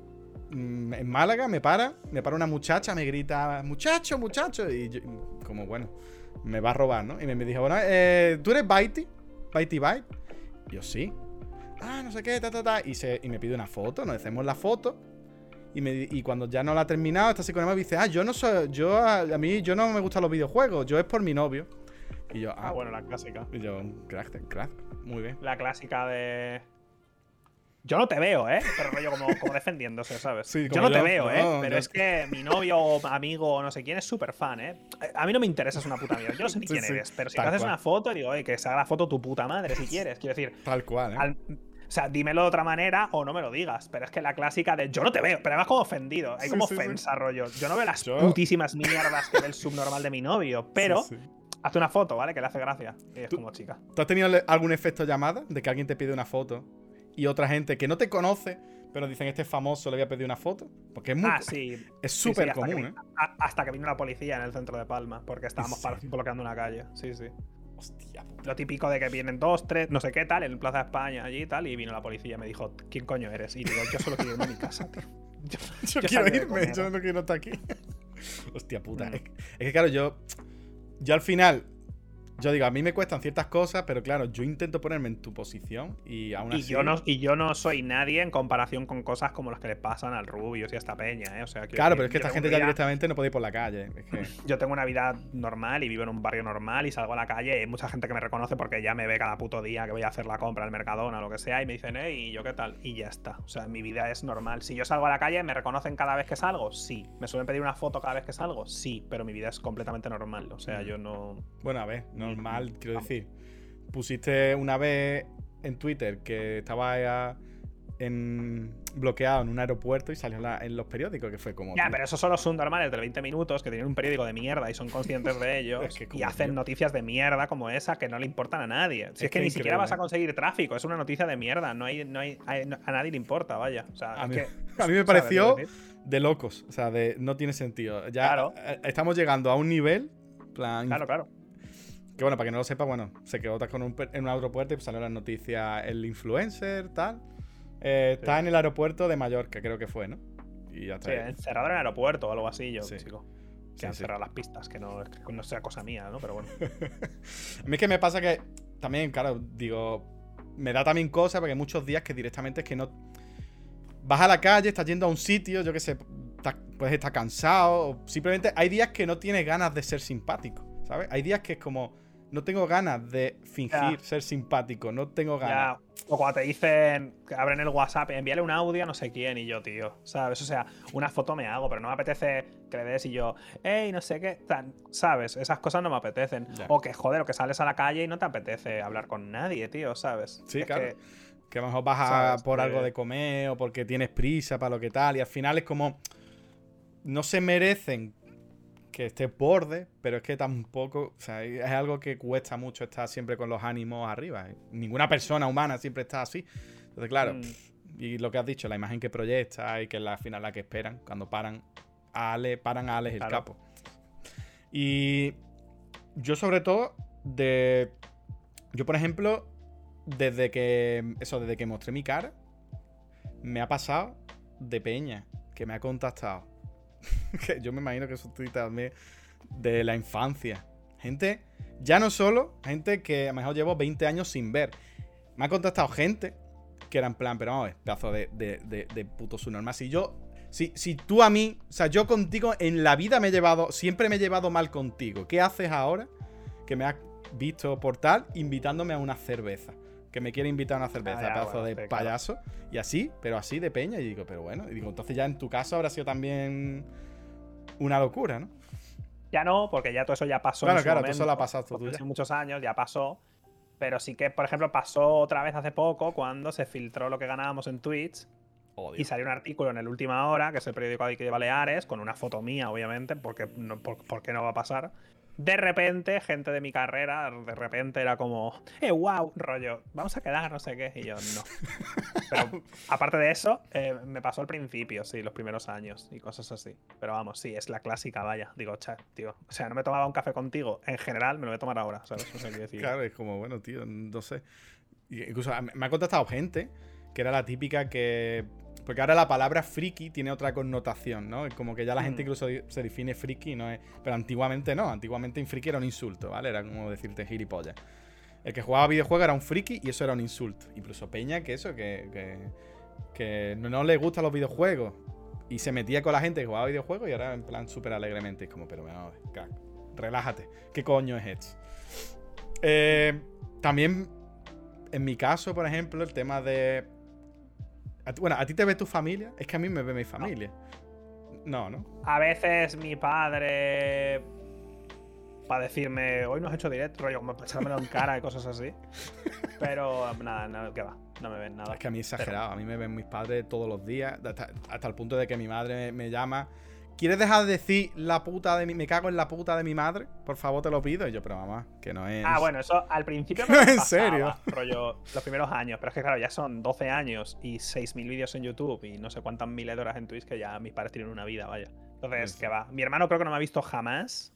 mm, en Málaga, me para, me para una muchacha, me grita, muchacho, muchacho. Y como, bueno, me va a robar, ¿no? Y me, dijo, bueno, eh, ¿tú eres Baiti? ¿Baiti Byte? Y yo, sí. Ah, no sé qué, ta, ta, ta. Y, se, y me pide una foto, nos hacemos la foto. Y, me, y cuando ya no la ha terminado, está así con él y dice, ah, yo no soy, yo, a, a mí, yo no me gustan los videojuegos, yo es por mi novio. Y yo, Ah, ah, bueno, la clásica. Y yo, crack, crack. Muy bien. La clásica de. Yo no te veo, ¿eh? Pero rollo como, como defendiéndose, ¿sabes? Sí, yo como no te yo, veo, ¿eh? no, Pero no. es que mi novio o amigo o no sé quién es súper fan, ¿eh? A mí no me interesa, es una puta mierda. Yo no sé ni quién sí, eres, pero si tal te haces cual. una foto, digo, oye, que se haga la foto tu puta madre si quieres. Quiero decir, Tal cual, ¿eh? al- sea, dímelo de otra manera o no me lo digas. Pero es que la clásica de yo no te veo, pero además como ofendido. Hay Sí, como sí, sí. ofensa, rollo. Yo no veo las Yo- putísimas mierdas que ve el subnormal de mi novio, pero hazte una foto, ¿vale? Que le hace gracia. Y es Tú- como chica. ¿Tú has tenido algún efecto llamada de que alguien te pide una foto y otra gente que no te conoce, pero dicen este es famoso, le voy a pedir una foto? Porque es muy. Ah, sí. Es Sí, sí, súper que común, ¿eh? hasta que vino la policía en el centro de Palma, porque estábamos bloqueando una calle. Sí, sí. Hostia puta. Lo típico de que vienen dos, tres, no sé qué tal, en Plaza España, allí y tal, y vino la policía y me dijo, ¿quién coño eres? Y digo, yo solo quiero irme a mi casa, tío. Yo- Yo, yo quiero irme, yo no quiero estar aquí. Hostia puta. Mm. Es, que- es que claro, yo. Yo al final. Yo digo, a mí me cuestan ciertas cosas, pero claro, yo intento ponerme en tu posición y aún Y así. yo, no, y yo no soy nadie en comparación con cosas como las que le pasan al Rubius y a esta peña, ¿eh? O sea, Claro, decir, pero es que esta gente ya directamente no puede ir por la calle. Es que. Yo tengo una vida normal y vivo en un barrio normal y salgo a la calle y hay mucha gente que me reconoce porque ya me ve cada puto día que voy a hacer la compra al Mercadona o lo que sea y me dicen, hey, ¿y yo qué tal? Y ya está. O sea, mi vida es normal. Si yo salgo a la calle, ¿me reconocen cada vez que salgo? Sí. ¿Me suelen pedir una foto cada vez que salgo? Sí. Pero mi vida es completamente normal. O sea, yo no. Bueno, a ver, normal, quiero decir. Pusiste una vez en Twitter que estaba ya en, bloqueado en un aeropuerto y salió en, la- en los periódicos, que fue como. Ya, pero esos son los subnormales de 20 minutos que tienen un periódico de mierda y son conscientes de Es que y hacen noticias de mierda como esa que no le importan a nadie. Si es, Es que, que ni siquiera vas a conseguir tráfico, es una noticia de mierda. No hay, no hay, hay- no- a nadie le importa, vaya. O sea, A mí- que- a mí me ¿sabes pareció de locos. O sea, de no tiene sentido. Ya Claro. eh, estamos llegando a un nivel. plan, Claro, claro. Que bueno, para que no lo sepa, bueno, se quedó con un, en un aeropuerto y salió la noticia el influencer, tal. eh, Está en el aeropuerto de Mallorca, creo que fue, ¿no? Y ya está. Sí, encerrado en el aeropuerto o algo así, yo, Sí. chico. Que Sí, han cerrado las pistas, que no, que no sea cosa mía, ¿no? Pero bueno. A mí es que me pasa que también, claro, digo, me da también cosa porque hay muchos días que directamente es que no. Vas a la calle, estás yendo a un sitio, yo qué sé, puedes estar cansado, o simplemente hay días que no tienes ganas de ser simpático, ¿sabes? Hay días que es como, no tengo ganas de fingir Ya. ser simpático, no tengo ganas. Ya, o cuando te dicen abren el WhatsApp, envíale un audio a no sé quién y yo, tío. ¿Sabes? O sea, una foto me hago, pero no me apetece que le des y yo, hey, no sé qué. tan- ¿Sabes? Esas cosas no me apetecen. Ya. O que, joder, o que sales a la calle y no te apetece hablar con nadie, tío, ¿sabes? Sí, Es claro. que- Que a lo mejor vas a por algo de comer o porque tienes prisa para lo que tal. Y al final es como. No se merecen que estés borde, pero es que tampoco. O sea, es algo que cuesta mucho estar siempre con los ánimos arriba. Ninguna persona humana siempre está así. Entonces, claro. Mm. Y lo que has dicho, la imagen que proyecta y que es la final la que esperan cuando paran a Ale, paran a Alex el Claro. capo. Y yo sobre todo de yo por ejemplo desde que eso desde que mostré mi cara me ha pasado de peña que me ha contactado. que yo me imagino que eso tú también de la infancia. Gente ya no solo gente que a lo mejor llevo 20 años sin ver. Me ha contactado gente que era en plan, pero vamos a pedazo de, de, de, de puto subnormal. Si yo, si, si tú a mí, o sea, yo contigo en la vida me he llevado, siempre me he llevado mal contigo. ¿Qué haces ahora que me has visto por tal invitándome a una cerveza? Que me quiere invitar a una cerveza, Ah, ya, pedazo bueno, de sí, claro. payaso. Y así, pero así de peña. Y digo, pero bueno, y digo, entonces ya en tu caso habrá sido también una locura, ¿no? Ya no, porque ya todo eso ya pasó. Claro, en su claro, todo momento, eso lo ha pasado tú. Hace muchos años ya pasó. Pero sí que, por ejemplo, pasó otra vez hace poco cuando se filtró lo que ganábamos en Twitch y salió un artículo en el Última Hora, que es el periódico de Baleares, con una foto mía, obviamente, porque no, por, porque no va a pasar. De repente, gente de mi carrera, de repente era como, eh, wow, rollo, vamos a quedar, no sé qué. Y yo, no. Pero aparte de eso, eh, me pasó al principio, sí, los primeros años y cosas así. Pero vamos, sí, es la clásica, vaya. Digo, chat, tío. O sea, no me tomaba un café contigo. En general, me lo voy a tomar ahora, ¿sabes? O sea, quiero decir, Claro, es como, bueno, tío, no sé. Incluso a- me ha contactado gente que era la típica que. Porque ahora la palabra friki tiene otra connotación, ¿no? Es como que ya la gente Mm. incluso se define friki, ¿no? Es, pero antiguamente no. Antiguamente un friki era un insulto, ¿vale? Era como decirte gilipollas. El que jugaba videojuegos era un friki y eso era un insulto. Incluso Peña, que eso, que, que, que no, le gustan los videojuegos. Y se metía con la gente que jugaba videojuegos y ahora en plan súper alegremente. Es como, pero bueno, relájate. ¿Qué coño es esto? Eh, también, en mi caso, por ejemplo, el tema de. A Bueno, ¿a ti te ve tu familia? Es que a mí me ve mi familia. No, ¿no? A veces mi padre. Para decirme, hoy no has hecho directo, rollo, como para echármelo en cara y cosas así. Pero nada, no, que va, no me ven nada. Es que a mí exagerado. A mí me ven mis padres todos los días. Hasta, hasta el punto de que mi madre me, me llama. ¿Quieres dejar de decir la puta de mi. Me cago en la puta de mi madre? Por favor, te lo pido. Y yo, pero mamá, que no es. Ah, bueno, eso al principio No, me en pasaba, serio. rollo, los primeros años. Pero es que, claro, ya son 12 años y 6.000 vídeos en YouTube y no sé cuántas miles de horas en Twitch que ya mis padres tienen una vida, vaya. Entonces, Sí, que va. Mi hermano creo que no me ha visto jamás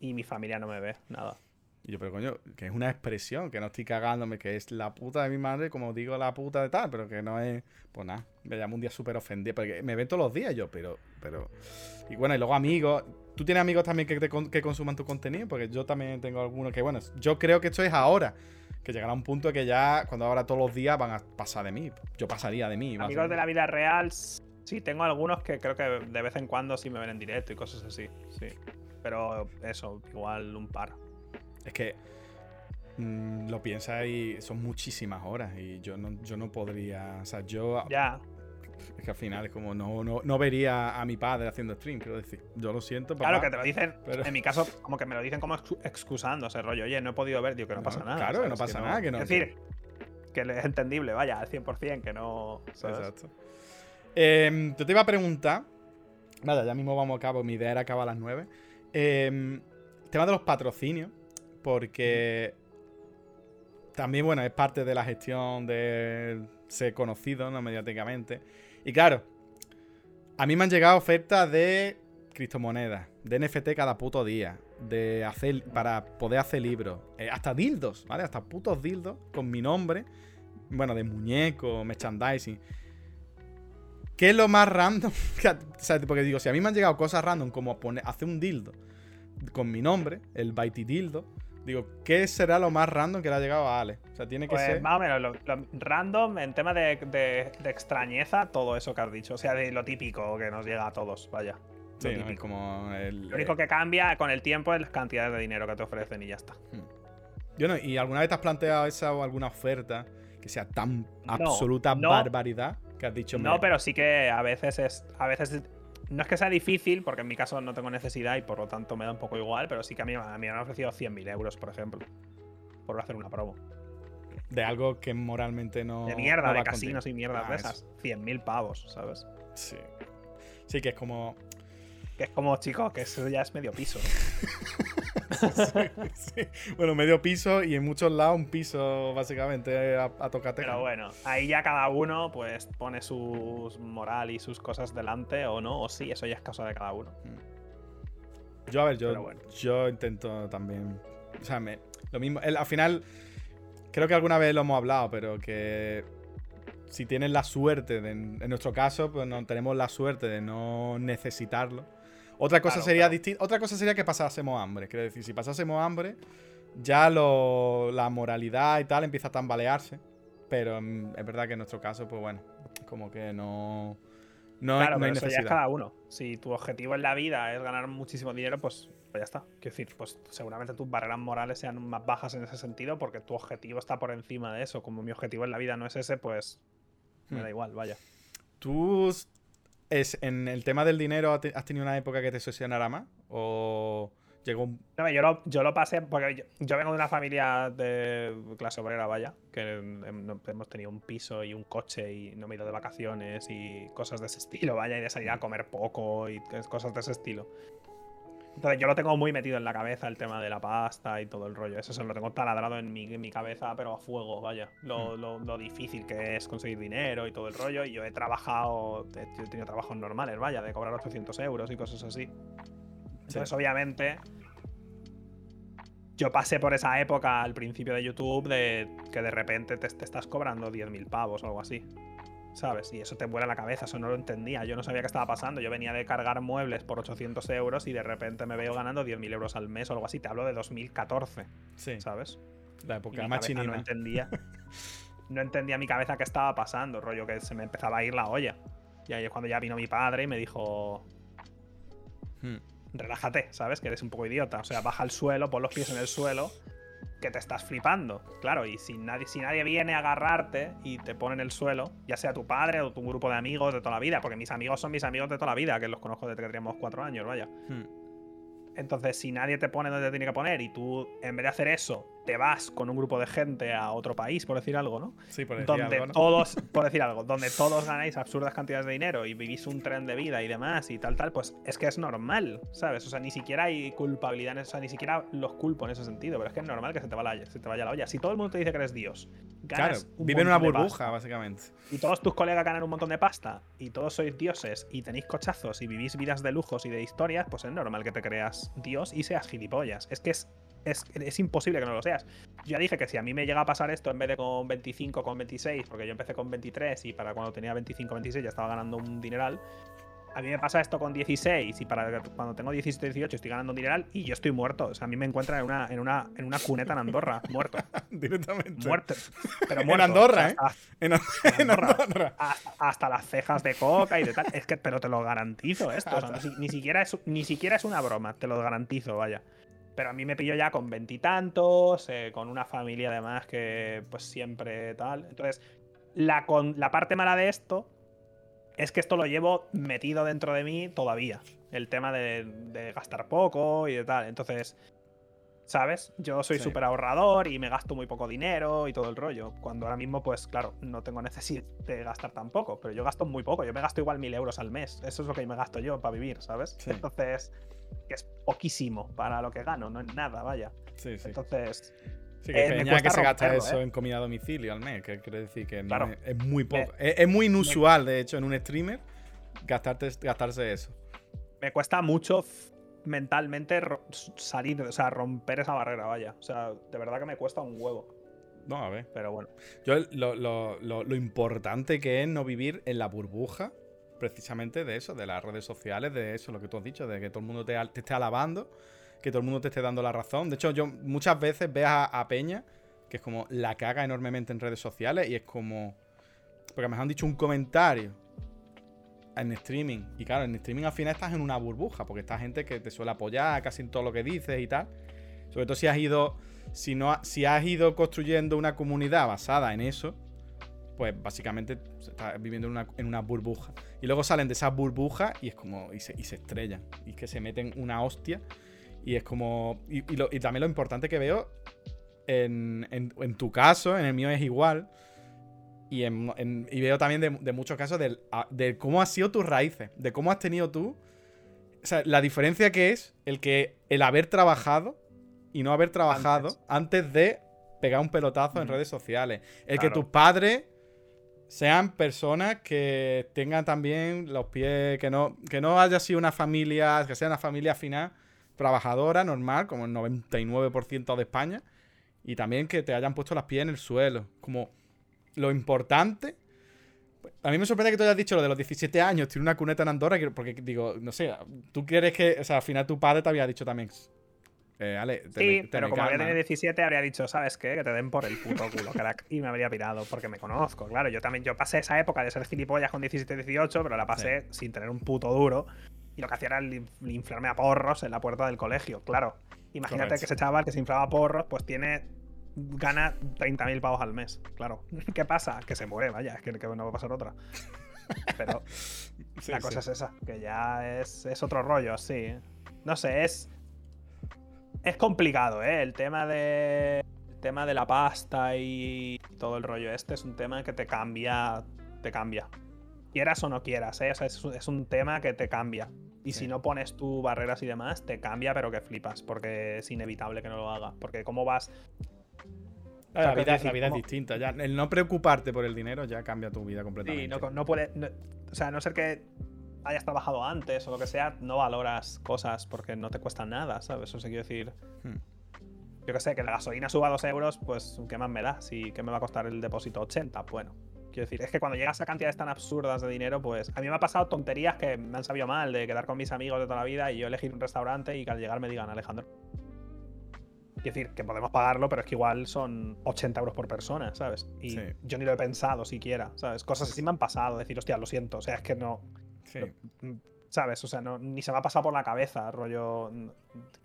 y mi familia no me ve, nada. Y yo, pero coño, que es una expresión, que no estoy cagándome, que es la puta de mi madre, como digo la puta de tal, pero que no es. Pues nada, me llamo un día súper ofendido, porque me ven todos los días yo, pero. pero Y bueno, y luego amigos. ¿Tú tienes amigos también que, te con- que consuman tu contenido? Porque yo también tengo algunos que, bueno, yo creo que esto es ahora. Que llegará un punto que ya, cuando ahora todos los días van a pasar de mí. Yo pasaría de mí. Amigos de la vida real, sí, tengo algunos que creo que de vez en cuando sí me ven en directo y cosas así, sí. Pero eso, igual un par. Es que mm, lo piensas y son muchísimas horas y yo no, yo no podría, o sea, yo Ya, es que al final es como no, no, no vería a mi padre haciendo stream, quiero decir, yo lo siento, papá. claro que te lo dicen, pero- en mi caso, como que me lo dicen como excu- excusándose, rollo, oye, no he podido ver, digo que no, No, pasa nada. claro, que no pasa nada, que no- Es decir, que es entendible, vaya, al 100%, que no. ¿sabes? Exacto. Em, yo te iba a preguntar, vaya, ya mismo vamos a cabo, mi idea era acabar a las 9. Em, tema de los patrocinios, porque también, bueno, es parte de la gestión de ser conocido, ¿no? Mediáticamente. Y claro, a mí me han llegado ofertas de criptomonedas, de NFT cada puto día, de hacer, para poder hacer libros, eh, hasta dildos, ¿vale? Hasta putos dildos con mi nombre, bueno, de muñeco, merchandising. ¿Qué es lo más random? porque digo, si a mí me han llegado cosas random como poner, hacer un dildo con mi nombre, el Baiti Dildo, digo, ¿qué será lo más random que le ha llegado a Ale? O sea, tiene que Pues ser. más o menos, lo, lo random en tema de, de- de extrañeza, todo eso que has dicho. O sea, de lo típico que nos llega a todos, vaya. Lo típico. como el. Lo único que cambia con el tiempo es las cantidades de dinero que te ofrecen y ya está. Yo no, ¿Y alguna vez te has planteado esa o alguna oferta que sea tan absoluta no. barbaridad que has dicho No, "Me- pero sí que a veces es. A veces es- no es que sea difícil, porque en mi caso no tengo necesidad y por lo tanto me da un poco igual, pero sí que a mí, a mí me han ofrecido 100.000 euros, por ejemplo, por hacer una promo. de algo que moralmente no. De mierda, no de casinos y mierdas Ah, de eso. esas. 100.000 pavos, ¿sabes? Sí. Sí, que es como. Que es como, chico, que eso ya es medio piso. Sí. Bueno, medio piso y en muchos lados un piso, básicamente, a, a tocate. Pero bueno, ahí ya cada uno pues pone su moral y sus cosas delante o no, o sí, eso ya es cosa de cada uno. Yo, a ver, yo, bueno. yo intento también. O sea, me- lo mismo. el- al final, creo que alguna vez lo hemos hablado, pero que si tienes la suerte, de- en nuestro caso, pues no tenemos la suerte de no necesitarlo. Otra cosa Claro, sería claro. Otra cosa sería que pasásemos hambre. Quiero decir, si pasásemos hambre, ya lo, la moralidad y tal empieza a tambalearse. Pero mm, es verdad que en nuestro caso, pues bueno, como que no. No, claro, no hay pero eso ya es necesidad. cada uno. Si tu objetivo en la vida es ganar muchísimo dinero, pues, pues ya está. Quiero decir, pues seguramente tus barreras morales sean más bajas en ese sentido porque tu objetivo está por encima de eso. Como mi objetivo en la vida no es ese, pues me Hmm. da igual, vaya. ¿Tú es, en el tema del dinero has tenido una época que te obsesionara más? ¿O llegó un... No, yo, lo, yo lo pasé porque yo, yo vengo de una familia de clase obrera, vaya, que hemos tenido un piso y un coche y no me he ido de vacaciones y cosas de ese estilo, vaya, y de salir a comer poco y cosas de ese estilo. Entonces yo lo tengo muy metido en la cabeza, el tema de la pasta y todo el rollo. Eso se lo tengo taladrado en mi, en mi cabeza, pero a fuego, vaya. Lo, lo- lo difícil que es conseguir dinero y todo el rollo. Y yo he trabajado, he, yo he tenido trabajos normales, vaya, de cobrar 800 euros y cosas así. Entonces, obviamente, yo pasé por esa época al principio de YouTube de que de repente te, te estás cobrando 10.000 pavos o algo así. ¿Sabes? Y eso te vuela la cabeza, eso no lo entendía. Yo no sabía qué estaba pasando. Yo venía de cargar muebles por 800 euros y de repente me veo ganando 10.000 euros al mes o algo así. Te hablo de 2014, Sí, ¿sabes? la época mi más no entendía. No entendía mi cabeza qué estaba pasando, rollo que se me empezaba a ir la olla. Y ahí es cuando ya vino mi padre y me dijo, Hmm. relájate, ¿sabes? Que eres un poco idiota. O sea, baja al suelo, pon los pies en el suelo que te estás flipando. Claro, y si nadie, si nadie viene a agarrarte y te pone en el suelo, ya sea tu padre o tu grupo de amigos de toda la vida, porque mis amigos son mis amigos de toda la vida, que los conozco desde que teníamos cuatro años, vaya. Hmm. Entonces, si nadie te pone donde te tiene que poner y tú, en vez de hacer eso, te vas con un grupo de gente a otro país, por decir algo, ¿no? Sí, por decir donde algo, ¿no? todos, por decir algo, donde todos ganáis absurdas cantidades de dinero y vivís un tren de vida y demás y tal, tal, pues es que es normal, ¿sabes? O sea, ni siquiera hay culpabilidad, en eso, o sea, ni siquiera los culpo en ese sentido, pero es que es normal que se te, vaya, se te vaya la olla. Si todo el mundo te dice que eres Dios, Claro, ganas un vive en una burbuja, básicamente. y todos tus colegas ganan un montón de pasta y todos sois dioses y tenéis cochazos y vivís vidas de lujos y de historias, pues es normal que te creas Dios y seas gilipollas. Es que es, es, es imposible que no lo seas. Yo ya dije que si a mí me llega a pasar esto en vez de con 25, con 26, porque yo empecé con 23 y para cuando tenía 25, 26 ya estaba ganando un dineral. A mí me pasa esto con 16 y para cuando tengo 17, 18 estoy ganando un dineral y yo estoy muerto. O sea, a mí me encuentran en una, en una, en una cuneta en Andorra, muerto. Directamente. Muerto. Pero En muerto. Andorra, ¿eh? hasta- En, en Andorra. Andorra. hasta, hasta las cejas de coca y de tal. Es que, pero te lo garantizo esto. o sea, ni, siquiera es, ni siquiera es una broma, te lo garantizo, vaya. Pero a mí me pilló ya con veintitantos, eh, con una familia además que pues siempre tal. Entonces, la, con, la parte mala de esto es que esto lo llevo metido dentro de mí todavía. El tema de, de gastar poco y de tal. Entonces, ¿sabes? Yo soy Sí. súper ahorrador y me gasto muy poco dinero y todo el rollo. Cuando ahora mismo, pues claro, no tengo necesidad de gastar tan poco, pero yo gasto muy poco. Yo me gasto igual mil euros al mes. Eso es lo que me gasto yo para vivir, ¿sabes? Sí. Entonces, que es poquísimo para lo que gano, no es nada, vaya. Sí, sí. Entonces, Sí, que eh, que se gasta eso ¿eh? en comida a domicilio al mes, que quiere decir que no es, es muy poco. Es, muy inusual, de hecho, en un streamer gastarte, gastarse eso. me cuesta mucho mentalmente salir, o sea, romper esa barrera, vaya. O sea, de verdad que me cuesta un huevo. No, a ver. Pero bueno. Yo lo, lo- lo- lo importante que es no vivir en la burbuja, precisamente de eso, de las redes sociales, de eso, lo que tú has dicho, de que todo el mundo te, esté alabando, que todo el mundo te esté dando la razón. De hecho, yo muchas veces veo a, Peña, que es como la caga enormemente en redes sociales, y es como. Porque me han dicho un comentario en streaming. Y claro, en streaming al final estás en una burbuja, porque está gente que te suele apoyar casi en todo lo que dices y tal. Sobre todo si has ido. Si, no, si has ido construyendo una comunidad basada en eso, pues básicamente estás viviendo en una, en una burbuja. Y luego salen de esas burbujas y es como. Y se, y se estrellan. Y es que se meten una hostia. Y es como. Y, y lo- y también lo importante que veo. En, en- en tu caso, en el mío es igual. Y, y veo también de, de muchos casos del- de, cómo han sido tus raíces. De cómo has tenido tú. O sea, la diferencia que es el que el haber trabajado y no haber trabajado antes, de pegar un pelotazo en redes sociales. El que tus padres sean personas que tengan también los pies, que no, que no haya sido una familia, que sea una familia final trabajadora, normal, como el 99% de España, y también que te hayan puesto las pies en el suelo. Como lo importante. A mí me sorprende que tú hayas dicho lo de los 17 años, tiene una cuneta en Andorra, que- porque digo, no sé, tú quieres que, o sea, al final tu padre te había dicho también. Eh, Ale, Sí, pero como había calma". tenido 17, habría dicho, ¿sabes qué? Que te den por el puto culo, crack. Y me habría pirado, porque me conozco, claro. Yo también, yo pasé esa época de ser gilipollas con 17, 18, pero la pasé sin tener un puto duro. Y lo que hacía era inflarme a porros en la puerta del colegio, claro. Imagínate Correcto. que ese chaval que se inflaba a porros, pues tiene. gana 30.000 pavos al mes, claro. ¿Qué pasa? Que se muere, vaya, es que, que no va a pasar otra. Pero Sí, la cosa es esa, que ya es, es otro rollo, sí. No sé, es. Es complicado, ¿eh? El tema de. El tema de la pasta y todo el rollo este es un tema que te cambia. Te cambia. Quieras o no quieras, ¿eh? O sea, es, un- es un tema que te cambia. Y Sí. si no pones tú barreras y demás, te cambia, pero que flipas, porque es inevitable que no lo haga. Porque cómo vas. La vida, es decir, la vida es distinta. Ya, el no preocuparte por el dinero ya cambia tu vida completamente. Sí, no, no puede. no- o sea, a no ser que hayas trabajado antes o lo que sea, no valoras cosas porque no te cuesta nada, ¿sabes? O sea, quiero decir. Hmm. Yo que sé, que la gasolina suba a 2 euros, pues ¿qué más me da? Si ¿Qué me va a costar el depósito 80? Bueno. Quiero decir, es que cuando llegas a cantidades tan absurdas de dinero, pues a mí me ha pasado tonterías que me han sabido mal, de quedar con mis amigos de toda la vida y yo elegir un restaurante y que al llegar me digan, Alejandro. Quiero decir, que podemos pagarlo, pero es que igual son 80 euros por persona, ¿sabes? Y Sí. yo ni lo he pensado siquiera, ¿sabes? Cosas así me han pasado, decir, hostia, lo siento, o sea, es que no. Sí. Mm, ¿Sabes? O sea, no, ni se me ha pasado por la cabeza, rollo.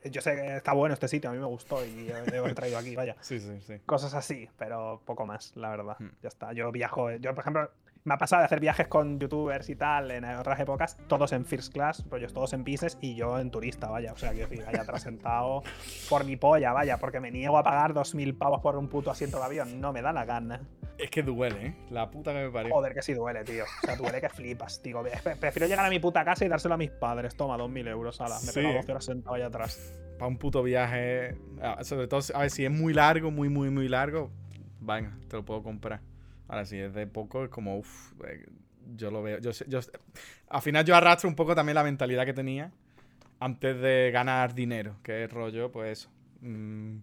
Yo sé que está bueno este sitio, a mí me gustó y lo he traído aquí, vaya. Sí, sí, sí. Cosas así, pero poco más, la verdad. Hmm. Ya está. Yo viajo. Yo, por ejemplo, me ha pasado de hacer viajes con youtubers y tal en otras épocas, todos en first class, rollos todos en business y yo en turista, vaya. O sea, quiero decir, haya atrás sentado por mi polla, vaya, porque me niego a pagar 2.000 pavos por un puto asiento de avión. No me da la gana. Es que duele, ¿eh? La puta que me parió. Joder, que sí duele, tío. O sea, duele que flipas, tío. Pre- Prefiero llegar a mi puta casa y dárselo a mis padres. Toma, 2.000 euros, ala. Me Sí, he pegado eh. 12 horas sentado allá atrás. Para un puto viaje. ah, Sobre todo, a ver, si es muy largo, muy, muy, muy largo. Venga, te lo puedo comprar. Ahora, si es de poco, es como, uff, yo lo veo. Yo, yo, al final, yo arrastro un poco también la mentalidad que tenía antes de ganar dinero, que es rollo, pues eso. Mm,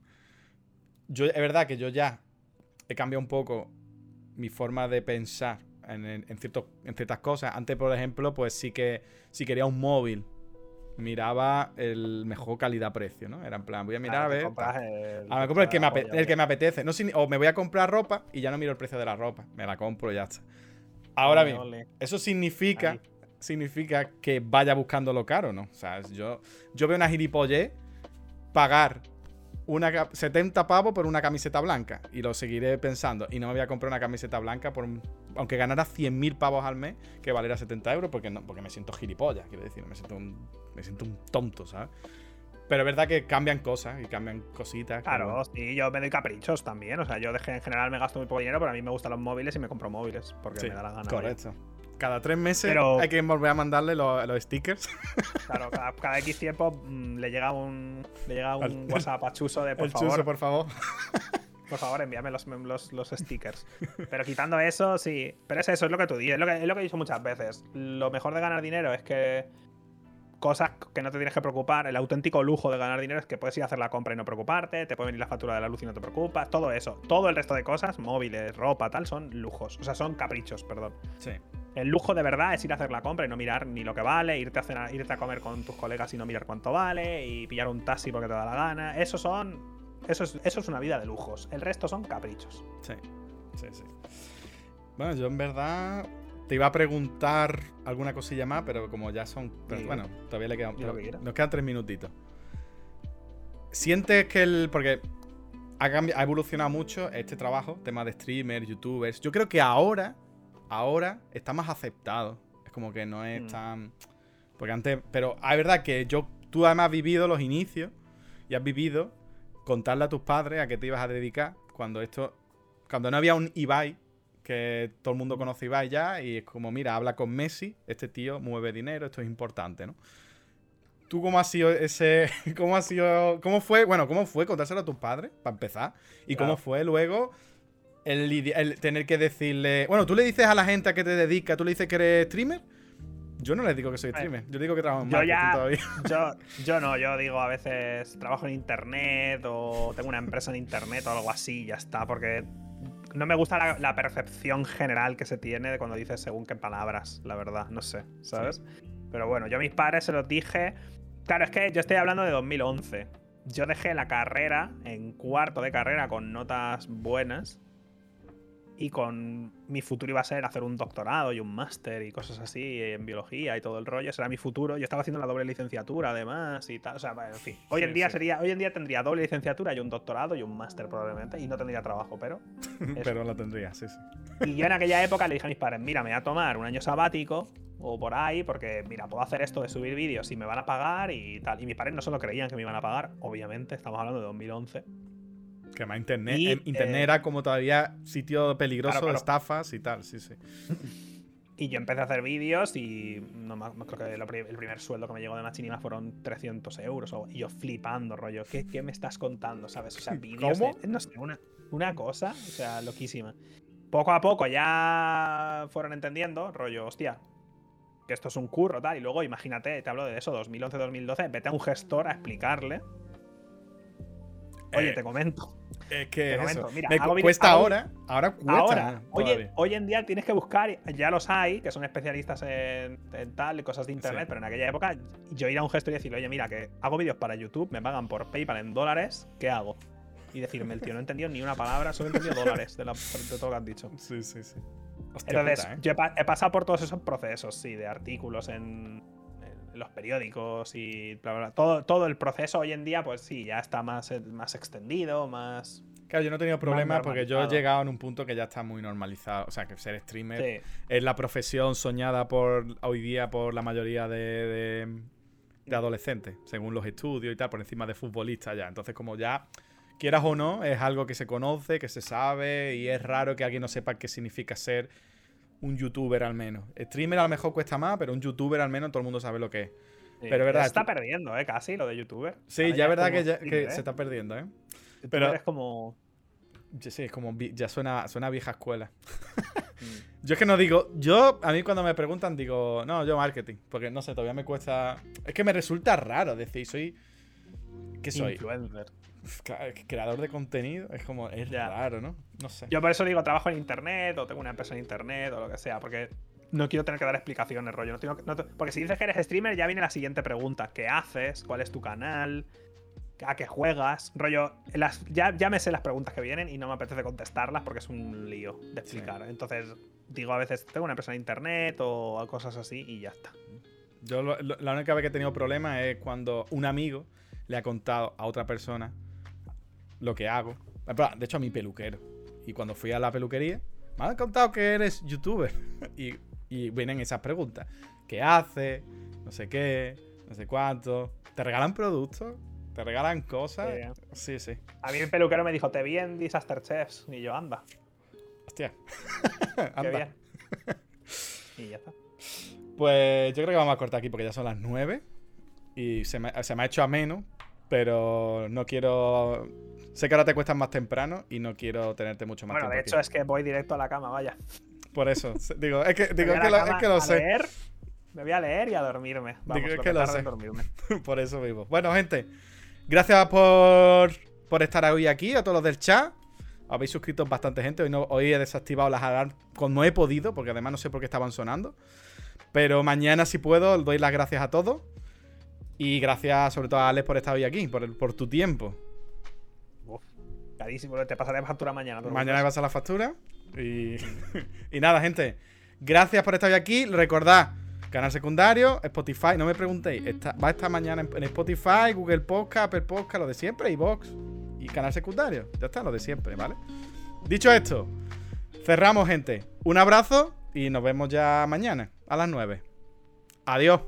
yo, es verdad que yo ya he cambiado un poco mi forma de pensar en, en ciertas cosas. Antes, por ejemplo, pues sí que si quería un móvil, miraba el mejor calidad-precio, ¿no? Era en plan, voy a mirar a ver. el- Ah, me compro el que me, la ape- polla, el que me apetece. No, signi- o me voy a comprar ropa y ya no miro el precio de la ropa. Me la compro y ya está. Ahora Ole, bien, ole. eso significa, Ahí. significa que vaya buscando lo caro, ¿no? O sea, yo, yo veo una gilipollez pagar una, ca- 70 pavos por una camiseta blanca y lo seguiré pensando. Y no me voy a comprar una camiseta blanca por un- aunque ganara 100.000 pavos al mes, que valiera 70 euros, porque, no, porque me siento gilipollas, quiero decir, me siento un, me siento un tonto, ¿sabes? Pero es verdad que cambian cosas y cambian cositas. Claro, bueno, sí, yo me doy caprichos también. O sea, yo dejé, en general me gasto muy poco dinero, pero a mí me gustan los móviles y me compro móviles porque sí, me da la gana. correcto. Cada tres meses Pero- hay que volver a mandarle los, los stickers. Claro, cada, cada X tiempo mm, le llega un, le llega un WhatsApp a Chuso de por el favor, chuso, por favor. por favor, envíame los, los, los stickers. Pero quitando eso, sí. Pero es eso, es lo que tú dices, es lo que, es lo que he dicho muchas veces. Lo mejor de ganar dinero es que cosas que no te tienes que preocupar. El auténtico lujo de ganar dinero es que puedes ir a hacer la compra y no preocuparte, te puede venir la factura de la luz y no te preocupas, todo eso. Todo el resto de cosas, móviles, ropa, tal, son lujos. O sea, son caprichos, perdón. Sí. El lujo de verdad es ir a hacer la compra y no mirar ni lo que vale, irte a, cenar- irte a comer con tus colegas y no mirar cuánto vale, y pillar un taxi porque te da la gana. Eso son. Eso es, eso es una vida de lujos. El resto son caprichos. Sí, sí, sí. Bueno, yo en verdad te iba a preguntar alguna cosilla más, pero como ya son. pero bueno, todavía le quedan. Que nos quedan tres minutitos. ¿Sientes que el. Porque ha, evolucionado mucho este trabajo, tema de streamers, youtubers. Yo creo que ahora. Ahora está más aceptado. Es como que no es Mm. tan. Porque antes. Pero es verdad que yo. Tú además has vivido los inicios. Y has vivido contarle a tus padres a qué te ibas a dedicar. Cuando esto. Cuando no había un Ibai. Que todo el mundo conoce Ibai ya. Y es como, mira, habla con Messi. Este tío mueve dinero. Esto es importante, ¿no? ¿Tú cómo has sido ese. ¿Cómo ha sido. ¿Cómo fue? Bueno, ¿cómo fue contárselo a tus padres? Para empezar. Y cómo fue luego. El, tener que decirle. Bueno, tú le dices a la gente a qué te dedicas. ¿Tú le dices que eres streamer? Yo no les digo que soy streamer. Yo digo que trabajo en Yo marketing ya- todavía. Yo, yo no, yo digo a veces trabajo en internet o tengo una empresa en internet o algo así, ya está, porque no me gusta la, la percepción general que se tiene de cuando dices según qué palabras, la verdad, no sé, ¿sabes? Pero bueno, yo a mis padres se los dije. Claro, es que yo estoy hablando de 2011. Yo dejé la carrera en cuarto de carrera con notas buenas. Y con mi futuro iba a ser hacer un doctorado y un máster y cosas así en biología y todo el rollo. Ese era mi futuro. Yo estaba haciendo la doble licenciatura además y tal. O sea, en fin. Hoy Sí, en día sí. sería, hoy en día tendría doble licenciatura y un doctorado y un máster probablemente. Y no tendría trabajo, pero. Pero lo tendría, sí, sí. Y yo en aquella época le dije a mis padres, mira, me voy a tomar un año sabático o por ahí, porque mira, puedo hacer esto de subir vídeos y me van a pagar y tal. Y mis padres no solo creían que me iban a pagar, obviamente, estamos hablando de 2011. Que más internet. Y, en- internet eh, era como todavía sitio peligroso, claro, claro. estafas y tal, sí, sí. Y yo empecé a hacer vídeos y no me, creo que lo el primer sueldo que me llegó de Machinima fueron 300 euros. o- y yo flipando, rollo, ¿qué, qué me estás contando? ¿Sabes? O sea, vídeos. ¿Cómo? de- no sé, una, una cosa, o sea, loquísima. Poco a poco ya fueron entendiendo, rollo, hostia, que esto es un curro, tal. Y luego, imagínate, te hablo de eso, 2011-2012, vete a un gestor a explicarle. Oye, Eh, te comento. Es que Te es comento, eso. mira, Me hago cuesta hago- ahora. Ahora cuesta. Ahora, hoy, en día tienes que buscar, ya los hay, que son especialistas en, en tal, cosas de internet, Sí. pero en aquella época yo ir a un gestor y decirle, oye, mira, que hago vídeos para YouTube, me pagan por PayPal en dólares, ¿qué hago? Y decirme, el tío no he entendido ni una palabra, solo he entendido dólares de, la- de todo lo que has dicho. Sí, sí, sí. Hostia Entonces, puta, ¿eh? yo he, pa- he pasado por todos esos procesos, sí, de artículos en los periódicos y bla, bla, bla. Todo, todo el proceso hoy en día, pues sí, ya está más, eh, más extendido, más. Claro, yo no he tenido problemas porque yo he llegado en un punto que ya está muy normalizado. O sea, que ser streamer Sí. es la profesión soñada por hoy día por la mayoría de, de- de adolescentes, según los estudios y tal, por encima de futbolistas ya. Entonces, como ya, quieras o no, es algo que se conoce, que se sabe, y es raro que alguien no sepa qué significa ser un youtuber al menos. Streamer a lo mejor cuesta más, pero un youtuber al menos todo el mundo sabe lo que es. Sí. Pero verdad, Se está perdiendo, ¿eh? Casi lo de youtuber. Sí, Ahora ya es verdad que, ya- streamer, que ¿eh? se está perdiendo, ¿eh? Youtuber pero- es como. Sí, es como ya suena, suena vieja escuela. mm, Yo es que no digo, yo a mí cuando me preguntan digo, no, yo marketing, porque no sé, todavía me cuesta, es que me resulta raro decir, soy, ¿qué soy? Influencer. Creador de contenido, es como, es Ya. raro, ¿no? No sé. Yo por eso digo trabajo en internet o tengo una empresa en internet o lo que sea, porque no quiero tener que dar explicaciones, rollo. No tengo no porque si dices que eres streamer, ya viene la siguiente pregunta: ¿qué haces? ¿Cuál es tu canal? ¿A qué juegas? Rollo, las, ya, ya me sé las preguntas que vienen y no me apetece contestarlas porque es un lío de explicar. Entonces, digo a veces, tengo una empresa en internet o cosas así y ya está. Yo lo- lo- la única vez que he tenido problemas es cuando un amigo le ha contado a otra persona lo que hago. De hecho, a mi peluquero. Y cuando fui a la peluquería, me han contado que eres youtuber. Y, y vienen esas preguntas. ¿Qué haces? No sé qué, no sé cuánto. ¿Te regalan productos? ¿Te regalan cosas? Sí, sí. A mí el peluquero me dijo, te vi en Disaster Chefs. Y yo, anda, Hostia. qué Anda. bien. y ya está. Pues yo creo que vamos a cortar aquí porque ya son las 9 y se me, se me ha hecho ameno, pero no quiero... Sé que ahora te cuestas más temprano y no quiero tenerte mucho más Bueno, tiempo de aquí. hecho es que voy directo a la cama, vaya. Por eso, digo, es que, digo, es que lo, es que lo sé, leer, me voy a leer y a dormirme. Vamos, Digo, es lo que lo tarde sé. en dormirme. por eso vivo. Bueno, gente, gracias por, por estar hoy aquí, a todos los del chat. Habéis suscrito bastante gente, hoy, no, hoy he desactivado las alarmas como he podido, porque además no sé por qué estaban sonando. Pero mañana, si puedo, doy las gracias a todos. Y gracias sobre todo a Alex por estar hoy aquí, por, el- por tu tiempo. Uf, carísimo, te pasaré factura mañana. Mañana me pasa la factura. Y, y nada, gente. Gracias por estar hoy aquí. Recordad, canal secundario, Spotify. No me preguntéis. está- va a estar mañana en, en Spotify, Google Podcast, Apple Podcast, lo de siempre, y Vox. Y canal secundario. Ya está, lo de siempre, ¿vale? Dicho esto, cerramos, gente. Un abrazo y nos vemos ya mañana a las 9. Adiós.